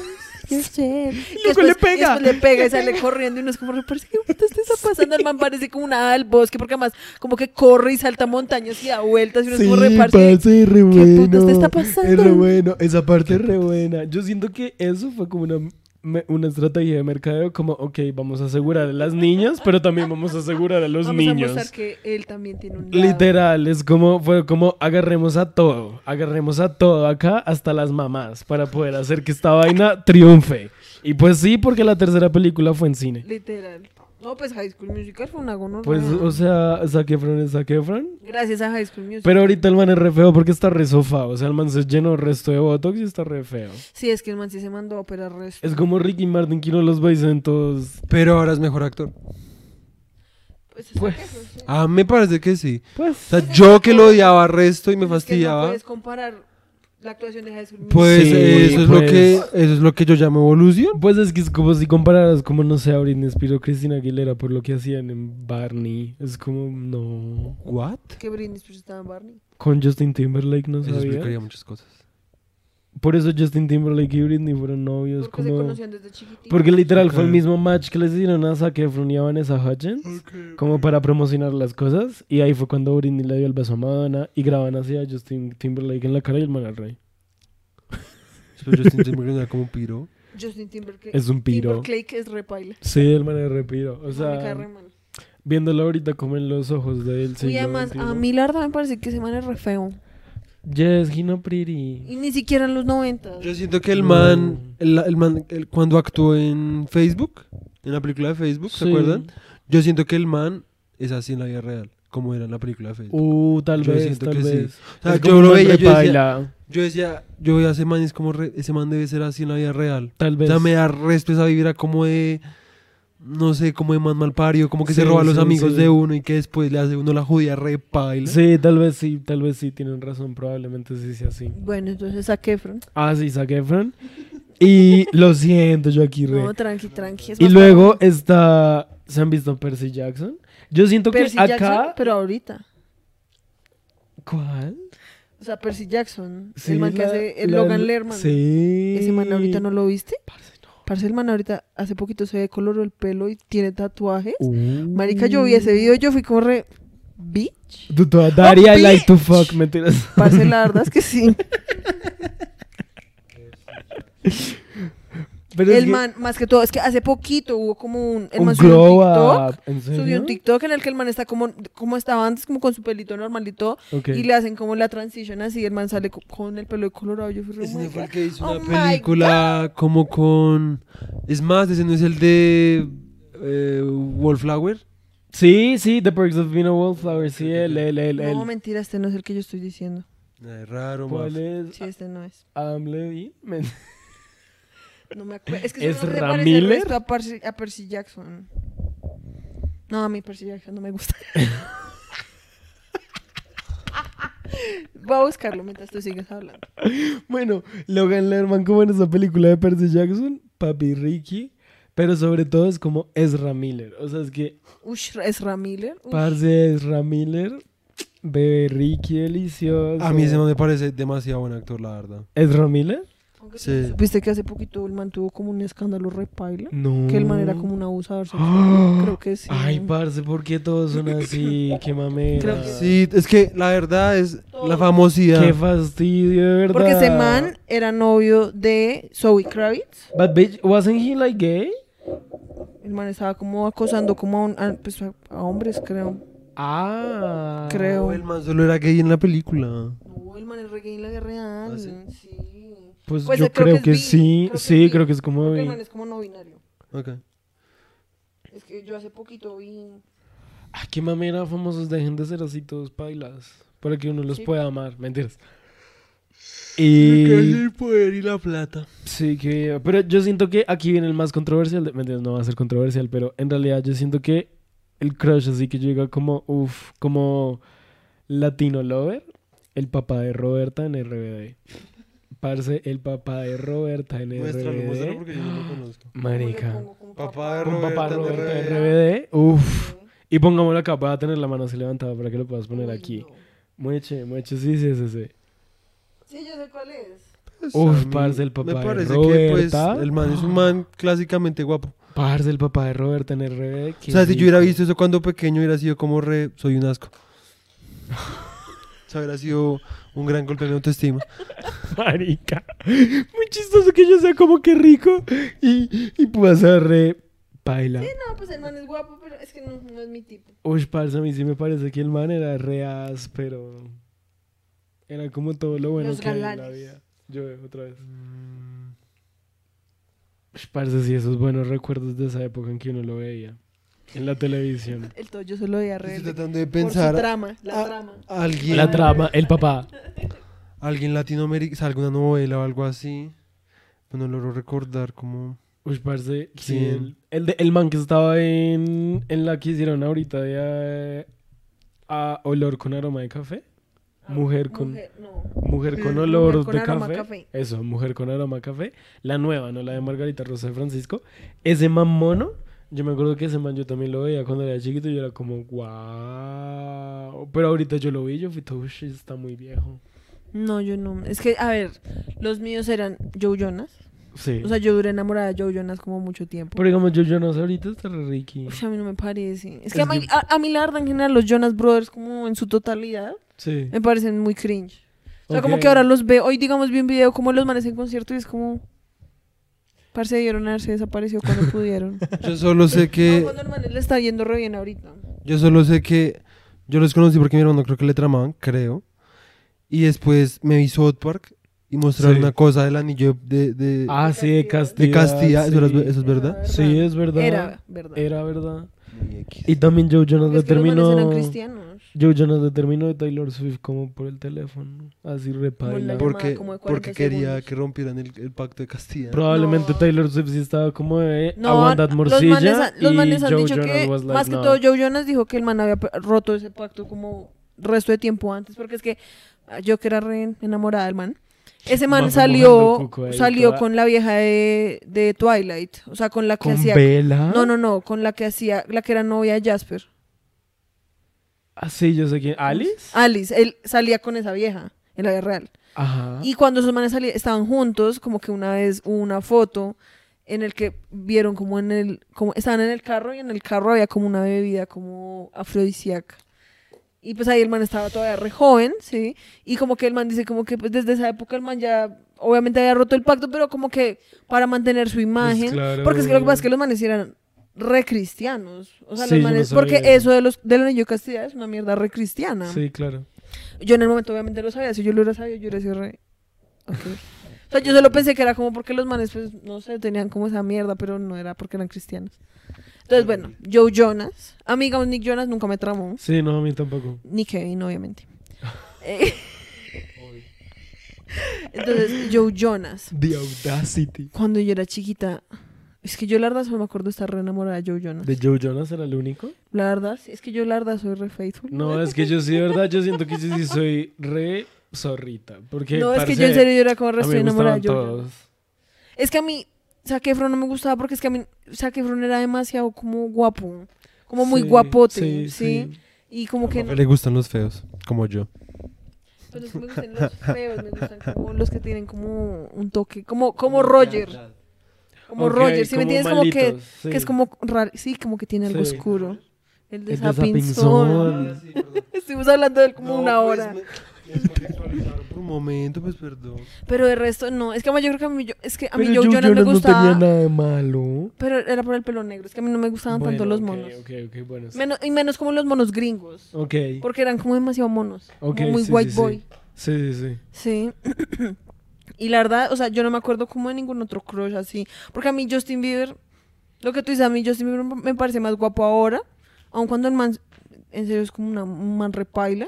yourself. Y luego le pega. y después le pega y sale corriendo y uno es como, parece que puta te está pasando. El man parece como una del bosque porque además como que corre y salta montañas y da vueltas y uno es como Sí, reparse. re ¿Qué bueno. putas te está Es pasando? re bueno, esa parte es re buena. Yo siento que eso fue como una, me- una estrategia de mercadeo, como, ok, vamos a asegurar a las niñas, pero también vamos a asegurar a los Vamos a niños. mostrar que él también tiene un lado. Literal, es como, fue como agarremos a todo, agarremos a todo acá, hasta las mamás, para poder hacer que esta vaina triunfe. Y pues sí, porque la tercera película fue en cine. Literal. No, pues High School Musical fue una gonorrea. Pues, o sea, Zac Efron es Zac Efron. Gracias a High School Musical. Pero ahorita el man es re feo porque está re sofá. O sea, el man se llenó el resto de botox y está re feo. Sí, es que el man sí se mandó a operar resto. Es como Ricky Martin que uno los veis en todos. Pero ahora es mejor actor. Pues, Pues, sí. Ah, me parece que sí. Pues. O sea, yo que lo odiaba resto y me Es que no fastidiaba. puedes comparar la actuación de High School Musical. Pues Sí, eso es lo pues. que eso es lo que yo llamo evolución. Pues es que es como si compararas, como no sé, a Britney Spears o Christina Aguilera por lo que hacían en Barney. Es como, no. What? Que Britney Spears estaba en Barney. Con Justin Timberlake no Eso explicaría sabía. muchas cosas. Por eso Justin Timberlake y Britney fueron novios. Porque se como... conocían desde chiquititos. Porque literal fue el mismo match que les dieron a Zac Efron y a Vanessa Hudgens. Como para promocionar las cosas. Y ahí fue cuando Britney le dio el beso a Madonna. Y graban así a Justin Timberlake en la cara y el man al rey. Pero Justin Timberlake era como piro. Justin Timberlake. Es un piro. Timberlake es repaila. Sí, el man es repiro. O me cae sea, re mal. viéndolo ahorita como en los ojos de él. Y además, a mí la verdad me parece que ese man es re feo. Yes, he no pretty. Y ni siquiera en los 90. Yo siento que el man, el, el man el- cuando actuó en Facebook, en la película de Facebook, ¿se Sí. acuerdan? Yo siento que el man es así en la vida real, como era en la película de Facebook. Uh, tal Yo vez, siento tal que sí. vez. O sea, yo lo veía, yo decía, yo decía, yo veía a ese man y es como, re- ese man debe ser así en la vida real. Tal O vez. sea, me da resto esa vibra como de, no sé, como de man malpario, como que se roba a los sí, amigos sí. de uno y que después le hace uno la judía repaila. Sí, tal vez sí, tal vez sí, tienen razón, probablemente sí sea así. Bueno, entonces a Efron. Ah, sí, Zac Efron. Y lo siento, yo aquí re. No, tranqui, tranqui. es y más luego está, ¿se han visto Percy Jackson? Yo siento Percy que acá... Jackson, pero ahorita. ¿Cuál? O sea, Percy Jackson. Sí, el man que la- hace el la- Logan Lerman. Sí. Ese man ahorita no lo viste. Parce. Parce, el man ahorita hace poquito se decoloró el pelo y tiene tatuajes. Uh. Marica, yo vi ese video, yo fui como re... Bitch. Tú I Oh, like to fuck, mentiras. Parce, la verdad es que sí. Pero es el que man, más que todo, es que hace poquito hubo como un... El un man subió un TikTok. up, ¿en serio? Subió un TikTok en el que el man está como, como estaba antes, como con su pelito normalito. Ok. Y le hacen como la transición así, el man sale co- con el pelo de colorado. Yo fui re, Ese "Oh my no fue el God". que hizo Oh una película como con... Es más, ese no es el de eh, Wallflower. Sí, sí, The Perks of Being a Wallflower, sí, él, él, él, él. No, mentira, este no es el que yo estoy diciendo. Ay, raro, ¿Cuál maf. es? Sí, este no es. Adam Levine. No me acuerdo. Es que ¿Es su nombre Ram parece Miller? resto a Percy, a Percy Jackson. No, a mí Percy Jackson no me gusta. Voy a buscarlo mientras tú sigues hablando. Bueno, Logan Lerman como en esa película de Percy Jackson, Papi Ricky, pero sobre todo es como Ezra Miller. O sea, es que Ush, es Ramiller. parce Ezra Miller, bebé Ricky delicioso. A mí ese man me parece demasiado buen actor, la verdad. ¿Ezra Miller? Sí. ¿Viste que hace poquito el man tuvo como un escándalo repaila? No. Que el man era como un abusador sexual. ¡Ah! Creo que sí. Ay, parce, ¿por qué todos son así? Qué mamera. Que Sí, es que la verdad es Todo. la famosidad. Qué fastidio, de verdad. Porque ese man era novio de Zoe Kravitz. But bitch, wasn't he like gay? El man estaba como acosando como a, un- a- pues, a- a hombres, creo. Ah. Creo. No, el man solo era gay en la película. No, el man es reggae en la guerra real. ¿Ah, sí? sí. Pues, Pues, yo eh, creo creo, que que, sí, creo que sí, creo que es como man es como no binario. Ok. Es que yo hace poquito vi Ah, qué mamera, famosos, dejen de ser así todos bailas. Para que uno los Sí. pueda amar, mentiras. Y. el poder y la plata. Sí, que. Pero yo siento que aquí viene el más controversial. De, mentiras, no va a ser controversial, pero en realidad yo siento que el crush así que llega como. Uff, como. Latino Lover. El papá de Roberta en RBD. Parce, el papá de Roberta en Muéstralo, muéstralo RBD. porque yo no lo conozco. Marica. Papá de papá de Roberta Roberta en RBD. RBD. Uff. Y pongámoslo acá para tener la mano así levantada para que lo puedas poner aquí. Mueche, mueche, sí, sí, es ese. Sí, yo sé cuál es. Pues, Uf, mí parce, el papá Me de parece que pues Roberta. el man es un man clásicamente guapo. Parce, el papá de Roberta en RBD. O sea, si yo hubiera visto eso cuando pequeño, hubiera sido como re... Soy un asco. O sea, hubiera sido un gran golpe de autoestima. Marica. Muy chistoso que yo sea como que rico y, y pueda ser re paila. No, pues el man es guapo, pero es que no, no es mi tipo. Uy, parce, a mí sí me parece que el man era re pero Era como todo lo bueno Los que hay en la vida. Yo otra vez. Uy, parce, sí, esos buenos recuerdos de esa época en que uno lo veía. En la televisión. El todo yo solo veía Estoy re tratando de por su pensar trama, la Ah, trama. alguien, La trama, el papá. alguien latinoamericano, o sea, alguna novela o algo así. No logro recordar como... Uy, parce, sí, el, el, de- el man que estaba en, en la que hicieron ahorita de eh, a olor con aroma de café. Mujer con Mujer, no. mujer con Mujer olor con de aroma café. café. Eso, mujer con aroma a café. La nueva, no la de Margarita Rosa de Francisco. Ese man mono, yo me acuerdo que ese man yo también lo veía cuando era chiquito y yo era como, wow. Pero ahorita yo lo vi, yo fui todo, "Ush, está muy viejo. No, yo no. Es que, a ver, los míos eran Joe Jonas. Sí. O sea, yo duré enamorada de Joe Jonas como mucho tiempo. Pero digamos, yo Jonas ahorita está re Ricky. Uy, a mí no me parece. Es Es que, a, mí, que- a, a mí la verdad en general los Jonas Brothers como en su totalidad Sí. me parecen muy cringe. O sea, como que ahora los veo, hoy digamos vi un video como los manes en concierto y es como... Parce, dieron haberse desaparecido cuando pudieron. Yo solo sé No, que... cuando el manes le está yendo re bien ahorita. Yo solo sé que yo los conocí porque mi hermano creo que le tramaban, creo. Y después me vi South Park y mostraron Sí. una cosa del anillo de, de, Ah, sí, de Castilla. de Castilla. ¿Eso, era- eso es verdad? Sí, es verdad. Era verdad. Era verdad. Y también Joe Jonas es que los determinó. manes eran cristianos. Joe Jonas determinó de Taylor Swift como por el teléfono. Así repaila. la porque, llamada como de 40 porque quería segundos. que rompieran el, el pacto de Castilla. Probablemente No. Taylor Swift sí estaba como de No, aguantad los morcilla. manes, han- los y manes han Joe dicho Jonas que, like, más que "No". todo, Joe Jonas dijo que el man había roto ese pacto como resto de tiempo antes, porque es que ah, yo que era re enamorada del man. Ese man salió, salió toda- con la vieja de, de Twilight, o sea, con la que Con hacía... Bella. No, no, no, con la que hacía, la que era novia de Jasper. Ah, sí, yo sé quién. ¿Alice? Alice, él salía con esa vieja en la vida real. Ajá. Y cuando esos manes salí- estaban juntos, como que una vez hubo una foto en el que vieron como en el, como estaban en el carro y en el carro había como una bebida como afrodisíaca. Y pues ahí el man estaba todavía re joven, ¿sí? Y como que el man dice como que pues desde esa época el man ya obviamente había roto el pacto, pero como que para mantener su imagen. Pues claro. Porque es que lo que pasa es que los manes eran re cristianos. O sea, Sí, los no manes, sabía porque eso. de los del anillo de castidad es una mierda re cristiana. Sí, claro. Yo en el momento obviamente lo sabía, si yo lo hubiera sabido, yo hubiera sido re... ok. O sea, yo solo pensé que era como porque los manes, pues, no sé, tenían como esa mierda, pero no era porque eran cristianos. Entonces, bueno, Joe Jonas. Amiga, Nick Jonas nunca me tramó. Sí, no, a mí tampoco. Ni Kevin, obviamente. Eh, Entonces, Joe Jonas. The Audacity. Cuando yo era chiquita, es que yo la verdad solo me acuerdo de estar re enamorada de Joe Jonas. ¿De Joe Jonas era el único? La verdad, sí, es que yo la verdad soy re faithful. No, es que yo sí, de verdad, yo siento que yo sí soy re zorrita. Porque, No, es que yo en serio yo era como re estoy enamorada de Joe Jonas. todos. Es que a mí Zac Efron no me gustaba porque es que a mí Zac Efron era demasiado como guapo. Como muy Sí, guapote, ¿sí? Y como que no, le gustan los feos, como yo. pues no es que me gustan los feos, me gustan como los que tienen como un toque, como, como Roger. Como Roger, si me como entiendes, como que, sí. que es como raro, sí, como que tiene algo Sí. oscuro. El de Sapinzón. Estuvimos hablando de él como una hora. pues, me descontextualizaron por un momento, pues perdón. Pero de resto, no. Es que a mí yo creo que a mí, yo- es que a mí Joe Jonas me no gustaba. tenía nada de malo. Pero era por el pelo negro. Es que a mí no me gustaban tanto los ok, monos. Ok, ok, bueno. sí. Menos, y menos como los monos gringos. Porque eran como demasiado monos. Como muy sí, white sí, sí. boy. Sí, sí, sí. Sí. y la verdad, o sea, yo no me acuerdo como de ningún otro crush así. Porque a mí Justin Bieber, lo que tú dices, a mí Justin Bieber me parece más guapo ahora. Aun cuando el man en serio es como una un man repaila.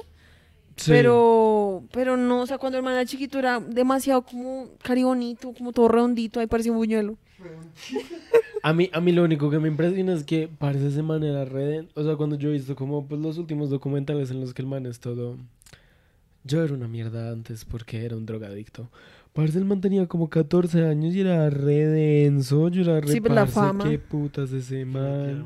Sí. Pero, pero no, o sea, cuando el man era chiquito era demasiado como caribonito, como todo redondito, ahí parecía un buñuelo. A mí, a mí lo único que me impresiona es que parece ese man era red. O sea, cuando yo he visto como pues, los últimos documentales en los que el man es todo. Yo era una mierda antes porque era un drogadicto. Parece el man tenía como 14 años y era re denso. Yo era re Sí, pues, la parce, fama. Qué putas ese man.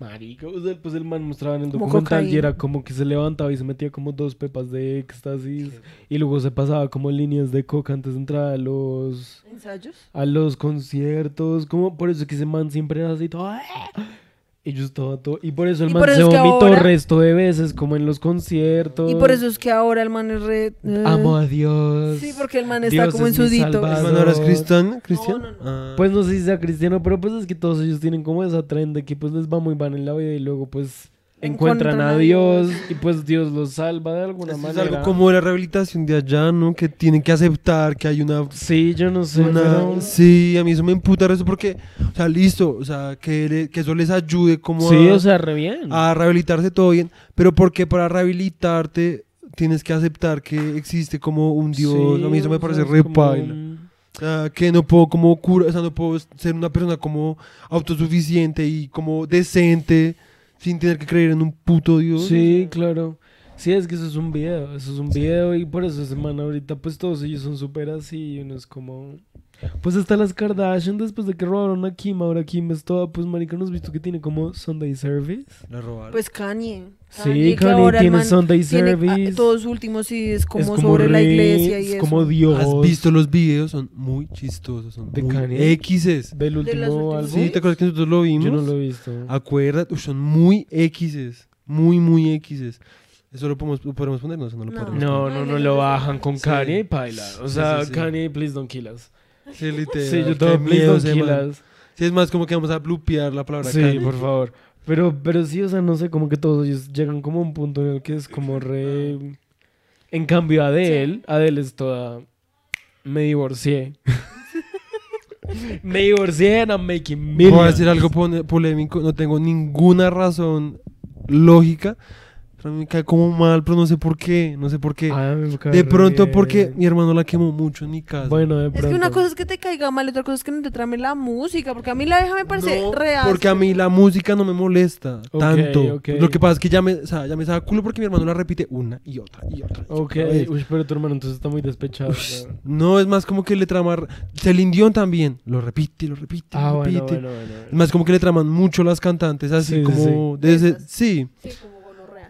O sea, pues el man mostraba en el Como documental y era como que se levantaba y se metía como dos pepas de éxtasis y luego se pasaba como líneas de coca antes de entrar a los ¿Ensayos? a los conciertos, como por eso que ese man siempre era así todo. "Ah". Y yo estaba todo. Y por eso el Y man se es que vomitó ahora- resto de veces, como en los conciertos. Y por eso es que ahora el man es re... eh, Amo a Dios. Sí, porque el man está Dios como en es sudito. salvador. ¿Hermano eres cristiano? ¿Cristiano? no, no. Ah. Pues no sé si sea cristiano, pero pues es que todos ellos tienen como esa tren de que pues les va muy van en la vida y luego pues encuentran Encuentran a a Dios y pues Dios los salva de alguna Esto es manera. algo como la rehabilitación de allá, ¿no? Que tienen que aceptar que hay una... Sí, yo no sé. una- pero- Sí, a mí eso me emputa eso porque, o sea, listo, o sea, que, le- que eso les ayude como Sí, a, o sea, re bien. a rehabilitarse todo bien, pero porque para rehabilitarte tienes que aceptar que existe como un Dios, Sí, a mí eso me o sea, parece re paila. un- sea, que no puedo como cura, o sea, no puedo ser una persona como autosuficiente y como decente sin tener que creer en un puto Dios. Sí, claro. Sí, es que eso es un video, eso es un video y por eso ese man ahorita pues todos ellos son súper así y uno es como... Pues hasta las Kardashian después de que robaron a Kim, ahora Kim es toda, pues marica, ¿no has visto que tiene como Sunday Service? La robaron. Pues Kanye. Sí, Kanye ahora tiene man Sunday tiene, ah, Service. todos últimos sí es como, es como sobre la iglesia y es eso. como Dios ¿Has visto los videos? Son muy chistosos, son ¿De muy Kanye? X's. del último álbum. Sí, ¿te acuerdas que nosotros lo vimos? Yo no lo he visto. Acuérdate, uy, son muy X's. Muy, muy X's. Eso lo podemos, lo podemos poner, no, eso no lo No. podemos No, No, no, no, lo bajan con Sí. Kanye y paila. O sea, sí, sí. Kanye, please don't kill us. poner. Sí, literal. Sí, yo todo, please don't kill us. Sí, es más como que vamos a blupear la palabra Sí, Kanye. por favor. Pero, pero sí, o sea, no sé, como que todos ellos llegan como a un punto en el que es como re... En cambio, Adele, Adele es toda... Me divorcié. me divorcié and I'm making millions. Voy a decir algo polémico, no tengo ninguna razón lógica. Me cae como mal, pero no sé por qué, no sé por qué. Ay, de pronto porque mi hermano la quemó mucho en mi casa. Bueno, de Es pronto. que una cosa es que te caiga mal, otra cosa es que no te trame la música, porque a mí la vieja me parece No, real. Porque a mí la música no me molesta tanto. Lo que pasa es que ya me, o sea, ya me sabe culo porque mi hermano la repite una y otra y otra. y Ok, uy, pero tu hermano entonces está muy despechado. No, es más como que le traman. Celine Dion también. Lo repite, lo repite, Ah, lo bueno, repite. bueno, bueno. Es más como que le traman mucho las cantantes, así Sí, sí, como. sí. desde- sí, Sí, como gonorrea.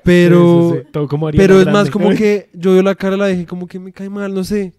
Pero. Sí, sí, sí, todo como Ariana Pero es más como que yo veo la cara, la dejé como que me cae mal, no sé.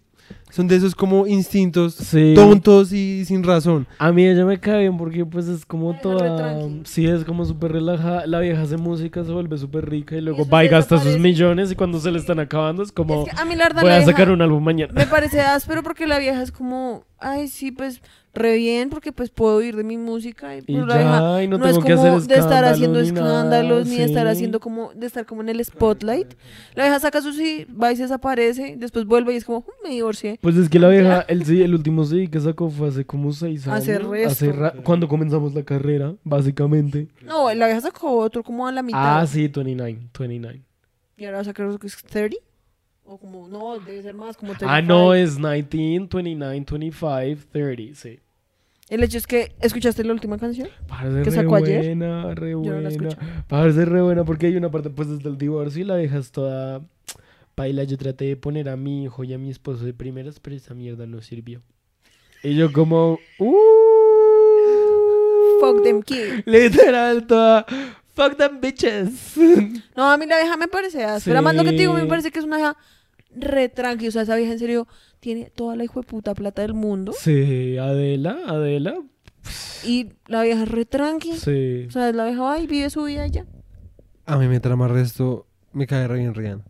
Son de esos como instintos Sí. tontos y sin razón. A mí ella me cae bien porque pues es como Ay, toda... tranqui. Sí, es como súper relajada. La vieja hace música, se vuelve súper rica y luego eso va y gasta sus millones y cuando se le están acabando es como... Es que a mí la verdad Voy la a sacar un álbum mañana. me parece áspero porque la vieja es como, ay, sí, pues re bien porque pues puedo oír de mi música y, Y pues, la ya, vieja y no es tengo como que hacer de estar escándalos haciendo ni nada, escándalos ni de estar haciendo como de estar como en el spotlight. La vieja saca su sí, va y se desaparece, después vuelve y es como, "Mm, me divorcié. Pues es que la vieja, el, sí, el último CD que sacó fue hace como seis años. Hace resto. ra- cuando comenzamos la carrera, básicamente. No, la vieja sacó otro como a la mitad. Ah, sí, 29, 29. Y ahora va a sacar que es 30. O como, no, debe ser más, como 35. Ah, no, es 19, 29, 25, 30, sí. El hecho es que, ¿escuchaste la última canción? Parece ¿Que re sacó ayer? buena, re Yo no la buena. escuché. Parece re buena porque hay una parte pues desde el divorcio y la vieja es toda... Paila, yo traté de poner a mi hijo y a mi esposo de primeras, pero esa mierda no sirvió. Y yo como... Uh, Fuck them kids. Literal, toda... Fuck them bitches. No, a mí la vieja me parece áspera. Más lo que te digo, me Sí. parece que es una vieja re tranqui. O sea, esa vieja en serio tiene toda la hijo de puta plata del mundo. Sí, Adela, Adela. Y la vieja es re tranqui. Sí. O sea, la vieja va y vive su vida ya. A mí me trama resto, me cae re bien Rihanna.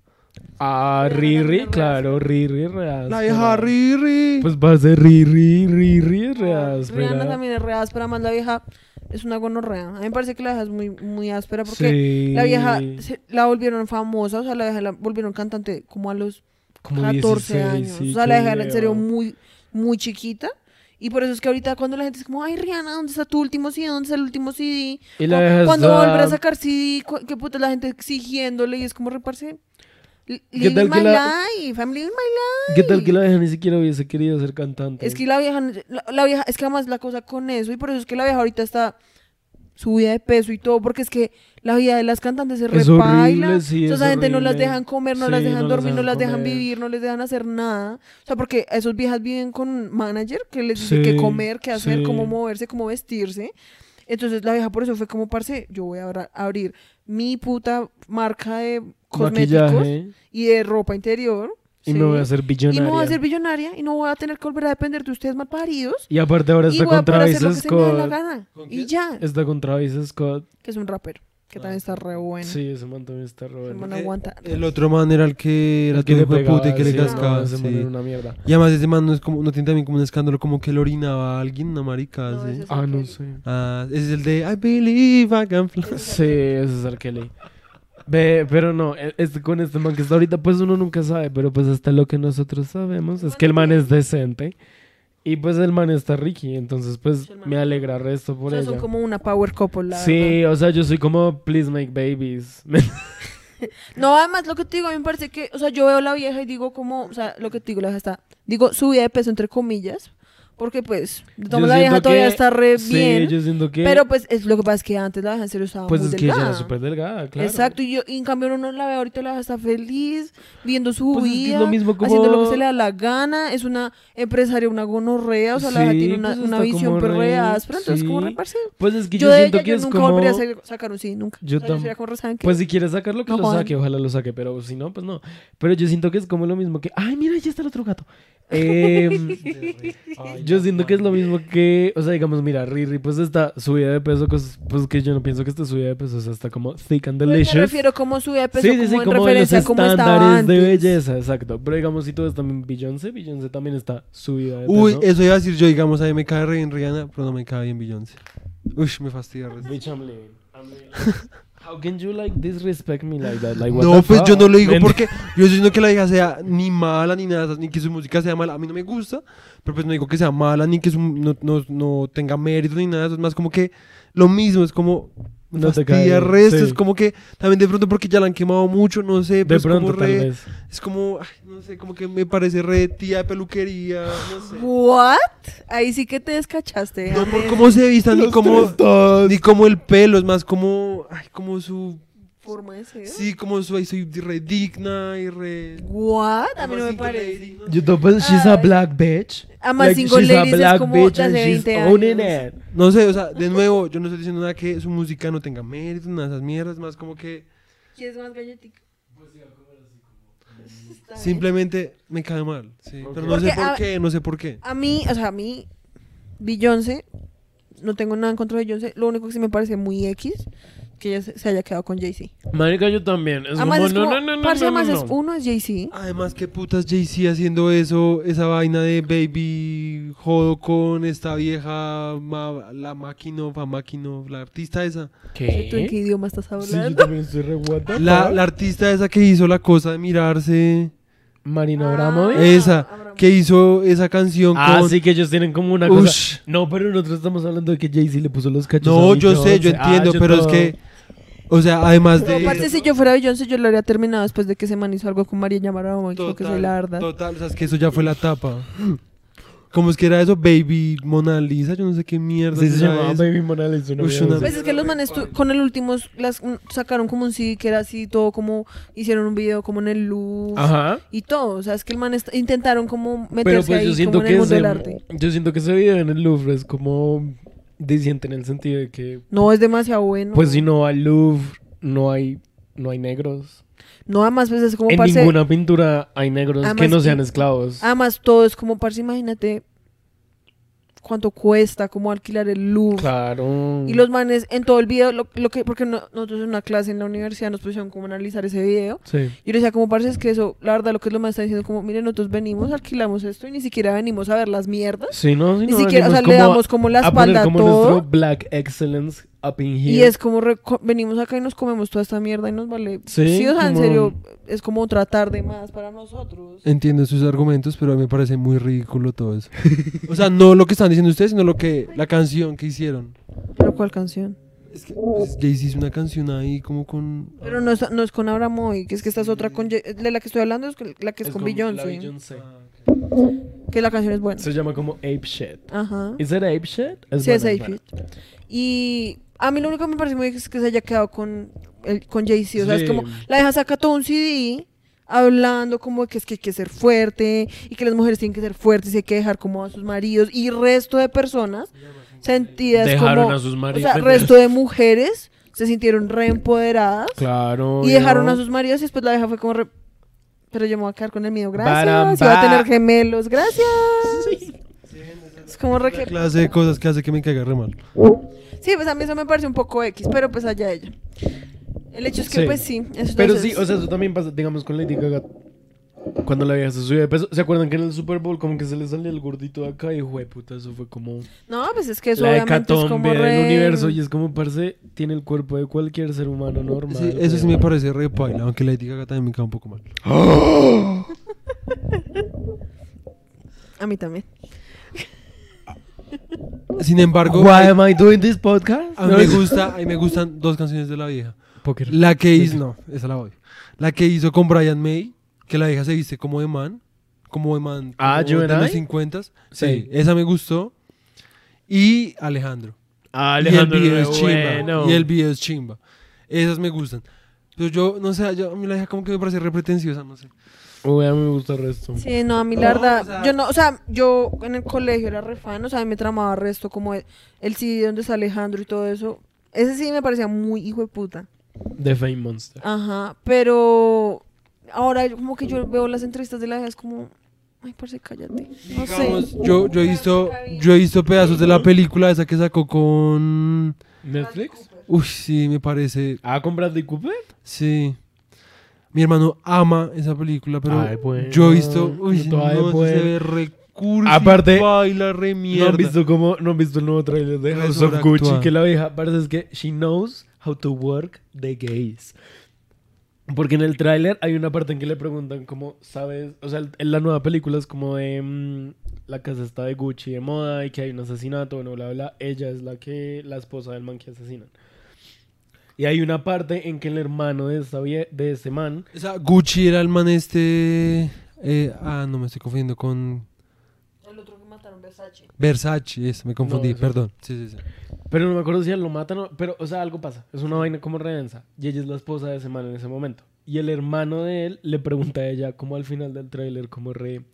Ah, Riri, claro, Riri, real. La vieja Riri. Pues va a ser Riri, Riri, es real. Rihanna también es re áspera. Más la vieja es una gonorrea. A mí me parece que la vieja es muy, muy áspera porque Sí. la vieja se- la volvieron famosa. O sea, la vieja la volvieron cantante como a los Como 14 16, años. sí, o sea, la vieja era en serio muy, muy chiquita. Y por eso es que ahorita cuando la gente es como, ay, Rihanna, ¿dónde está tu último CD? ¿Dónde está el último CD? Y la O cuando está- volverá a sacar CD, qué puta la gente exigiéndole y es como reparse. ¿Qué Living my la- life, I'm living my ¿Qué tal que la vieja ni siquiera hubiese querido ser cantante? Es que la vieja, la, la vieja, es que además la cosa con eso, y por eso es que la vieja ahorita está subida de peso y todo, porque es que la vida de las cantantes se Es repaila. horrible, sí, o sea, es esa gente no las dejan comer, no Sí, las dejan no las dormir, no las dejan comer. vivir, no les dejan hacer nada. O sea, porque esos viejas viven con un manager que les dice Sí, qué comer, qué hacer, cómo moverse, cómo vestirse. Entonces la vieja por eso fue como, parce, yo voy a abrir mi puta marca de cosméticos Maquillaje. y de ropa interior. Y ¿sí? me voy a hacer Y billonaria. me voy a ser billonaria y no voy a tener que volver a depender de ustedes mal paridos. Y aparte ahora Y está con Travis hacer que Scott. gana. ¿Con Y ya. Está con Travis Scott. Que es un rapero. Que también está re bueno. Sí, ese man también está re bueno. man Eh, aguanta. El otro man era el que era El que todo le puta y que le sí, cascaba. no, ese man sí. era una mierda. Y además ese man no, es como, no tiene también como un escándalo como que le orinaba a alguien, una marica. No, sí. ese es Ah, el no que- sé. Ah, ese es el de I believe I can fly. Sí, ese es R. Kelly. Ve, pero no, e- este, con este man que está ahorita, pues uno nunca sabe, pero pues hasta lo que nosotros sabemos es que el man es decente. Y pues el man está Ricky, entonces pues me alegra resto O por sea, ella. son como una power couple, la verdad. Sí, o sea, yo soy como please make babies. No, además lo que te digo, a mí me parece que, o sea, yo veo a la vieja y digo como, o sea, lo que te digo, la vieja está, digo, subida de peso entre comillas, porque pues, maneras, la vieja todavía que- está re Sí, bien, yo siento que pero pues es lo que pasa es que antes la vieja en serio estaba pues muy es que ella delgada. era súper delgada, claro. Exacto, y yo, y en cambio uno la ve ahorita, la vieja está feliz, viendo su Pues es que es vida, lo mismo como- haciendo lo que se le da la gana, es una empresaria, una gonorrea, o sea, la vieja Sí, tiene una, pues una visión como pero re áspera, entonces como sí. reparse. Pues es que Yo, yo, siento ella que yo es nunca como volvería a sacar un sí, nunca. Yo O sea, tam- sería como re, ¿saben qué? Pues si quiere sacarlo, que No lo saque, ojalá lo saque, pero si no, pues no. Pero yo siento que es como lo mismo que, ay, mira, ya está el otro gato. Em, yo siento que es lo mismo que, o sea, digamos, mira, Riri, pues está subida de peso, cos- pues que yo no pienso que esté subida de peso, o sea, está como thick and Pues delicious. me refiero como sube de peso, sí, sí, como sí, en como los referencia a cómo estaba estándares de belleza, exacto. Pero digamos, si tú ves también Beyoncé, Beyoncé también está subida de Uy, peso. eso iba a decir yo, digamos, a mí me cae re bien Rihanna, pero no me cae bien Beyoncé. Uy, me fastidia. Bitch, I'm. How can you like disrespect me like that? Like, what No, the pues yo no lo digo porque yo estoy diciendo que la hija sea ni mala ni nada, ni que su música sea mala. A mí no me gusta, pero pues no digo que sea mala ni que su- no, no, no tenga mérito ni nada. Es más como que lo mismo, es como. No te fastidia cae, resto, sí. es como que también de pronto porque ya la han quemado mucho, no sé, De pues pronto, como tal re- vez. es como, ay, no sé, como que me parece re tía de peluquería, no sé. ¿What? Ahí sí que te descachaste. No por cómo se vistan, ni todos. ni como el pelo, es más como, ay, como su, forma de ser. sí, como su, ay, soy re digna y re... What? A mí no me parece. sé. know, but she's a black bitch. Además, Like, single she's a ladies es black como bitch de and hace she's 20 owning años. it. No sé, o sea, de nuevo, yo no estoy diciendo nada que su música no tenga mérito, nada de esas mierdas, más como que ¿Quieres más galletica? simplemente me cae mal, sí. Ok. Pero no sé Porque por a- qué, no sé por qué. A mí, o sea, a mí, Beyoncé, no tengo nada en contra de Beyoncé. Lo único que sí me parece muy X, que ella se, haya quedado con Jay-Z. Marica, yo también. Es Además, como, es no, como, no, no, no, parce, no, además no, es no. uno es Jay-Z. Además, qué putas Jay-Z haciendo eso, esa vaina de baby jodo con esta vieja, ma- la Makinov, Makinov, la artista esa. No sé ¿Tú en qué ¿Qué? idioma estás Sí, yo hablando? también estoy re what the La, fuck. la artista esa que hizo la cosa de mirarse, Marina Ah. Abramovic. esa, Abramovic. que hizo esa canción Ah, con... sí, que ellos tienen como una Ush. cosa. No, pero nosotros estamos hablando de que Jay-Z le puso los cachos. No, a yo sé, yo. Ah, entiendo, yo pero es que, o sea, además de... aparte, si yo fuera Beyoncé, yo lo habría terminado después de que se man hizo algo con María Llamara o que soy la verdad. Total, o sea, es que eso ya fue la tapa. ¿Cómo es que era eso? Baby Mona Lisa, yo no sé qué mierda. Sí, se llamaba eso. Baby Morales. una Ush, mierda una-. Pues es que los manes con el último las, sacaron como un CD que era así, todo como hicieron un video como en el Louvre Ajá. y todo. O sea, es que el man intentaron como Pero meterse pues ahí yo siento como en el que mundo ese, del arte. yo siento que ese video en el Louvre es como diciente en el sentido de que No, es demasiado bueno. pues si no al Louvre no hay no hay negros. No, además, pues es como En parce. ninguna pintura hay negros que no sean esclavos. Además, todo es como parce, imagínate cuánto cuesta como alquilar el Louvre. Claro. Y los manes en todo el video, lo, lo que, porque no- nosotros en una clase en la universidad nos pusieron como a analizar ese video. Sí. Yo decía como parce, es que eso, la verdad, lo que es lo más está diciendo como, miren, nosotros venimos, alquilamos esto y ni siquiera venimos a ver las mierdas. Sí, no, sí, Ni no, siquiera, o sea, le damos como la a poner espalda a como todo. nuestro black excellence up in here. Y es como venimos acá y nos comemos toda esta mierda y nos vale. Sí, o sea, en serio, es como tratar de más para nosotros. Entiendo sus argumentos, pero a mí me parece muy ridículo todo eso. O sea, no lo que están diciendo ustedes, sino lo que la canción que hicieron. ¿Pero cuál canción? Es que pues, Jay-Z hizo una canción ahí como con... Pero no es, no es con Abramoy, que es que esta es otra con... De la que estoy hablando es con- la que es, con la Beyoncé. Beyoncé. Que la canción es buena. Se llama como Ape Shit. Ajá. ¿Es it Ape Shit? Sí, es Ape Shit. Y a mí lo único que me parece muy es que se haya quedado con, el, con Jay-Z. O sea, Sí. es como la deja saca todo un CD hablando como que es que hay que ser fuerte y que las mujeres tienen que ser fuertes y hay que dejar como a sus maridos y resto de personas sentidas Dejaron como... a sus O maridos. sea, resto de mujeres se sintieron reempoderadas Claro. y dejaron yo- a sus maridos y después la deja fue como... re- Pero yo me voy a quedar con el mío, Baram, gracias. Y va a tener gemelos, gracias. Es como re clase de cosas que hace que me caiga re mal. Sí, pues a mí eso me parece un poco X, pero pues allá ella. El hecho es que, Sí. pues sí. eso Pero sí, o sea, eso también pasa, digamos, con Lady Gaga. Cuando la vieja se subió de peso. ¿Se acuerdan que en el Super Bowl como que se le salía el gordito de acá? Y fue puta, eso fue como No, pues es que eso la obviamente es como hecatombe re... del universo. Y es como, parce, tiene el cuerpo de cualquier ser humano normal. Sí, eso sí me weón. parece re paila, aunque Lady Gaga también me cae un poco mal. A mí también. Sin embargo, Why am I doing this podcast? a mí me gusta, a mí me gustan dos canciones de la vieja. Poker. La que hizo, no, esa la voy. La que hizo con Brian May, que la vieja se viste como de man, como de man Ah, como You de and los I? 50 Sí, Sí. esa me gustó. Y Alejandro. Ah, y el Alejandro video es chimba. bueno. Y el video es chimba. Esas me gustan. Pero yo, no sé, yo, a mí la vieja como que me parece re pretenciosa, no sé. Uy, a mí me gusta el resto. Sí, no, a mí la No, verdad, o sea- yo no, o sea, yo en el colegio era re fan, o sea, a mí me tramaba resto como el, el CD donde está Alejandro y todo eso. Ese sí me parecía muy hijo de puta. The Fame Monster. Ajá, pero ahora como que yo veo las entrevistas de la vieja es como, ay, parce, cállate. No sé. Digamos, yo, yo he visto, yo he visto pedazos de la película esa que sacó con... ¿Netflix? Uy, sí, me parece... Ah, con Bradley Cooper. Sí. Mi hermano ama esa película, pero Ay, bueno. yo he visto... Uy, no, se ve re cursi, Aparte, baila re ¿No han visto cómo, no han visto el nuevo trailer de House of Gucci? Que la vieja parece es que she knows how to work the gays. Porque en el tráiler hay una parte en que le preguntan cómo sabes, o sea, en la nueva película es como de mm, la casa está de Gucci de moda y que hay un asesinato, bueno, bla, bla. Ella es la que, la esposa del man que asesinan. Y hay una parte en que el hermano de, vie- de ese man O sea, Gucci era el man este... eh, ah, no, me estoy confundiendo con... El otro que mataron, Versace. Versace, es, me confundí, ese- perdón. Sí, sí, sí. Pero no me acuerdo si él lo matan o... Pero, o sea, algo pasa. Es una vaina como redensa. Y ella es la esposa de ese man en ese momento. Y el hermano de él le pregunta a ella, como al final del tráiler, como re...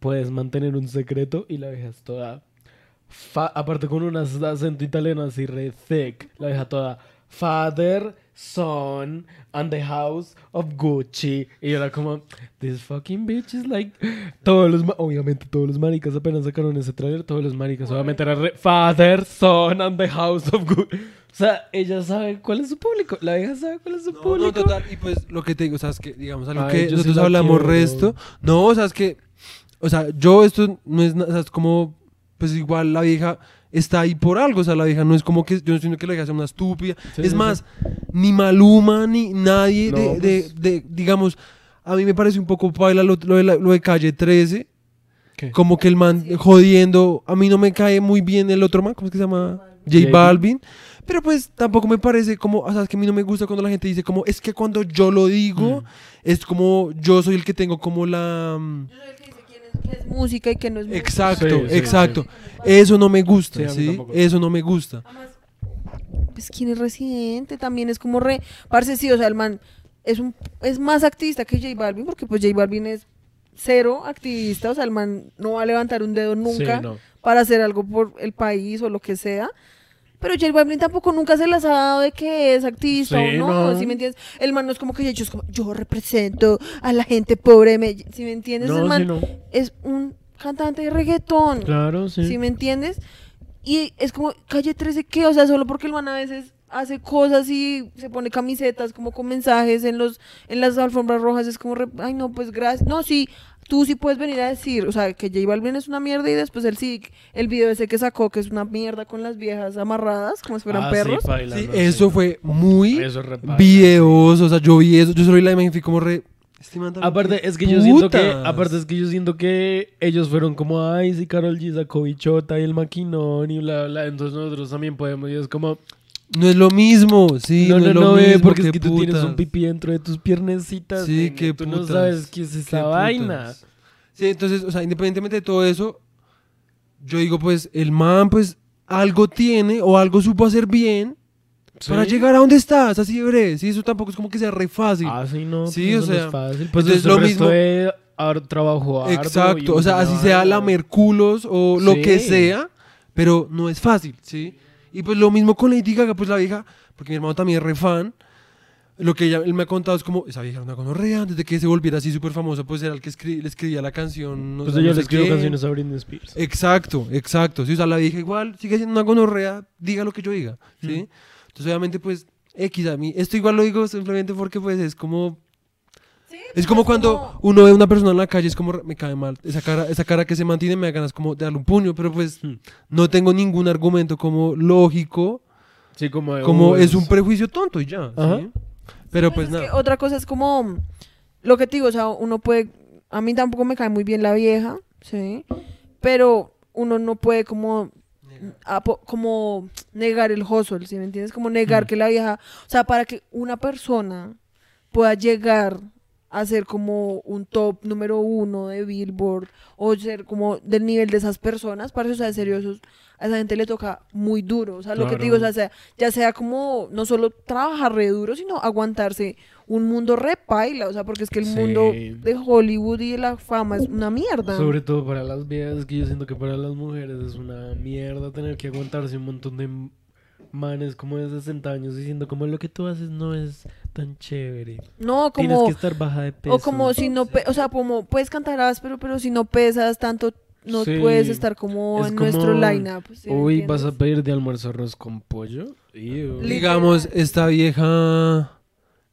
¿Puedes mantener un secreto? Y la vieja es toda... fa- aparte con un ac- acento italiano así re thick. La vieja toda... Father, son, and the house of Gucci. Y yo era como... This fucking bitch is like... Todos los... Obviamente todos los maricas apenas sacaron ese tráiler. Todos los maricas obviamente era re... Father, son, and the house of Gucci. O sea, ella sabe cuál es su público. La vieja sabe cuál es su No, público. no, total, y pues lo que te digo, o sea, es que, digamos, algo Ay, que sí nosotros la hablamos quiero. resto, no, o sea, es que, o sea, yo esto no es, o sea, es como, pues igual la vieja está ahí por algo, o sea, la vieja no es como que, yo no siento que la vieja sea una estúpida, Sí, es sí, más, ni Maluma, ni nadie No, de, de, pues. de- digamos, a mí me parece un poco paila lo, lo de, la- lo de Calle 13, ¿Qué? como que el man jodiendo, a mí no me cae muy bien el otro man, ¿cómo es que se llama? J Balvin. Pero pues tampoco me parece como, o sea, es que a mí no me gusta cuando la gente dice como, es que cuando yo lo digo, Mm. es como, yo soy el que tengo como la... Yo soy el que quién es, música y qué no es música. Exacto, Sí, sí, exacto. Eso no me gusta, Sí. Eso no me gusta. Además, pues quién es residente también es como re parce sí o sea el man es un es más activista que J Balvin porque pues J Balvin es cero activista o sea el man no va a levantar un dedo nunca Sí, no. para hacer algo por el país o lo que sea pero J Balvin tampoco nunca se las ha dado de que es activista Sí, o no, no. ¿sí me entiendes? El man no es como que yo, es como, yo represento a la gente pobre Medellín, ¿sí me entiendes? No, el sí, man no. es un cantante de reggaetón. Claro, sí. ¿Sí me entiendes? Y es como, calle 13, ¿qué? O sea, solo porque el man a veces hace cosas y se pone camisetas como con mensajes en los en las alfombras rojas, es como, re- ay no, pues gracias. No, sí, tú sí puedes venir a decir, o sea, que J Balvin es una mierda y después él sí, el video ese que sacó que es una mierda con las viejas amarradas, como si fueran Ah, perros. Sí, Sí, eso sí. fue muy Eso videoso. O sea, yo vi eso. Yo solo vi la imagen y fui como re. este Aparte, es que yo siento que, aparte es que yo siento que ellos fueron como, ay, si Carol G sacó bichota y el maquinón y bla, bla, entonces nosotros también podemos, y es como, No es lo mismo. Sí, no, no, no, es no, lo ve, mismo. porque es qué que tú tienes putas. un pipí dentro de tus piernecitas, Sí, nene, qué tú no putas, sabes qué es qué esa putas. vaina. Sí, entonces, o sea, independientemente de todo eso, yo digo, pues, el man, pues, algo tiene o algo supo hacer bien para Sí. llegar a donde está. Es así de breve. Sí, eso tampoco es como que sea re fácil. Ah, sí, no, Sí, pues o eso no sea, es fácil. Pues entonces lo mismo de ar- trabajo arduo Exacto. O sea, así sea la Merculos o lo que Sí. sea, pero no es fácil, ¿sí? Y pues lo mismo con Lady Gaga, pues la vieja, porque mi hermano también es re fan. Lo que ella, él me ha contado es como, esa vieja era una gonorrea, antes de que se volviera así súper famosa, pues era el que escri- le escribía la canción. no Pues no le sé qué. canciones a Britney Spears. Exacto, exacto. Sí, o sea, la vieja igual sigue siendo una gonorrea, diga lo que yo diga, ¿sí? Mm. Entonces, obviamente, pues, X a mí. Esto igual lo digo simplemente porque, pues, es como... Es como cuando uno ve a una persona en la calle, es como, me cae mal. Esa cara, esa cara que se mantiene me da ganas como de darle un puño, pero pues Hmm. no tengo ningún argumento como lógico, Sí, como, de, como "Uh, es un prejuicio tonto y ya, ¿sí? Pero Pues pues es que nada. otra cosa es como lo que te digo, o sea, uno puede, a mí tampoco me cae muy bien la vieja, sí, pero uno no puede como apo- como negar el hustle, ¿sí me entiendes? Como negar Mm. que la vieja, o sea, para que una persona pueda llegar a ser como un top número uno de Billboard o ser como del nivel de esas personas, para eso, o sea, en serio, esos- a esa gente le toca muy duro, o sea, lo que te digo, o sea, sea- ya sea como no solo trabajar re duro, sino aguantarse un mundo re paila, o sea, porque es que el Sí. mundo de Hollywood y de la fama es una mierda. Sobre todo para las viejas, es que yo siento que para las mujeres es una mierda tener que aguantarse un montón de manes como de 60 años diciendo como lo que tú haces no es tan chévere. no, Tienes como que estar baja de peso. o como si no, o sea, como puedes cantar áspero, pero si no pesas tanto no Sí. puedes estar como Es en como, nuestro line-up. ¿sí Uy, vas a pedir de almuerzo arroz con pollo. Digamos, esta vieja...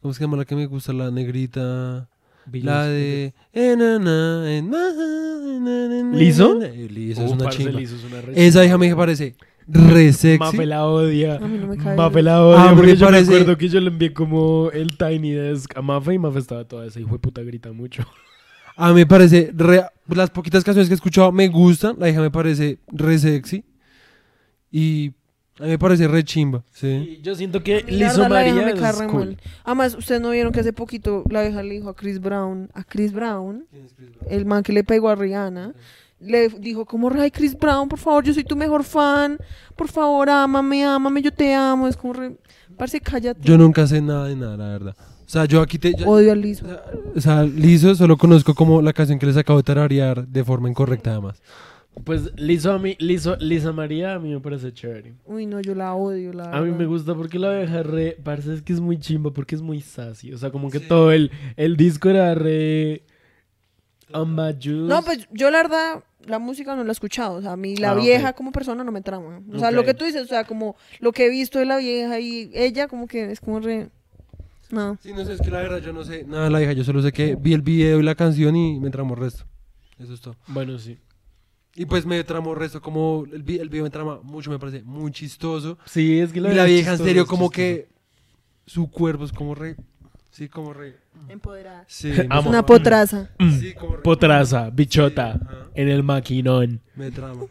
¿Cómo se llama la que me gusta? La negrita... La de... eh, na, na, eh, na, na, na, na, ¿Lizo? na, eh, es una chimba. Lizo es una re- Esa hija me parece re sexy. Mafe la odia. A mí no me cae Mafe la odia A mí porque me yo parece- me acuerdo que yo le envié como el Tiny Desk a Mafe y Mafe estaba toda esa hijo de puta grita mucho. A mí me parece, re- las poquitas canciones que he escuchado me gustan, la hija me parece re sexy y a mí me parece re chimba, sí. Y yo siento que Lizo verdad, la María me cae es cool. mal. Además, ustedes no vieron que hace poquito la vieja le dijo a Chris Brown, a Chris Brown, el man que le pegó a Rihanna, le dijo como, ay, Chris Brown, por favor, yo soy tu mejor fan, por favor, ámame, ámame, yo te amo, es como re, parce, cállate, Yo nunca sé nada de nada, la verdad. O sea, yo aquí te... yo- odio a Lizo. o sea, Lizo solo conozco como la canción que les acabo de tararear de forma incorrecta además. Pues Lizo a mí, Lizo, Lisa María a mí me parece chévere. Uy, no, yo la odio, la A mí verdad. me gusta porque la vieja re, parece es que es muy chimba porque es muy sassy. O sea, como que todo el, el disco era re Amba Juice. No, pues yo la verdad, la música no la he escuchado. O sea, a mí la Ah, vieja como persona no me trama. O sea, Ok. lo que tú dices, o sea, como lo que he visto de la vieja y ella como que es como re... No. Sí, no sé, es que la verdad yo no sé nada de la hija, yo solo sé que vi el video y la canción y me tramó el resto. Eso es todo. Bueno, sí. Y pues me tramó el resto, como el, vi- el video me trama mucho, me parece muy chistoso. Sí, es que y la vieja en serio como que su cuerpo es como re... Sí, como re... Empoderada. Sí, Amo. Una potraza. Sí, como re- Potraza, bichota, ajá. en el maquinón. Me trama.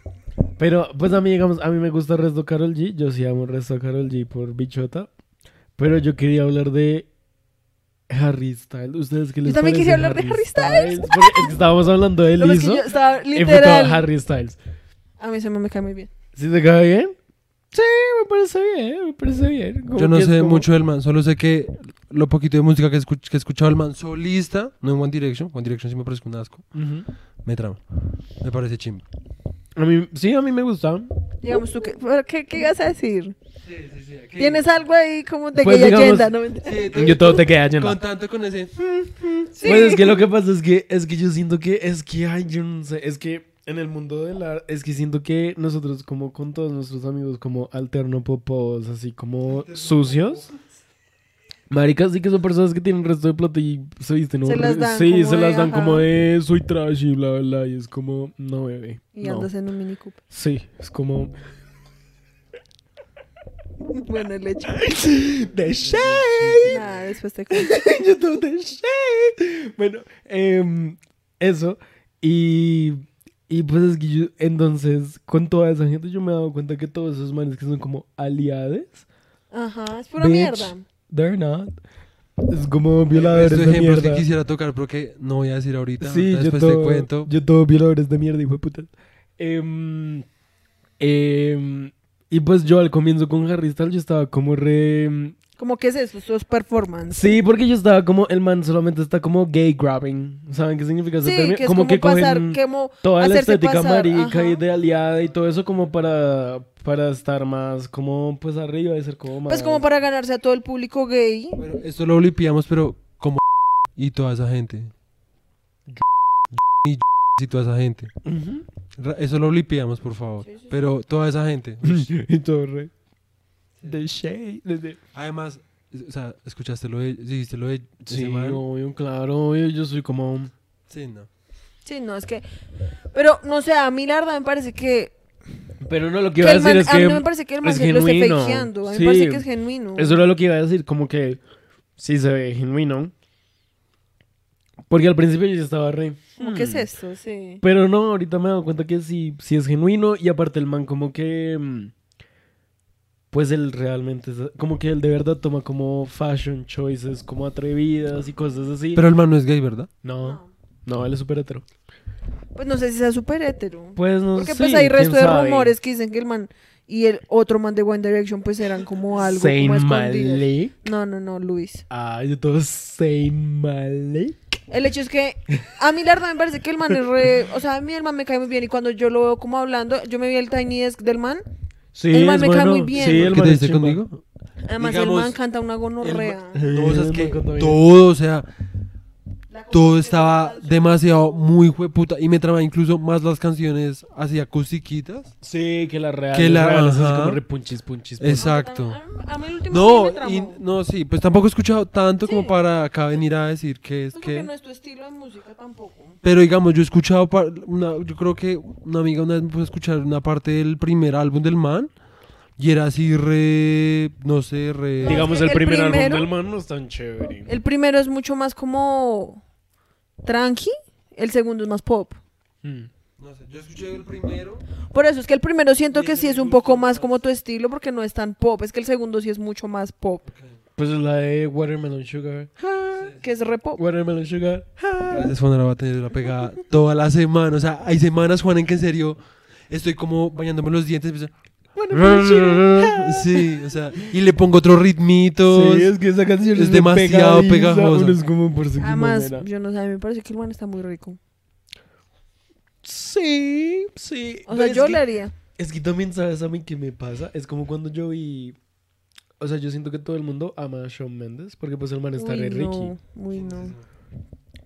Pero, pues a mí, digamos, a mí me gusta el resto Carol G. Yo sí amo el resto Carol G por bichota. Pero yo quería hablar de Harry Styles. ¿Ustedes qué les también parece quería hablar de Harry Styles. Porque es que estábamos hablando de es que Lizzo yo estaba y fue todo literal. Harry Styles. A mí se me, me cae muy bien. ¿Sí te cae bien? Sí, me parece bien, me parece bien. Como Yo no que es sé como- mucho del man, solo sé que lo poquito de música que, escuch- que he escuchado el man solista, no en One Direction, One Direction sí me parece un asco, Ujú. me trama. Me parece chimba. A mí, sí, a mí me gusta. Digamos tú, ¿qué, pero ¿qué, qué ibas a decir? ¿Tienes algo ahí como de Pues, gay digamos- agenda? No, mentira. Yo todo te queda lleno. Con tanto con ese... Sí. Pues es que lo que pasa es que es que yo siento que es que ay, yo no sé, es que En el mundo del arte, es que siento que nosotros como con todos nuestros amigos como alterno popos, así como sucios. Maricas sí que son personas que tienen resto de plata y se visten Se las dan Sí, como se de, las dan como de soy trash y bla bla bla y es como no bebé. Y no. andas en un Mini Cooper. Sí, es como Bueno, el hecho. The Shade. Después te cuento. YouTube The Shade. Bueno, em, eso. Y, y pues es que yo, entonces, con toda esa gente, yo me he dado cuenta que todos esos manes que son como aliades, Ajá, es pura Bitch. mierda. they're not. Es como violadores Estos de ejemplos que mierda. quisiera tocar, pero que no voy a decir ahorita. Sí, yo después todo, te cuento. yo todo violadores de mierda, hijo de puta. Em, em, y pues yo al comienzo con Harry Styles, yo estaba como re... ¿Cómo que es eso? Eso es performance. Sí, porque yo estaba como, el man solamente está como gay grabbing. ¿Saben qué significa ese Sí, término? que es como, que pasar, cogen como toda la estética pasar, marica y de aliada y todo eso como para, para estar más como pues arriba y ser como más... Pues como para ganarse a todo el público gay. Bueno, esto lo limpiamos, pero como y toda esa gente. Y y toda esa gente. Eso lo limpiamos, por favor. Sí, sí, sí. Pero toda esa gente. y todo re... The shade. de- de- Además, o sea, escuchaste lo de, dijiste lo de Sí, obvio, claro, obvio, yo soy como... Sí, no. Sí, no, es que... Pero, no sé, a mí la verdad me parece que... Pero no, lo que que iba a decir man- es a mí que... no me parece que el man es se lo esté genuino. fakeando. A mí Sí. me parece que es genuino. Eso era lo que iba a decir, como que sí se ve genuino. Porque al principio yo estaba re... Como, hmm. ¿Qué es esto? Sí. Pero no, ahorita me he dado cuenta que sí, sí es genuino y aparte el man como que... Pues él realmente, es- como que él de verdad toma como fashion choices, como atrevidas y cosas así. Pero el man no es gay, ¿verdad? no, no, él es súper hetero. Pues no sé si sea súper hétero. Pues no Porque sé, pues hay resto de sabe. rumores que dicen que el man y el otro man de One Direction pues eran como algo Zayn como escondidos. Malik. No, no, no, Luis. Ah, yo todo Zayn Malik. El hecho es que a mí la verdad me parece que el man es re... O sea, a mí el man me cae muy bien y cuando yo lo veo como hablando, yo me vi el Tiny Desk del man. Sí, El man es me cae bueno. muy bien. Sí, el ¿Qué man te es dice chimba. conmigo? Además Digamos, el man canta una gonorrea. No, o sea, es que todo, o sea, todo estaba demasiado muy jueputa y me traba incluso más las canciones así acustiquitas. Sí, que la real. Que la- real, así como re punchis, punchis. Exacto. A, a mí el último No, sí me tramó. y, no, sí, pues tampoco he escuchado tanto como para acá venir a decir que es Pues porque que... no es tu estilo de música tampoco. Pero digamos, yo he escuchado, una, yo creo que una amiga una vez me puso a escuchar una parte del primer álbum del man y era así re, no sé, re... No, Digamos, el el primer álbum primero- del man no es tan chévere. El primero es mucho más como tranqui, el segundo es más pop. Mm. No sé, yo escuché el primero. Por eso es que el primero siento Y que sí es un poco más más. como tu estilo porque no es tan pop. Es que el segundo sí es mucho más pop, Pues es la de Watermelon Sugar. que es re pop. Watermelon Sugar. Gracias, Juan, ahora va a tener la pegada toda la semana. O sea, hay semanas, Juan, en que en serio estoy como bañándome los dientes. empiezo- Sí, o sea, y le pongo otros ritmitos. Sí, es que esa canción es es, demasiado pegajosa. es como por su Además, manera. yo no sé, a mí me parece que el man está muy rico. Sí, sí. O sea, yo que- le haría. Es que también, ¿sabes a mí qué me pasa? Es como cuando yo vi... O sea, yo siento que todo el mundo ama a Shawn Mendes porque pues el man está Uy, re Ricky. no, uy, no.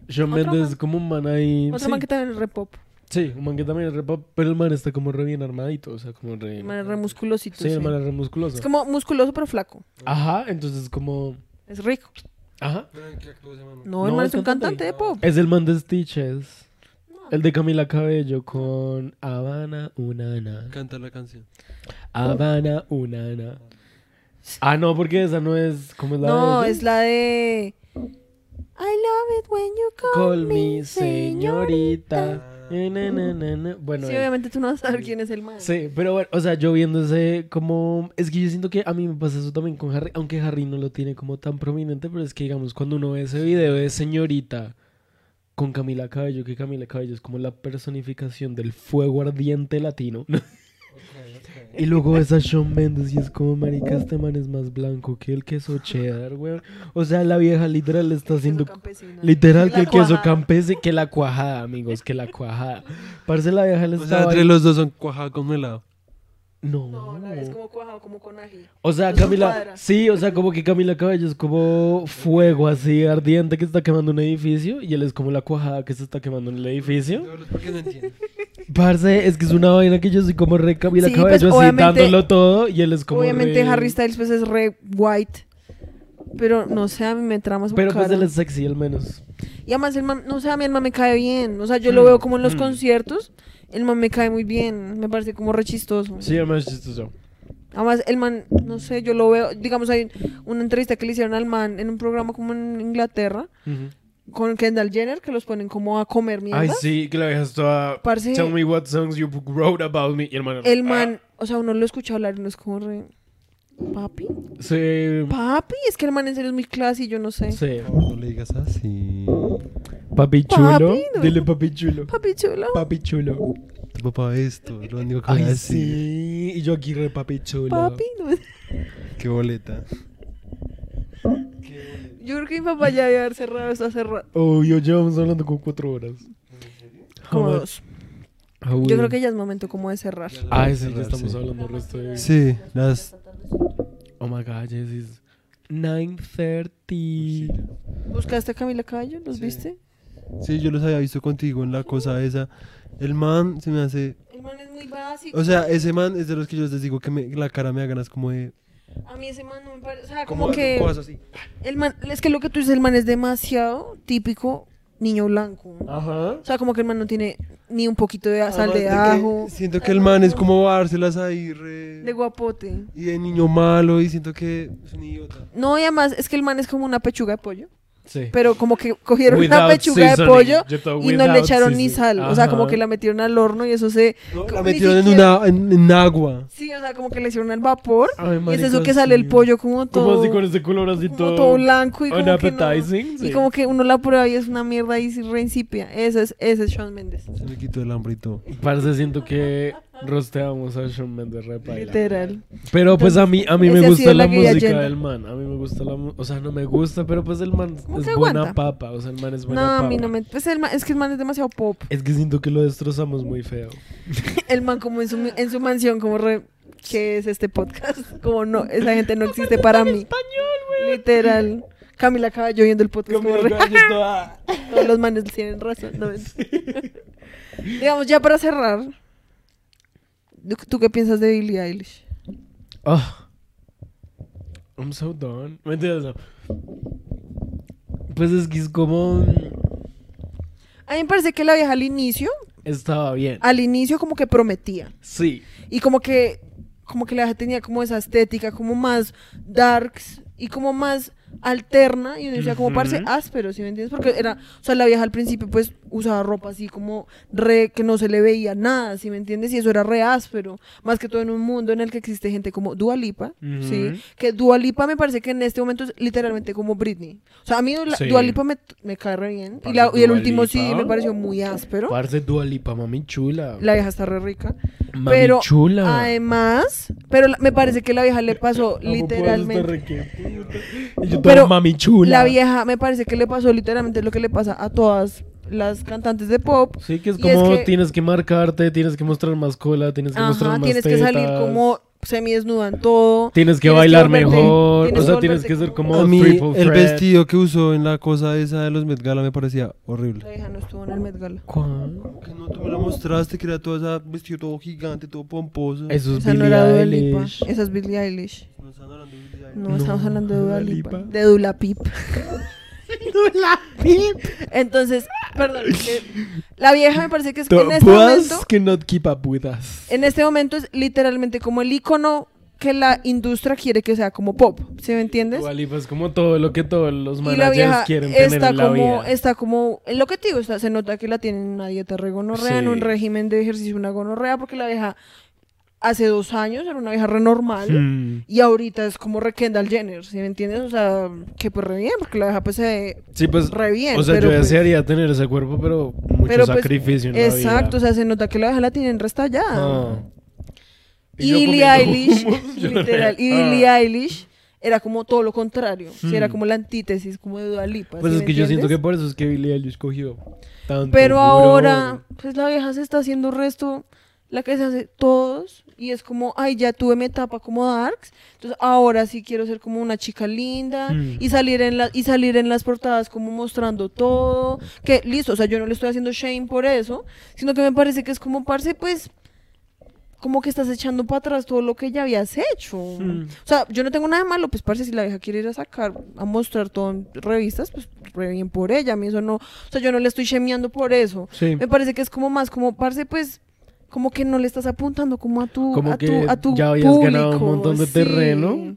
Shawn Otro Mendes man. es como un man ahí... Otro sí. man que también es re pop. Sí, un man que también es re pop, pero el man está como re bien armadito, o sea, como re... El man es re musculosito. Sí, el man es re musculoso. Es como musculoso pero flaco. Ajá, entonces como... Es rico. Ajá. No, el No, man es es un cantante. cantante de pop. Es el man de Stitches. El de Camila Cabello con Habana Unana. Canta la canción. Habana Unana. Ah, no, porque esa no es... ¿Cómo es la No, de es la de... I love it when you call, Call me me señorita. señorita. Na. Bueno, Sí, eh, obviamente tú no vas a saber quién es el man. Sí, pero bueno, o sea, yo viendo ese como... Es que yo siento que a mí me pasa eso también con Harry, aunque Harry no lo tiene como tan prominente, pero es que digamos, cuando uno ve ese video de señorita con Camila Cabello, que Camila Cabello es como la personificación del fuego ardiente latino. Y luego ves a Shawn Mendes y es como, marica, este man es más blanco que el queso cheddar, weón. O sea, la vieja literal está haciendo... Literal que el queso campese, que la cuajada, amigos, que la cuajada. Parece la vieja le O sea, entre los dos son cuajada con helado. No. No, no, es como cuajado, como con ají. O sea, Camila, sí, o sea, como que Camila Cabello es como fuego así ardiente que está quemando un edificio y él es como la cuajada que se está quemando en el edificio. ¿Por qué no entiendo? Parce, es que es una vaina que yo soy como re Camila Sí, Cabello pues, así dándolo todo y él es como Obviamente re- Harry Styles pues es re white. Pero no sé, a mí me trama su Pero pues cara. él es sexy al menos. Y además el man, no sé, a mí el man me cae bien. O sea, yo lo Mm, veo como en los mm. conciertos. El man me cae muy bien. Me parece como re chistoso. Sí, además es chistoso. Además, el man, no sé, yo lo veo. Digamos, hay una entrevista que le hicieron al man en un programa como en Inglaterra con Kendall Jenner, que los ponen como a comer mierda. Ay, sí, que la dejas toda. Parce, Tell me what songs you wrote about me. Y el man. el man, o sea, uno lo escucha hablar y uno es como re. Papi, Ah, sí. papi, es que el man en serio es muy classy, yo no sé. Sí. No le digas así. Papi chulo. Papi, no. Dile papi chulo. Papi chulo. Papi chulo. Tu papá esto, lo único que voy a Ay, decir. sí. Y yo aquí re papi chulo. Papi, no. Qué boleta. Yo creo que mi papá ya debe haber cerrado esto hace rato. Oh, yo llevamos hablando como cuatro horas. Como dos. Ah, Yo creo que ya es momento como de cerrar. Ay, sí, ya Cerrar, estamos sí. hablando el resto de... Sí, las. Oh my god, yes, it's 9.30. ¿Buscaste a Camila Caballo? ¿Los Sí. viste? Sí, yo los había visto contigo en la cosa esa. El man se me hace. El man es muy básico. O sea, ese man es de los que yo les digo que me- la cara me da ganas como de. A mí ese man no me parece. O sea, Como, que. cosas así. El man, es que lo que tú dices, el man es demasiado típico niño blanco. Ajá. O sea, como que el man no tiene ni un poquito de sal Además de ajo. Siento que el man es como dárselas ahí re. De guapote. Y de niño malo y siento que es un idiota. No, y además es que el man es como una pechuga de pollo. Sí. Pero como que cogieron una pechuga de pollo y no le echaron ni sal. O sea, como que la metieron al horno y eso se. No, la metieron en, siquiera- una, en, en agua. Sí, o sea, como que le hicieron al vapor. Ay, y es eso que sale el pollo como todo. Como así con ese color así como todo... todo blanco y como que no- sí. Y como que uno la prueba y es una mierda y re insípida. Ese es, ese es Shawn Mendes. Se me quitó el hambre y todo. Parece siento que rosteamos a Shawn Mendes repaila. Literal. Pero pues a mí, a mí me gusta la música llena. del man. A mí me gusta la música. O sea, no me gusta, pero pues el man ¿Cómo es buena aguanta? papa. O sea, el man es No, buena papa. a mí no me. Pues el man- es que el man es demasiado pop. Es que siento que lo destrozamos muy feo. El man, como en su, en su mansión, como re. ¿Qué es este podcast? Como no, esa gente no existe para mí. Literal. Camila Caballo viendo el podcast. como re- Todos los manes tienen razón. ¿no? Digamos, ya para cerrar. ¿Tú- ¿Tú qué piensas de Billie Eilish? Ah. I'm so done. Mentiras, no. Pues es que es como... A mí me parece que la vieja al inicio, Estaba bien. al inicio como que prometía. Sí. Y como que, como que la vieja tenía como esa estética, como más darks y como más alterna. Y uno decía, como Ujú. parece áspero, ¿sí me entiendes? Porque era, o sea, la vieja al principio pues usaba ropa así como re, que no se le veía nada, ¿sí me entiendes? Y eso era re áspero. Más que todo en un mundo en el que existe gente como Dua Lipa, ¿sí? Que Dua Lipa me parece que en este momento es literalmente como Britney. O sea, a mí la, Sí. Dua Lipa me, me cae re bien. Y, Parce, la- y el último sí me pareció muy áspero. Parce Dua Lipa, mami chula. La vieja está re rica. mami pero chula. Además, pero me parece que la vieja le pasó literalmente. Pero mami chula. La vieja me parece que le pasó literalmente lo que le pasa a todas las cantantes de pop. Sí, que es como que- tienes que marcarte, tienes que mostrar más cola, tienes que mostrar Ajá, más tienes que salir como semidesnuda en todo. Tienes que tienes que bailar volverte- mejor, tienes o sea, que tienes que ser como- A mí, triple el threat. vestido que usó en la cosa esa de los Met Gala me parecía horrible. La vieja no estuvo en el Met Gala. ¿Cuál? Que no, tú me lo mostraste, que era todo ese vestido todo gigante, todo pomposo. Eso es Esa no Billie era Dua Lipa. Eilish. Esa es Billie Eilish. No están hablando de Billie Eilish. No, No, estamos hablando de Dua Dua Lipa. Lipa. De Dula Pip. Entonces, perdón. que la vieja me parece que es que en este momento. cannot keep up with us. En este momento es literalmente como el icono que la industria quiere que sea como pop. ¿Sí me entiendes? Dua Lipa es como todo lo que todos los Y la managers vieja quieren tener está en la como, vida. está como, lo que te digo, está, se nota que la tienen en una dieta re gonorrea, en un régimen de ejercicio, una gonorrea, porque la vieja hace dos años era una vieja re normal. Y ahorita es como re Kendall Jenner, ¿sí me entiendes? O sea, que pues re bien, porque la vieja pues se Sí, pues, re bien. o sea, yo pues, desearía tener ese cuerpo, pero mucho pero, pues, sacrificio en la vida. Exacto, o sea, se nota que la vieja la tienen restallada. Ah. Y, yo Billie Eilish, literal, y ah. Billie Eilish era como todo lo contrario. Sí, era Hmm. como la antítesis, como de Dua Lipa. Pues ¿sí es que yo siento que por eso es que Billie Eilish cogió tanto Pero furor. ahora, pues la vieja se está haciendo resto la que se hace todos y es como, ay, ya tuve mi etapa como darks, entonces ahora sí quiero ser como una chica linda Mm. y salir en la, y salir en las portadas como mostrando todo, que listo, o sea, yo no le estoy haciendo shame por eso, sino que me parece que es como parce, pues como que estás echando para atrás todo lo que ya habías hecho. Mm. O sea, yo no tengo nada de malo, pues parce, si la vieja quiere ir a sacar, a mostrar todo en revistas, pues re bien por ella, a mí eso no, o sea, yo no le estoy shameando por eso. Sí. Me parece que es como más como, parce, pues, como que no le estás apuntando como a tu, Como a que tu, a tu ya habías ganado un público, montón de sí. terreno.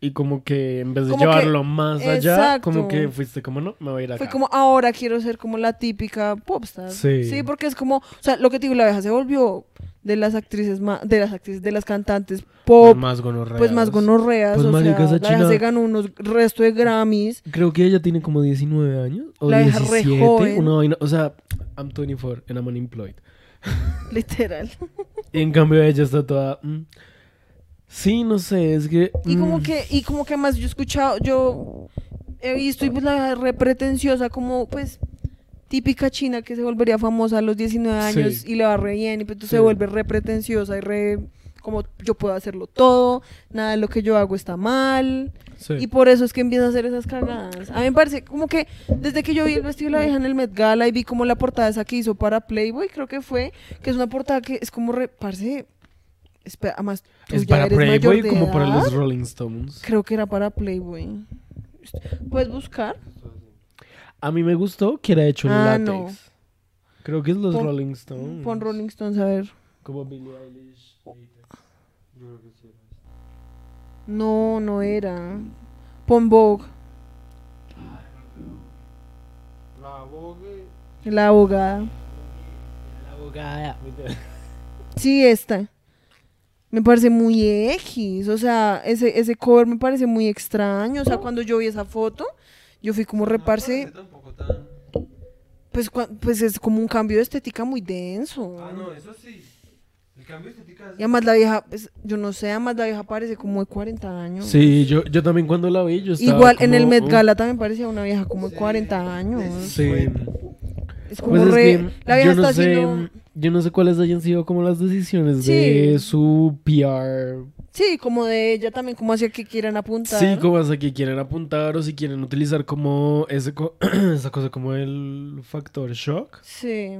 Y como que en vez de Como que- llevarlo más allá, exacto. como que fuiste como, no, me voy a ir acá. Fue como, ahora quiero ser como la típica popstar. Sí. porque es como, o sea, lo que te digo, la vieja se volvió de las actrices más, de las actrices, de las cantantes pop, Pues más gonorreas. pues más gonorreas, Pues, o sea, la china- se ganó unos resto de Grammys. Creo que ella tiene como 19 años. O La vieja re 17. joven. Una vaina. O sea, I'm 24 and I'm unemployed. Literal. Y en cambio ella está toda. mm. Sí, no sé, es que. Y como mm, que, y como que más yo he escuchado, yo he visto y pues la re pretenciosa, como pues típica china que se volvería famosa a los 19 años Sí. y le va re bien y pues tú Sí. se vuelve re pretenciosa y re como yo puedo hacerlo todo, nada de lo que yo hago está mal. sí. Y por eso es que empieza a hacer esas cagadas. A mí me parece como que desde que yo vi el vestido de la vieja en el Met Gala y vi como la portada esa que hizo para Playboy, creo que fue, que es una portada que es como re, parce, espera, además tú Es ya para eres mayor Playboy de como para los Rolling Stones. Creo que era para Playboy. ¿Puedes buscar? A mí me gustó que era hecho en Ah, látex. no. Creo que es los Pon- Rolling Stones. Pon Rolling Stones a ver. Como Billie Eilish. No, no era. Pon Vogue, la abogada. La abogada. Sí, esta. Me parece muy X. O sea, ese, ese cover me parece muy extraño. O sea, cuando yo vi esa foto, yo fui como reparse. Tampoco tan... Pues, pues es como un cambio de estética muy denso. Ah, no, eso sí. Y además la vieja, pues, yo no sé, además la vieja parece como de 40 años. Sí, yo, yo también cuando la vi, yo estaba Igual en el Met "Uf". Gala también parecía una vieja como de 40 años. Sí. Es como Pues es re. que la vieja yo no está sé, haciendo. yo no sé cuáles hayan sido como las decisiones Sí. de su PR. Sí, como de ella también, como hacia que quieran apuntar. Sí, como hasta que quieren apuntar o si quieren utilizar como ese co- esa cosa como el factor shock. Sí.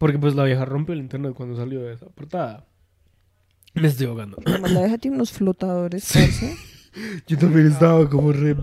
Porque pues la vieja rompió el internet cuando salió de esa portada. Me estoy ahogando. Además la vieja tiene unos flotadores, parce. Yo también estaba como re...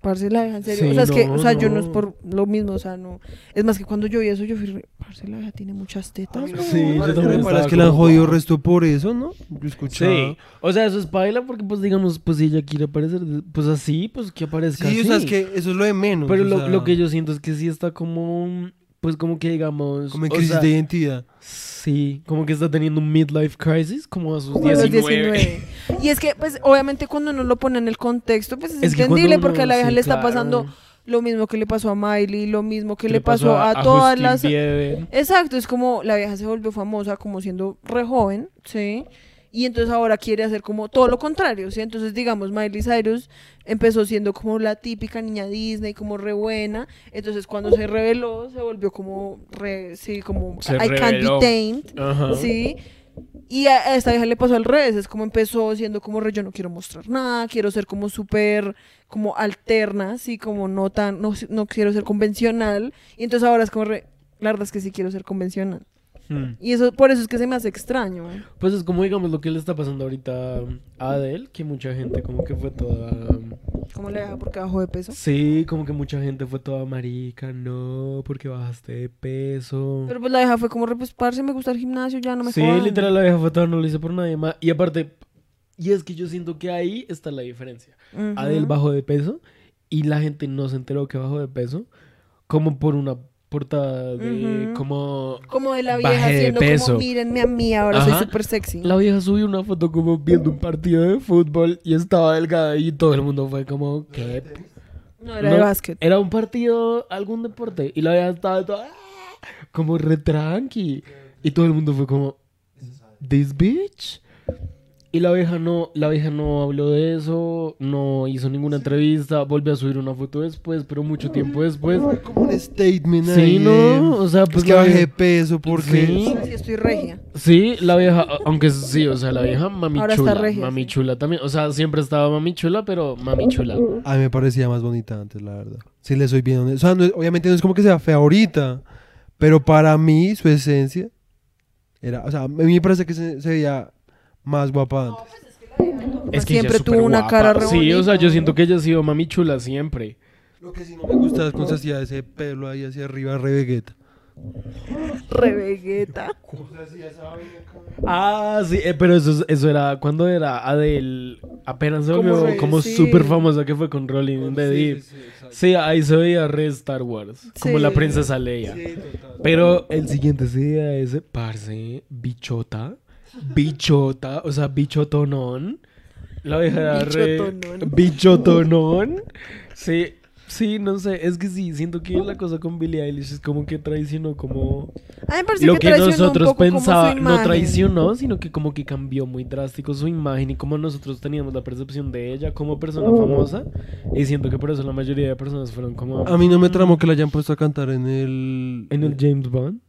Parce, la vieja, en serio. Sí, o sea, es que, o sea, yo no es por lo mismo, o sea, no. Es más que cuando yo vi eso, yo fui, re, parce, la vieja tiene muchas tetas. ¿no? Sí, yo también parece estaba que la han como, jodido "Wow". resto por eso, ¿no? Yo escuchaba. Sí, o sea, eso es paila porque pues digamos, pues si ella quiere aparecer, pues así, pues que aparezca Sí, o así. sea, es que eso es lo de menos. Pero o lo, sea, lo que yo siento es que sí está como, pues como que digamos... Como en crisis sea, de identidad. Sí, como que está teniendo un midlife crisis, como a sus Como a los 19. 19. Y es que, pues, obviamente cuando uno lo pone en el contexto, pues es, entendible uno- porque a la vieja sí, le está claro. pasando lo mismo que le pasó a Miley, lo mismo que ¿Qué le pasó, a, todas Justin las... Bieber? Exacto, es como la vieja se volvió famosa como siendo re joven, ¿sí? Y entonces ahora quiere hacer como todo lo contrario, ¿sí? Entonces, digamos, Miley Cyrus empezó siendo como la típica niña Disney, como re buena. Entonces, cuando se reveló, se volvió como re, sí, como Se I can't be tamed, Ajá. ¿sí? Y a esta vieja le pasó al revés, es como empezó siendo como re, yo no quiero mostrar nada, quiero ser como súper, como alterna, sí, como no tan, no, no quiero ser convencional. Y entonces ahora es como re, la verdad es que sí quiero ser convencional. Hmm. Y eso, por eso es que se me hace extraño. Pues es como digamos lo que le está pasando ahorita a Adele, que mucha gente como que fue toda... ¿Cómo le deja porque bajó de peso? Sí, como que mucha gente fue toda marica, no, porque bajaste de peso. Pero pues la vieja fue como pues, parce, me gusta el gimnasio, ya no me Sí, jodan. literal la vieja fue toda, no lo hice por nadie más. Y aparte, y es que yo siento que ahí está la diferencia. Ujú. Adele bajó de peso y la gente no se enteró que bajó de peso como por una portada de como Como de la vieja haciendo peso. como, mírenme a mí, ahora soy súper sexy. la vieja subió una foto como viendo un partido de fútbol y estaba delgada y todo el mundo fue como ¿qué? No, era No, de básquet. Era un partido, algún deporte y la vieja estaba toda como re tranqui y todo el mundo fue como this bitch Y la vieja no, la vieja no habló de eso, no hizo ninguna entrevista, volvió a subir una foto después, pero mucho tiempo después. Como un statement Sí, ahí ¿no? O sea, pues es que la bajé vieja- de peso porque... Sí. Sí, estoy regia. Sí, la vieja, aunque sí, o sea, la vieja mami Ahora está chula, regia, mami sí. chula también, o sea, siempre estaba mami chula, pero mami chula. A mí me parecía más bonita antes, la verdad. Si le soy bien honesto. O sea, no obviamente no es como que sea fea ahorita, pero para mí su esencia era... O sea, a mí me parece que se, se veía más guapa antes. Es que Siempre es tuvo una cara re Sí, o sea, yo siento que ella ha sido mami chula siempre. Lo que sí no me gusta es cuando se hacía ese pelo ahí hacia arriba, re vegueta. Re vegueta. Ah, sí, eh, pero eso, es- eso era cuando era Adele, apenas se Como volvió como sí. súper famosa que fue con Rolling in the Deep. Sí, ahí se veía re Star Wars, como la princesa Leia. Pero el siguiente día ese, parce, bichota, bichota, o sea, bichotonón. La vieja era re... Bichotonón. Bichotonón. Sí, sí, no sé, es que sí, siento que la cosa con Billie Eilish es como que traicionó como... A mí me parece Lo que, que nosotros pensábamos, no traicionó, sino que como que cambió muy drástico su imagen y como nosotros teníamos la percepción de ella como persona famosa. Y siento que por eso la mayoría de personas fueron como... A mí no me tramó que la hayan puesto a cantar en el... En el James Bond.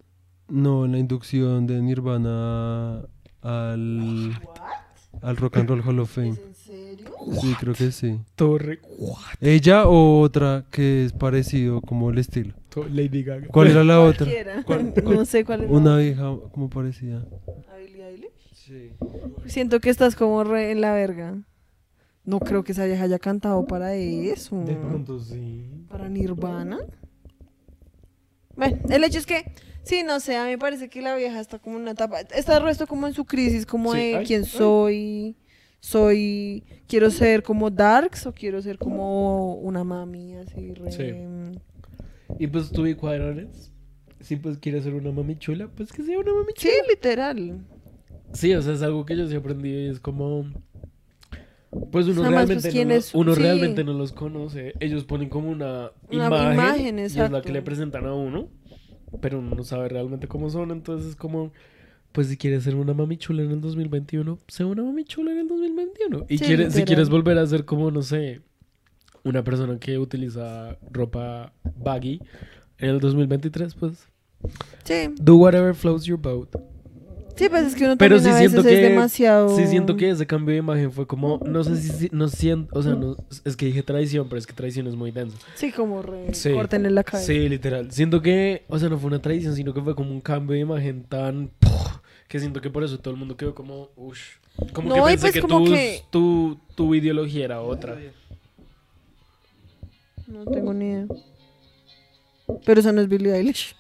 No, en la inducción de Nirvana al... Al Rock and Roll Hall of Fame. ¿En serio? Sí, creo que sí. Torre. ¿Ella o otra que es parecido como el estilo? Lady Gaga. ¿Cuál era la otra? Cualquiera. ¿Cuál- No sé cuál es. Una vieja como parecida. Sí. Siento que estás como re en la verga. No creo que esa vieja haya cantado para eso. De pronto sí. Para Nirvana. Bueno, el hecho es que, sí, no sé, a mí me parece que la vieja está como en una etapa, está el resto como en su crisis, como Sí, de ay, quién ay. soy, soy, quiero ser como Darks o quiero ser como una mami, así, re... Sí. Y pues y cuadrones. Si pues quieres ser una mami chula, pues que sea una mami Sí, literal. Sí, o sea, es algo que yo sí aprendí y es como... Pues uno, realmente, pues, ¿quién no, lo- es? uno Sí. realmente no los conoce. Ellos ponen como una, Una imagen, imagen, y es la exacto. que le presentan a uno, pero uno no sabe realmente cómo son. Entonces es como, pues si quieres ser una mami chula en el 2021, sea una mami chula en el 2021. Y Sí, quieres, si quieres volver a ser como, no sé, una persona que utiliza ropa baggy en el 2023, pues Sí, do whatever floats your boat. Sí, pues es que uno Pero también sí a siento veces que es demasiado... sí siento que ese cambio de imagen fue como no sé si no siento, o sea, no, es que dije traición, pero es que traición es muy denso. Sí, como re... Sí. Córtenle la cabeza. Sí, literal. Siento que, o sea, no fue una traición, sino que fue como un cambio de imagen tan que siento que por eso todo el mundo quedó como ush. Como No, que y pensé pues que, como tu, que- tu, tu ideología era otra. No tengo ni idea. Pero eso no es Billie Eilish.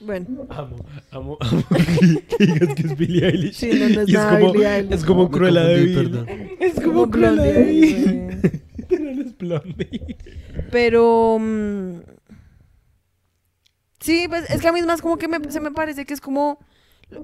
Bueno, Amo, amo, amo que, digas que es Billie Eilish. Sí, no, no es Y es como, Billie Eilish. es como Me Cruella de Vil. perdón. Es como Como Cruella de Blondie ahí, Vil. Literal es Blondie. pero... mm, sí, pues es que a mí es más como que me- se me parece que es como...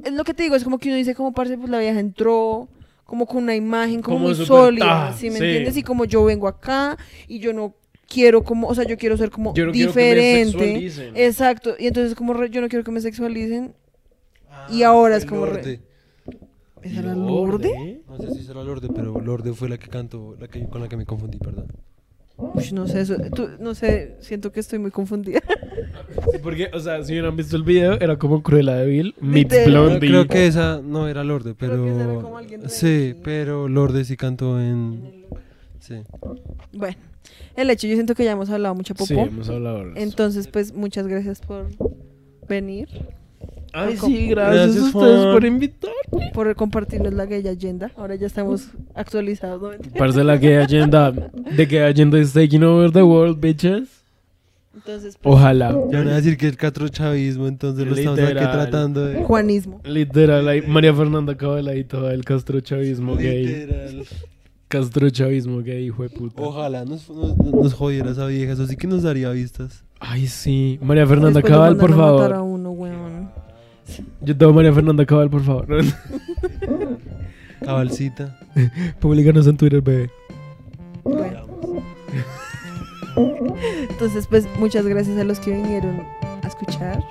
Es lo que te digo, es como que uno dice como parce, pues la vieja entró como con una imagen como, Como muy sólida, ta, ¿sí me sí. entiendes? Y como yo vengo acá y yo no quiero como, o sea, yo quiero ser como Yo no quiero que me diferente. sexualicen. Exacto, y entonces como re- yo no quiero que me sexualicen. Y ahora es como re- Lorde. ¿Esa era Lorde? No sé si será Lorde, pero Lorde fue la que cantó, la que, con la que me confundí, perdón. Uy, no sé, eso, tú- no sé, siento que estoy muy confundida. Sí, porque, o sea, si hubieran visto el video, era como Cruella de Vil, meets. Blondie. Creo que esa no era Lorde, Creo que esa era pero... como alguien Sí, pero Lorde sí cantó en... Sí. Bueno, el hecho, yo siento que ya hemos hablado mucha popó. Sí, hemos hablado de eso. Entonces, pues, muchas gracias por venir, Ay, sí, sí, gracias, Gracias, a ustedes Juan. por invitar. por compartirnos la gay agenda. Ahora ya estamos actualizados, ¿no? Parce, la gay agenda. The gay agenda is taking over the world, bitches. Entonces, pues, Ojalá. Ya van a decir que el catrochavismo, entonces lo estamos aquí tratando de... Juanismo. Literal, ahí María Fernanda Cabela y todo el castrochavismo gay. Literal. Castrochavismo gay, hijo de puta. Ojalá nos, nos, nos, jodiera esa vieja, eso que nos daría vistas. Ay, sí. María Fernanda Cabal, por favor. A uno, weón. Yo tengo María Fernanda Cabal, por favor. Cabalcita. Publicanos en Twitter, bebé. Entonces, pues muchas gracias a los que vinieron a escuchar.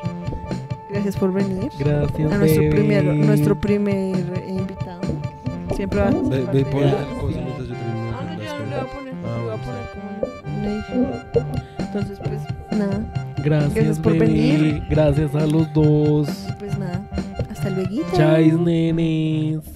Gracias por venir. Gracias. A nuestro, primer, nuestro primer eh, invitado. Siempre vamos a Entonces, pues nada. Gracias, Gracias por venir. Gracias a los dos. Pues nada. Hasta luego. Chais, nenes.